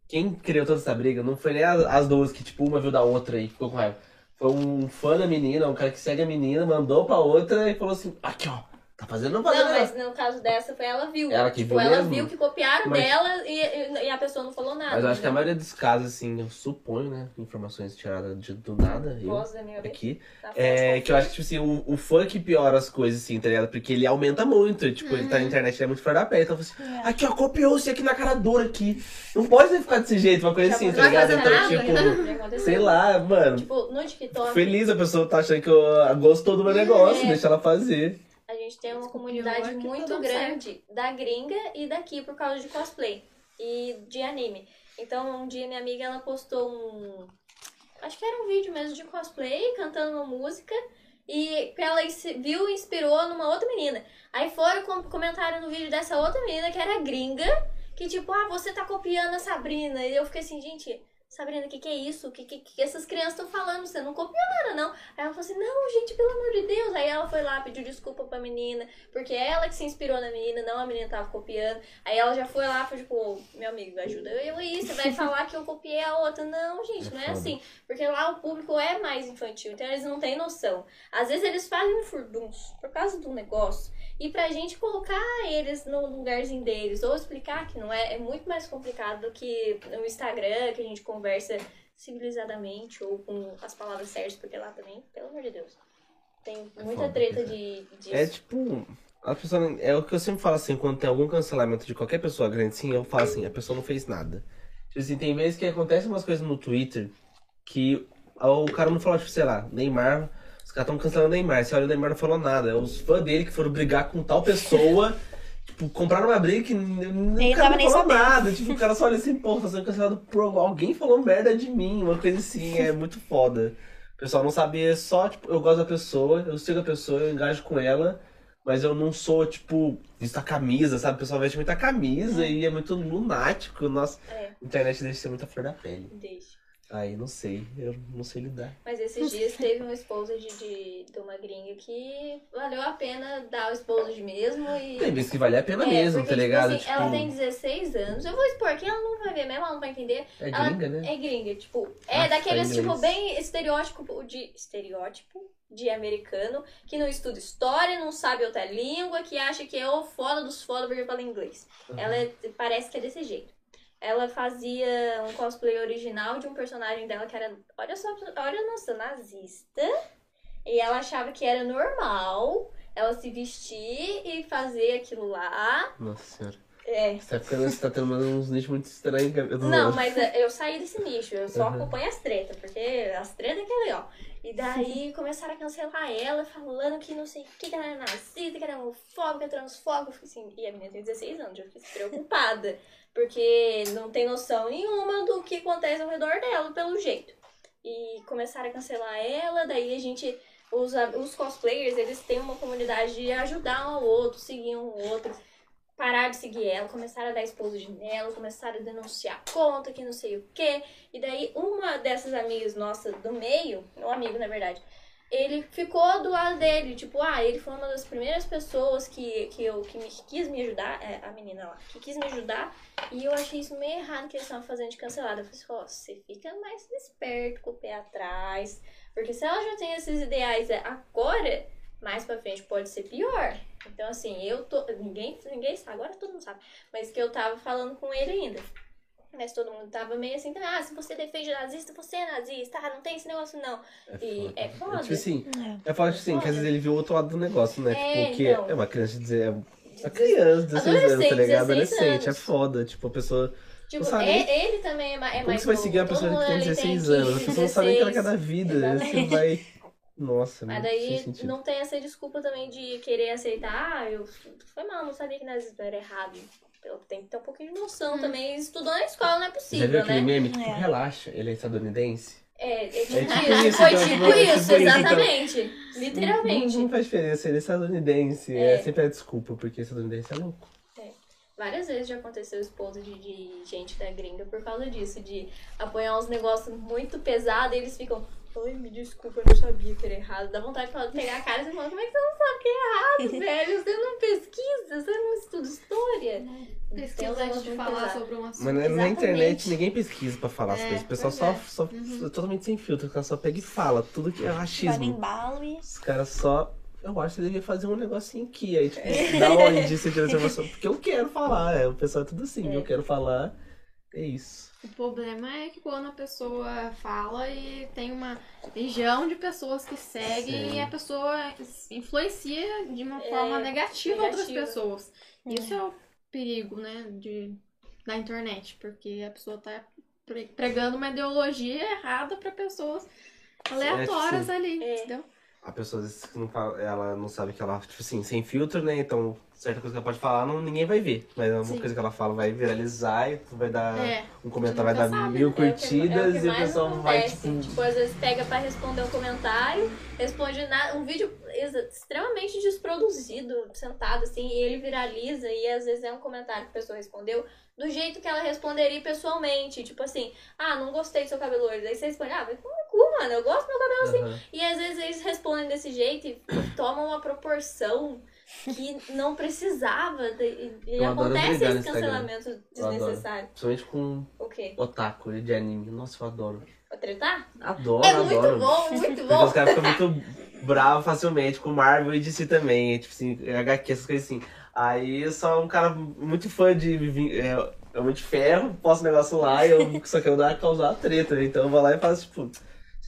quem criou toda essa briga não foi nem as, as duas que, tipo, uma viu da outra e ficou com raiva. Foi um fã da menina, um cara que segue a menina, mandou pra outra e falou assim, aqui ó, tá fazendo, não fazendo Não, nada. mas no caso dessa foi ela viu. Ela que tipo, viu ela mesmo? viu que copiaram Mas- dela e, e- a pessoa não falou nada. Mas eu acho que a maioria dos casos, assim, eu suponho, né, informações tiradas de, do nada, eu, Voz aqui, Tá é que eu acho que, tipo assim, o, o que piora as coisas, assim, tá ligado? Porque ele aumenta muito, tipo, ele tá Uhum. na internet, ele é muito fora da pele, então assim, aqui ó, copiou-se aqui na cara dura aqui, não pode ficar desse jeito, uma coisa Já assim, tá ligado? Então, nada, tipo, Já aconteceu. sei lá, mano, Tipo, no TikTok, feliz a pessoa tá achando que eu, gostou do meu negócio, É. deixa ela fazer. A gente tem uma Desculpa, comunidade que muito tá grande da gringa e daqui por causa de cosplay e de anime. Então, um dia minha amiga ela postou um. Acho que era um vídeo mesmo de cosplay, cantando uma música. E ela viu e inspirou numa outra menina. Aí foram com comentaram no vídeo dessa outra menina que era gringa, que tipo, ah, você tá copiando a Sabrina. E eu fiquei assim, gente, Sabrina, o que, que é isso? O que, que, que essas crianças estão falando? Você não copiou nada, não. Aí ela falou assim, não, gente, pelo amor de Deus. Aí ela foi lá, pediu desculpa pra menina, porque é ela que se inspirou na menina, não a menina tava copiando. Aí ela já foi lá, foi tipo, meu amigo, ajuda eu aí, você vai falar que eu copiei a outra. Não, gente, não é assim. Porque lá o público é mais infantil, então eles não têm noção. Às vezes eles fazem um furduns por causa do negócio. E pra gente colocar eles no lugarzinho deles, ou explicar que não é, é muito mais complicado do que no Instagram, que a gente conversa civilizadamente ou com as palavras certas, porque lá também, pelo amor de Deus, tem muita foda, treta de, de É tipo. A pessoa, é o que eu sempre falo assim, quando tem algum cancelamento de qualquer pessoa grande assim, eu falo assim, a pessoa não fez nada. Tipo assim, tem vezes que acontecem umas coisas no Twitter que o cara não falou, tipo, sei lá, Neymar, os caras estão cancelando o Neymar, você olha o Neymar não falou nada. É os fãs dele que foram brigar com tal pessoa, tipo, compraram uma briga que n- n- Ele o cara tava não nem falou sabendo. nada. Tipo, o cara só olha assim, pô, tá sendo cancelado por alguém falou merda de mim, uma coisa assim, é muito foda. O pessoal não sabe, é só, tipo, eu gosto da pessoa, eu sigo a pessoa, eu engajo com ela, mas eu não sou, tipo, visto a camisa, sabe? O pessoal veste muita camisa e é muito lunático. Nossa, É. a internet deixa ser muita flor da pele. Deixa. Aí, não sei, eu não sei lidar. Mas esses dias teve uma esposa de, de, de uma gringa que valeu a pena dar o esposo de mesmo e. Tem vezes que vale a pena É, mesmo, porque, tá tipo ligado? assim, ela tem 16 anos. Eu vou expor que ela não vai ver mesmo, ela não vai entender. É ela gringa, né? É gringa, tipo, é Ah, daqueles, tá tipo, bem estereótipo de. Estereótipo de americano, que não estuda história, não sabe outra língua, que acha que é o foda dos foda porque fala inglês. Ela é- parece que é desse jeito. Ela fazia um cosplay original de um personagem dela que era, olha só, olha nossa, nazista. E ela achava que era normal ela se vestir e fazer aquilo lá. Nossa senhora. É, Você tá, ficando, você tá tendo uns nichos muito estranhos. Não, mas é, eu saí desse nicho, eu só Uhum. acompanho as tretas, porque as tretas que é legal. E daí começaram a cancelar ela, falando que não sei o que, que ela era nazista, que era homofóbica, transfóbica. Assim, e a menina tem 16 anos, eu fiquei preocupada, porque não tem noção nenhuma do que acontece ao redor dela, pelo jeito. E começaram a cancelar ela, daí a gente. Os, os cosplayers, eles têm uma comunidade de ajudar um ao outro, seguir um ao outro parar de seguir ela, começaram a dar expose nela, começaram a denunciar conta, que não sei o quê. E daí uma dessas amigas nossas do meio, um amigo na verdade, ele ficou do lado dele, tipo, ah, ele foi uma das primeiras pessoas que, que, eu, que, me, que quis me ajudar, é, a menina lá, que quis me ajudar, e eu achei isso meio errado que eles estavam fazendo de cancelada. Eu falei ó, você fica mais esperto com o pé atrás, porque se ela já tem esses ideais agora, mais pra frente pode ser pior. Então, assim, eu tô. Ninguém, ninguém sabe, agora todo mundo sabe. Mas que eu tava falando com ele ainda. Mas todo mundo tava meio assim, ah, se você defende nazista, você é nazista, ah, não tem esse negócio não. E foda. é foda. Tipo assim, É. é foda tipo assim, que às vezes ele viu o outro lado do negócio, né? É, tipo, que então. é uma criança de dizer. É uma criança, 16 anos, tá Adolescente, ligado? 16 Adolescente, é anos. foda. Tipo, a pessoa. Tipo, Não sabe é- ele também é, ma- é Como mais você vai novo. seguir uma Todo pessoa que tem ali 16 anos? A 15, pessoa não sabe o que ela quer da 16. vida. Você Exatamente. vai. Nossa, Mas daí não tem essa desculpa também de querer aceitar, ah, eu foi mal, não sabia que nazismo era errado. Eu tenho que ter um pouquinho de noção também. Estudou na escola, não é Já viu possível, aquele né? meme? Tipo, É. relaxa, ele é estadunidense? É, é tipo É tipo isso, foi então, tipo tipo, é isso, tipo isso, então. exatamente. Literalmente. Não, não faz diferença, ele é estadunidense. É, É. sempre a desculpa, porque estadunidense é louco. Várias vezes já aconteceu esposa de, de gente da gringa por causa disso, de apoiar uns negócios muito pesados e eles ficam, ai, me desculpa, eu não sabia que era errado. Dá vontade de falar- pegar a cara e você fala, como é que você não sabe que é errado, velho? Você não pesquisa, você não estuda história. Pesquisa negócios antes de falar sobre um assunto. Mas na, na Exatamente. internet ninguém pesquisa pra falar as É, coisas. O pessoal pois só, é. só é totalmente sem filtro. O cara só pega e fala tudo que é achismo. embalo e. Os caras só. Eu acho que você devia fazer um negocinho aqui. Aí, tipo, da onde você tira essa informação? Porque eu quero falar. É, o pessoal é tudo assim. É. Eu quero falar. É isso. O problema é que quando a pessoa fala e tem uma legião de pessoas que seguem Sim. e a pessoa influencia de uma É, forma negativa, outras negativa. pessoas. Isso é o perigo, né, de, da internet, porque a pessoa tá pre- pregando uma ideologia errada pra pessoas aleatórias sim. ali, É. entendeu? a pessoa às vezes não fala- ela não sabe que ela, tipo assim, sem filtro, né? Então, certa coisa que ela pode falar, não, ninguém vai ver. Mas uma Sim. coisa que ela fala vai viralizar e tu vai dar. É. Um comentário vai dar sabe, mil É o que- é curtidas o e o pessoal vai, tipo. Tipo, às vezes pega pra responder um comentário, responde na, um vídeo extremamente desproduzido, sentado assim, e ele viraliza, e às vezes é um comentário que a pessoa respondeu do jeito que ela responderia pessoalmente. Tipo assim, ah, não gostei do seu cabelo hoje. Aí você responde, ah, vai tomar cu, mano, eu gosto do meu cabelo aham. E às vezes eles respondem desse jeito e tomam uma proporção que não precisava. de- E, Eu acontece esse cancelamento Eu desnecessário. Principalmente com O quê? otaku de anime. Nossa, eu adoro. Vou tretar? Adoro, É muito adoro. bom, muito bom. os caras ficam muito bravos facilmente com Marvel e DC também. Tipo assim, HQ, essas coisas assim. Aí eu sou um cara muito fã de é, Homem de Ferro, posto um negócio lá e eu só quero dar, causar treta. né? Então eu vou lá e faço, tipo,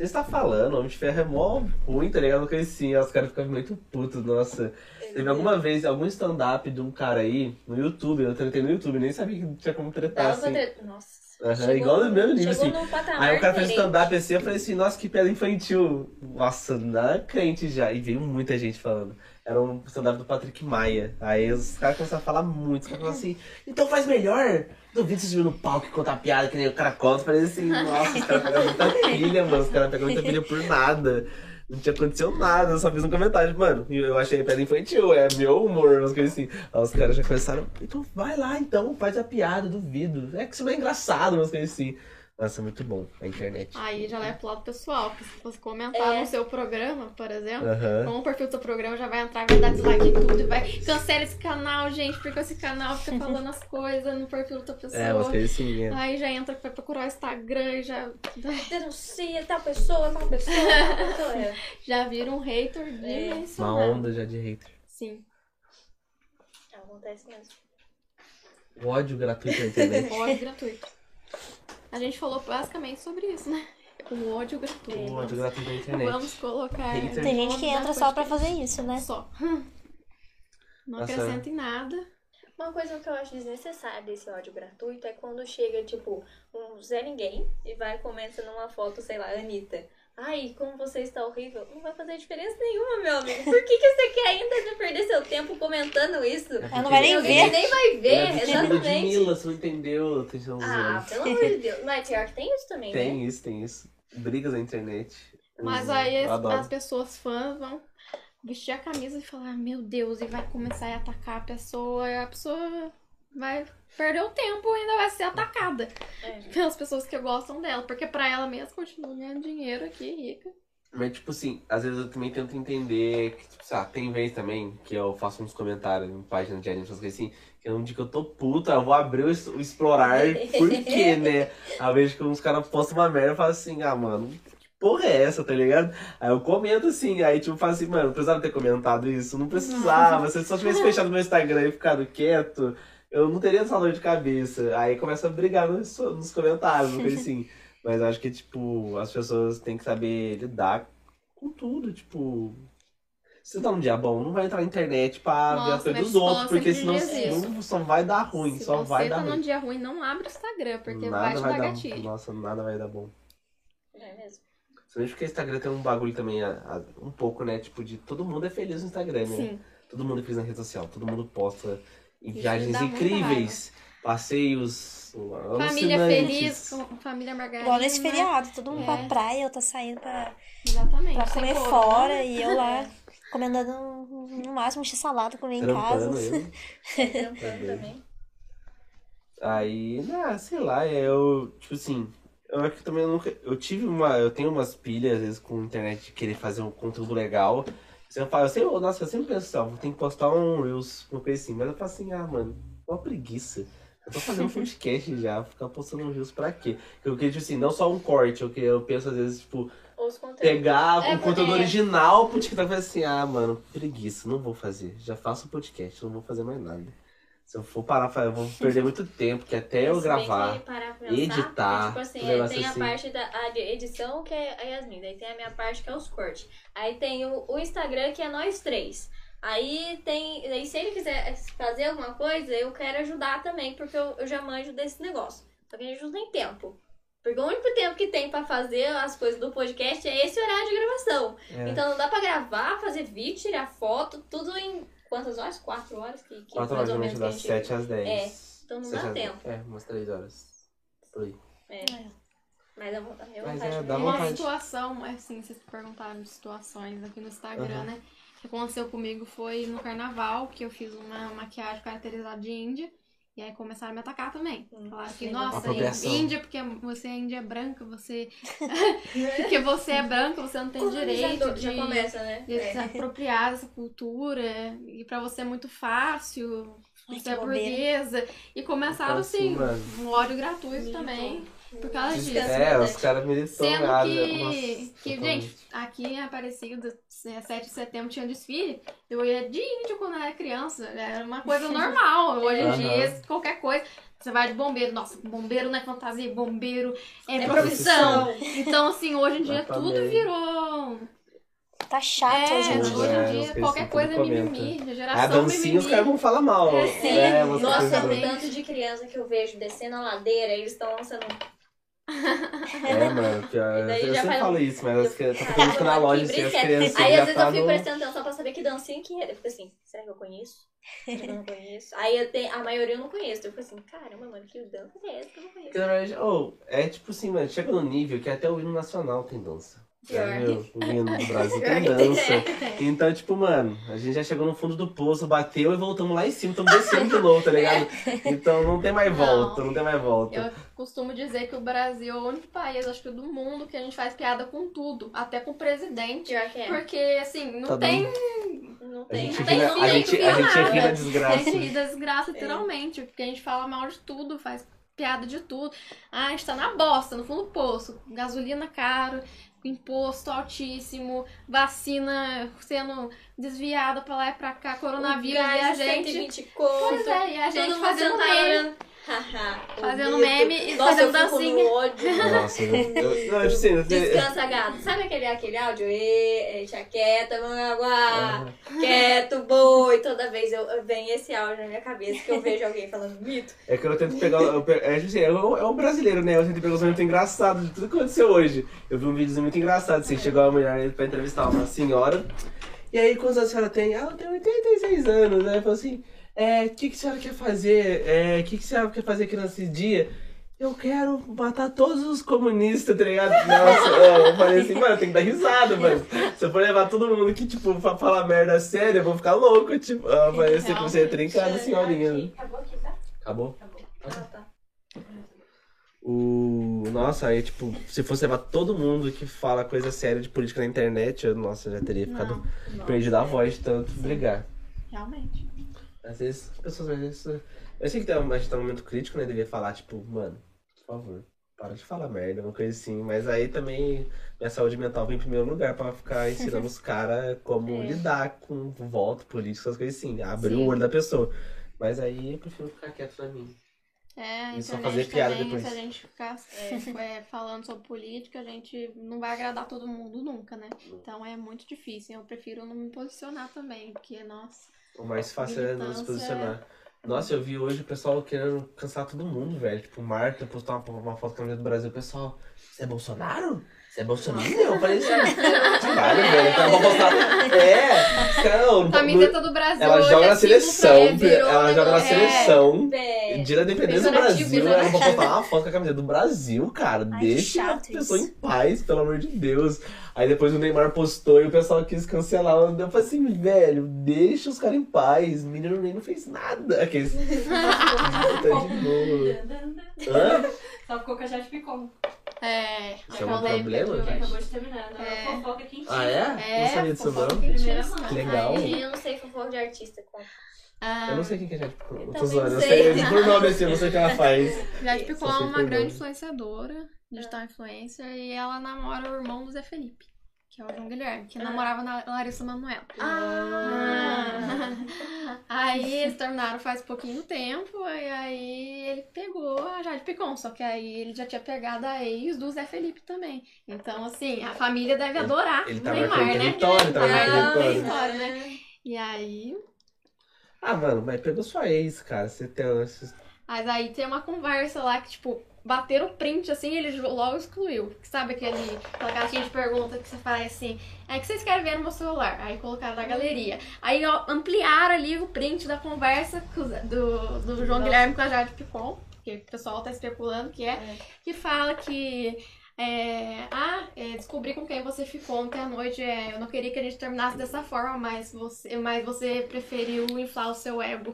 você está falando, Homem de Ferro é mó ruim, tá ligado? Coisa assim. Os caras ficam muito putos, nossa. Teve alguma vez, algum stand-up de um cara aí no YouTube, eu tretei no YouTube, nem sabia que tinha como tretar Dava assim. tre- Nossa. Aham, chegou- igual no meu nível, assim. Aí o cara fez stand-up assim, eu falei assim, nossa, que piada infantil. Nossa, na crente já. E veio muita gente falando. Era um stand-up do Patrick Maia. Aí os caras começaram a falar muito. Os caras falaram assim, então faz melhor. Duvido vocês no palco e contar piada que nem o cara conta. Falei assim, nossa, os caras pegaram muita pilha, mano. Os caras pegaram muita pilha por nada. Não tinha acontecido nada, eu só fiz um comentário, mano. Eu achei piada infantil, é meu humor, umas coisas assim. Aí os caras já começaram, então vai lá então, faz a piada, duvido. É que isso não é engraçado, umas coisas assim. Nossa, é muito bom a internet. Aí já leva pro lado pessoal, porque se você comentar É. no seu programa, por exemplo, Aham. com o perfil do seu programa já vai entrar, vai dar dislike em tudo e vai cancela esse canal, gente, porque esse canal fica falando as coisas no perfil da outra pessoa. É, umas coisas assim, é. Aí já entra pra procurar o Instagram e já, Denuncia tal pessoa, tal pessoa, tal pessoa. É. já vira um hater É. Uma dimensional. onda já de hater. Sim. Acontece mesmo. O ódio gratuito na internet. Ódio gratuito. A gente falou basicamente sobre isso, né? O ódio gratuito. o ódio gratuito na internet. Vamos colocar. Hater. Tem gente que da entra só pra fazer isso, né? Só. Não Nossa. acrescenta em nada. Uma coisa que eu acho desnecessária desse ódio gratuito é quando chega, tipo, um Zé Ninguém e vai e comenta numa foto, sei lá, Anitta. Ai, como você está horrível. Não vai fazer diferença nenhuma, meu amigo. Por que, que você quer ainda perder seu tempo comentando isso? Ela não vai nem Alguém ver. nem vai ver, é exatamente. Mila, você não entendeu? Ah, pelo amor de Deus. Mas pior que tem isso também, né? Tem isso, tem isso. Brigas na internet. Mas Hum, aí eu as, adoro. as pessoas fãs vão vestir a camisa e falar, meu Deus, e vai começar a atacar a pessoa, e a pessoa vai perder o tempo e ainda vai ser atacada É. pelas pessoas que gostam dela, porque pra ela mesma continua ganhando dinheiro aqui, rica. Mas, tipo assim, às vezes eu também tento entender que, tipo, sabe, tem vez também que eu faço uns comentários em página de anime, coisas assim, que é um dia que eu tô puta, eu vou abrir o, explorar, por quê, né? Eu vejo que uns caras postam uma merda e falo assim, ah, mano, que porra é essa, tá ligado? Aí eu comento assim, aí tipo, falo assim, mano, não precisava ter comentado isso, não precisava, se eu só tivesse fechado meu Instagram e ficado quieto, eu não teria essa dor de cabeça. Aí começa a brigar nos, nos comentários, coisa assim. Mas acho que, tipo, as pessoas têm que saber lidar com tudo, tipo. Se você tá num dia bom, não vai entrar na internet pra ver as Nossa, coisas minha dos outros, porque senão não, só vai dar ruim, Se só você vai tá dar num ruim. dia ruim, não abre o Instagram, porque nada vai te vai dar dar gatilho. Nossa, nada vai dar bom. É mesmo. Principalmente porque o Instagram tem um bagulho também, a- a- um pouco, né? Tipo, de todo mundo é feliz no Instagram, né? Sim. Todo mundo é feliz na rede social, todo mundo posta em viagens incríveis, passeios Família feliz, com família margarina. Igual nesse feriado, todo mundo É. pra praia, eu tô saindo pra, Exatamente. pra comer corona. fora e eu lá comendo no, máximo x-salada comer em casa. Trampando também. Aí, ah, sei lá, eu, tipo assim, eu acho que também eu nunca. Eu tive uma. Eu tenho umas pilhas, às vezes, com a internet de querer fazer um conteúdo legal. Eu falo, eu sempre, nossa, eu sempre penso assim, ó, vou ter que postar um Reels, uma coisa assim. Mas eu falo assim, ah, mano, uma preguiça. Eu tô fazendo um podcast já, ficar postando um Reels pra quê? Eu queria, tipo assim, não só um corte, eu, que- eu penso às vezes, tipo, pegar É, um conteúdo é. original pro TikTok e falar assim, ah, mano, preguiça, não vou fazer. Já faço o podcast, não vou fazer mais nada. Se eu for parar, eu vou perder muito tempo, que até eu bem gravar. que parar pra pensar, editar, é tipo assim, tem assim. a parte da a edição, que é a Yasmin, daí tem a minha parte que é os cortes. Aí tem o, o Instagram, que é nós três. Aí tem. Daí se ele quiser fazer alguma coisa, eu quero ajudar também, porque eu, eu já manjo desse negócio. Só que a gente não tem tempo. Porque o único tempo que tem pra fazer as coisas do podcast é esse horário de gravação. É. Então não dá pra gravar, fazer vídeo, tirar foto, tudo em quantas horas? Quatro horas? Que, que 4 mais horas, ou geralmente das gente- 7 às 10. É, então não Sete dá tempo. dez. É, umas 3 horas. Por aí. É. Mas eu, eu Mas vontade é, de dá ver. Uma vontade. situação, assim, vocês perguntaram de situações aqui no Instagram, Aham. né? O que aconteceu comigo foi no carnaval, que eu fiz uma maquiagem caracterizada de índia. E aí começaram a me atacar também. Hum, Falaram que, nossa, Apropriação. índia, porque você é índia branca, você. porque você é branca, você não tem direito já, de. já começa, né? de se É. apropriar dessa cultura e pra você é muito fácil, Ai, você é burguesa. E começaram Então, assim, um ódio gratuito também por causa disso. É, os caras militam Sendo nada. que, Nossa, que totalmente. gente, aqui em Aparecida, é, 7 de setembro tinha desfile, eu ia de índio quando eu era criança, era uma coisa normal. Hoje em dia, qualquer coisa, você vai de bombeiro, nossa, bombeiro não é fantasia, bombeiro é, É profissão. profissão. Então, assim, hoje em dia tudo virou. Tá chato É, hoje em hoje dia. É, em os dia caras qualquer coisa é mimimi, geração dancinha os mimimi. caras vão falar mal. Sim. É, umas Nossa, coisas- o tanto de criança que eu vejo descendo a ladeira, eles estão lançando. É, mano, pior. Daí Eu sempre falo- falo isso, mas as crianças ficam buscando na loja assim, as crianças Aí às vezes tá eu fico no... prestando atenção pra saber que dancinha que é. Eu fico assim, será que eu conheço? Será que eu não conheço? Aí eu tenho, a maioria eu não conheço. Eu fico assim, caramba, mano, que dança é essa que eu não conheço? Oh, é tipo assim, mano, chega no nível que até o hino nacional tem dança. Pior. Já viu? O hino do Brasil tem dança. Então, tipo, mano, a gente já chegou no fundo do poço, bateu e voltamos lá em cima, estamos descendo de novo, tá ligado? Então não tem mais Não. volta, não tem mais volta. Eu costumo dizer que o Brasil é o único país, acho que do mundo, que a gente faz piada com tudo, até com o presidente. Pior que é. Porque, assim, não Tá tem. Não A tem. gente não ri tem não a gente, que a gente nada. ri na desgraça. Tem rir da desgraça, literalmente. Porque a gente fala mal de tudo, faz piada de tudo. Ah, a gente tá na bosta, no fundo do poço. Gasolina caro, imposto altíssimo, vacina sendo desviada pra lá e pra cá, coronavírus, e a Gás, gente. 120 conto. Pois é, e a gente fazendo. Haha, Fazendo meme e Nossa, fazendo dancinha. Nossa, eu, eu, não, assim, eu- Descansa, gato. Sabe aquele, aquele áudio? Deixa quieta, vamos aguar. Quieto, boi. Toda vez eu, eu vem esse áudio na minha cabeça que eu vejo alguém falando mito. É que eu tento pegar. Eu, é, assim, é, um, é um brasileiro, né? Eu tento pegar os momentos engraçados de tudo que aconteceu hoje. Eu vi um vídeo muito engraçado, assim, chegou uma mulher pra entrevistar uma senhora. E aí, quantos anos a senhora tem? Ah, eu tenho 86 anos, né? Falou assim, é, o que, que a senhora quer fazer? É, o que, que a senhora quer fazer aqui nesse dia? Eu quero matar todos os comunistas, tá ligado? Nossa, é, eu falei assim, mano, tem que dar risada, mano. Se eu for levar todo mundo que, tipo, pra falar merda séria, eu vou ficar louco, tipo. Eu falei assim, comecei a trincar da senhorinha. Acabou aqui, tá? Acabou? Acabou. Ah, tá. O. Nossa, aí, tipo, se fosse levar todo mundo que fala coisa séria de política na internet, eu, nossa, já teria ficado Não, perdido a voz de tanto brigar. realmente. Às vezes, as pessoas às vezes. Eu sei que a gente tá num momento crítico, né? Devia falar, tipo, mano, por favor, para de falar merda, uma coisa assim. Mas aí também minha saúde mental vem em primeiro lugar pra ficar ensinando os caras como É. lidar com voto político, essas coisas assim. Abrir Sim. o olho da pessoa. Mas aí eu prefiro ficar quieto na minha. É, E só internet fazer piada também, depois. se a gente ficar é, falando sobre política, a gente não vai agradar todo mundo nunca, né? Então é muito difícil. Eu prefiro não me posicionar também, porque, nossa. O mais fácil é não se posicionar. Nossa, eu vi hoje o pessoal querendo cansar todo mundo, velho. Tipo, Marta postou uma, uma foto com a camisa do Brasil. O pessoal, você é Bolsonaro? Você é Bolsonaro? Eu falei assim, caralho, velho. Então eu vou postar. É, os caras, não, Camiseta do Brasil. ela hoje joga é na símbolo seleção, pra- virou ela joga na seleção. É. Dia da independência do Brasil, ela vai postar uma foto com a camiseta do Brasil, cara. Deixa a pessoa isso. em paz, pelo amor de Deus. Aí depois o Neymar postou e o pessoal quis cancelar. Eu falei assim, velho, deixa os caras em paz. O menino nem não fez nada. Aqueles... tá de boa. Hã? Só ficou com a Jade Picon. É, Isso é um problema, hoje. acabou de terminar. Não, É. fofoca quentinha. Ah, é? É, não sabia disso não. Primeira quentíssima. mão. Que legal. Aí, Eu não sei fofoca de artista. ah, Eu não sei quem que é Jade Picon. Eu tô zoando. Eu não sei sei. por nome assim, eu não sei o que ela faz. Jade Picon é uma grande nome. influenciadora, digital influencer, e ela namora o irmão do Zé Felipe, que é o João Guilherme, que Ah. namorava na Larissa Manoela. Ah! Aí eles terminaram faz pouquinho tempo, e aí ele pegou a Jade Picon, só que aí ele já tinha pegado a ex do Zé Felipe também. Então, assim, a família deve adorar ele o tá Neymar, né? marcando marcando território. território, né? E aí, Ah, mano, mas pegou sua ex, cara. Você tem esses. Mas aí tem uma conversa lá que, tipo, bateram o print assim, ele logo excluiu. Sabe aquele, aquela caixinha de pergunta que você faz assim, é que vocês querem ver no meu celular? Aí colocaram na galeria. Aí ó, ampliaram ali o print da conversa do, do João Guilherme com a Jade Picon, que o pessoal tá especulando que é, que fala que. é, ah, é, descobri com quem você ficou ontem à noite. é, eu não queria que a gente terminasse dessa forma, mas você, mas você preferiu inflar o seu ego.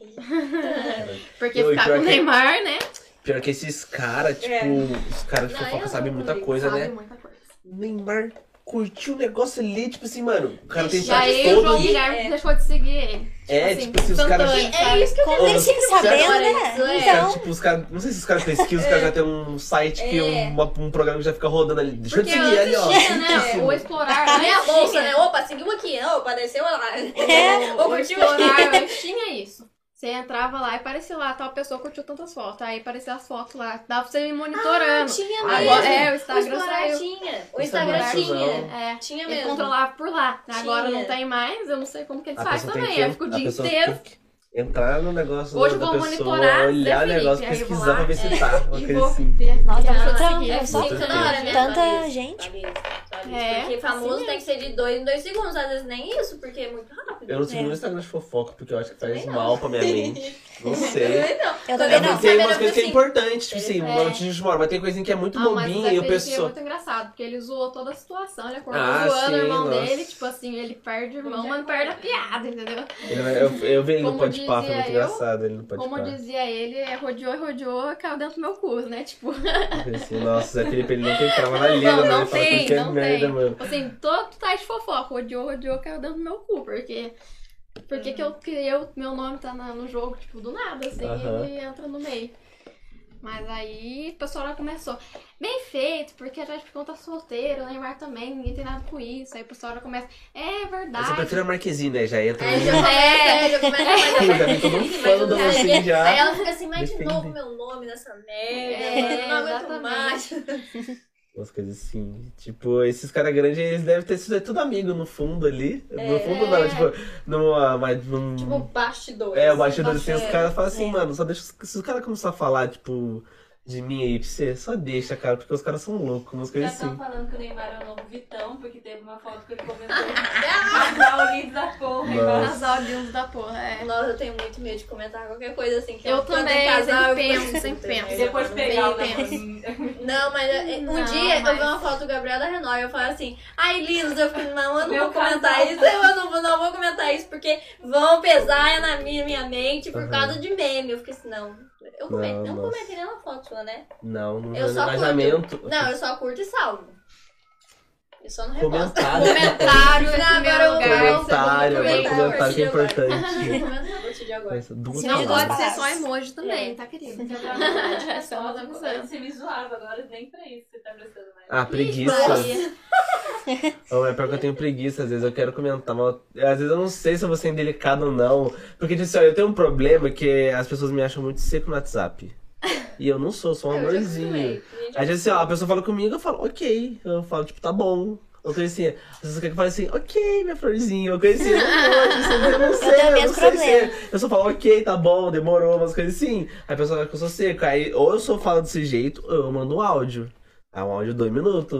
Porque ficar com o que- Neymar, né? Pior que esses caras, tipo, É. os caras de Não, fofoca eu sabem não muita ligo, coisa, Sabe né? muita coisa. Neymar curtiu o negócio ali, tipo assim, mano, o cara tem E chat aí o João todo. Guilherme É. deixou de seguir ele. É, assim, tipo assim, os caras. instantâneo, É isso que eu Como eles ficam os sabendo, caras- né? isso é. Os caras, Então, tipo, os caras. Não sei se os caras pesquisam, os caras já tem um site que É. uma- um programa que já fica rodando ali. Deixa eu te Porque seguir ali, ó. tinha, né? O explorar A minha antes bolsa, né? Opa, seguiu aqui. Opa, desceu lá. É. Ou O curtiu explorar aqui. antes tinha isso. Você entrava lá e aparecia lá, tal pessoa curtiu tantas fotos. Aí aparecia as fotos lá. Dava pra você ir monitorando. Tinha Agora, mesmo. é, o O Instagram saiu. tinha. O Instagram Instagram tinha, tinha. É, Tinha ele mesmo. controlava por lá. Agora Tinha. não tem mais, eu não sei como que ele A faz pessoa tem também. que- Aí fica o a dia pessoa inteiro. tem que Entrar no negócio Hoje da eu vou pessoa, olhar o negócio, eu pesquisar lá, pra ver se é, tá. Uma coisa assim. Nossa, vou seguir, é só né? Tanta gente. É, Porque famoso assim tem que ser de dois em dois segundos. Às vezes nem isso, porque é muito rápido. Eu não sigo É. no Instagram de fofoca, porque eu acho que faz Também mal pra minha mente. Não sei. Eu não. Eu É, também não. tem umas coisas que é assim, importante, tipo assim, É. uma notícia de uma mas tem coisinha que é muito Ah, bobinha Zé e o Felipe é pessoal. muito engraçado, porque ele zoou toda a situação, ele acordou Ah, zoando sim, o irmão nossa. dele, tipo assim, ele perde o irmão, mas não perde a piada, entendeu? Eu, eu vi ele no Como Foi dizia muito eu, engraçado ele no Pode Como dizia ele, é rodeou e rodeou, caiu dentro do meu cu, né? Tipo, Assim, nossa, Zé Felipe, ele não tem trava na língua, não, não Ele fala tem, que é não merda, tem. mano. Assim, todo tá de fofoca, rodeou, rodeou, caiu dentro do meu cu, porque... Por que que eu, que eu, meu nome tá na- no jogo, tipo, do nada, assim, ele entra no meio. Mas aí o pessoal já começou, bem feito, porque a gente tá solteiro, o Neymar também, ninguém tem nada com isso. Aí o pessoal já começa, é Você verdade. prefere a Marquezine, né? Já entra Aí no... já começa, é, já começa mais Já você Aí já. ela fica assim, mas de novo meu nome nessa merda. É, eu não aguento exatamente. mais. Umas coisas assim. Tipo, esses caras grandes, eles devem ter sido tudo amigo no fundo ali. No fundo não, tipo, numa. Mas num... Tipo, bastidores. é, o bastidor assim, os É. caras falam assim, É. mano, só deixa. os- Se os caras começarem a falar, tipo, de mim aí pra você, só deixa, cara, porque os caras são loucos, umas Já coisas estão assim. falando que o Neymar é o novo Vitão, porque teve uma foto que ele comentou. Casal lindo da porra. Lindos da porra, é. Nossa, eu tenho muito medo de comentar qualquer coisa assim. Que Eu quando também, casal, sempre eu penso, sempre assim, penso. E depois pegar o. Não, mas é, um Não, dia eu mas- vi uma foto do Gabriel da Renault e eu falei assim, ai lindos, eu falei, não, eu não Meu vou comentar casal. isso, eu não vou, não vou comentar isso, porque vão pesar na minha, minha mente por Aham. causa de meme. Eu fiquei assim, não. Eu comento, Não, não, comentei nenhuma foto sua, né? Não, não Eu só engajamento. Não, eu só curto e salvo. Eu só não. Comentário. Comentário em Não, primeiro lugar. Comentário, agora lugar, comentário que é importante. Duas Se Não pode ser só emoji também, É. tá querido? É só. Você me zoava agora, nem pra isso você tá prestando mais. Ah, preguiça. Ou é pior que eu tenho preguiça, às vezes eu quero comentar, mas eu- às vezes eu não sei se eu vou ser indelicado ou não. Porque, tipo assim, ó, eu tenho um problema que as pessoas me acham muito seco no WhatsApp. E eu não sou, sou um Eu amorzinho. Às vezes, assim, ó, a pessoa fala comigo, eu falo, ok. Eu falo, tipo, tá bom. Ou coisa assim, querem que eu fale assim, ok, minha florzinha. Ou coisa assim, eu não, eu não sei, o eu não sei problema. se... Eu só falo, ok, tá bom, demorou, umas coisas assim. Aí a pessoa acha que eu sou seco. Aí, ou eu só falo desse jeito, ou eu mando um áudio. É um áudio de dois minutos,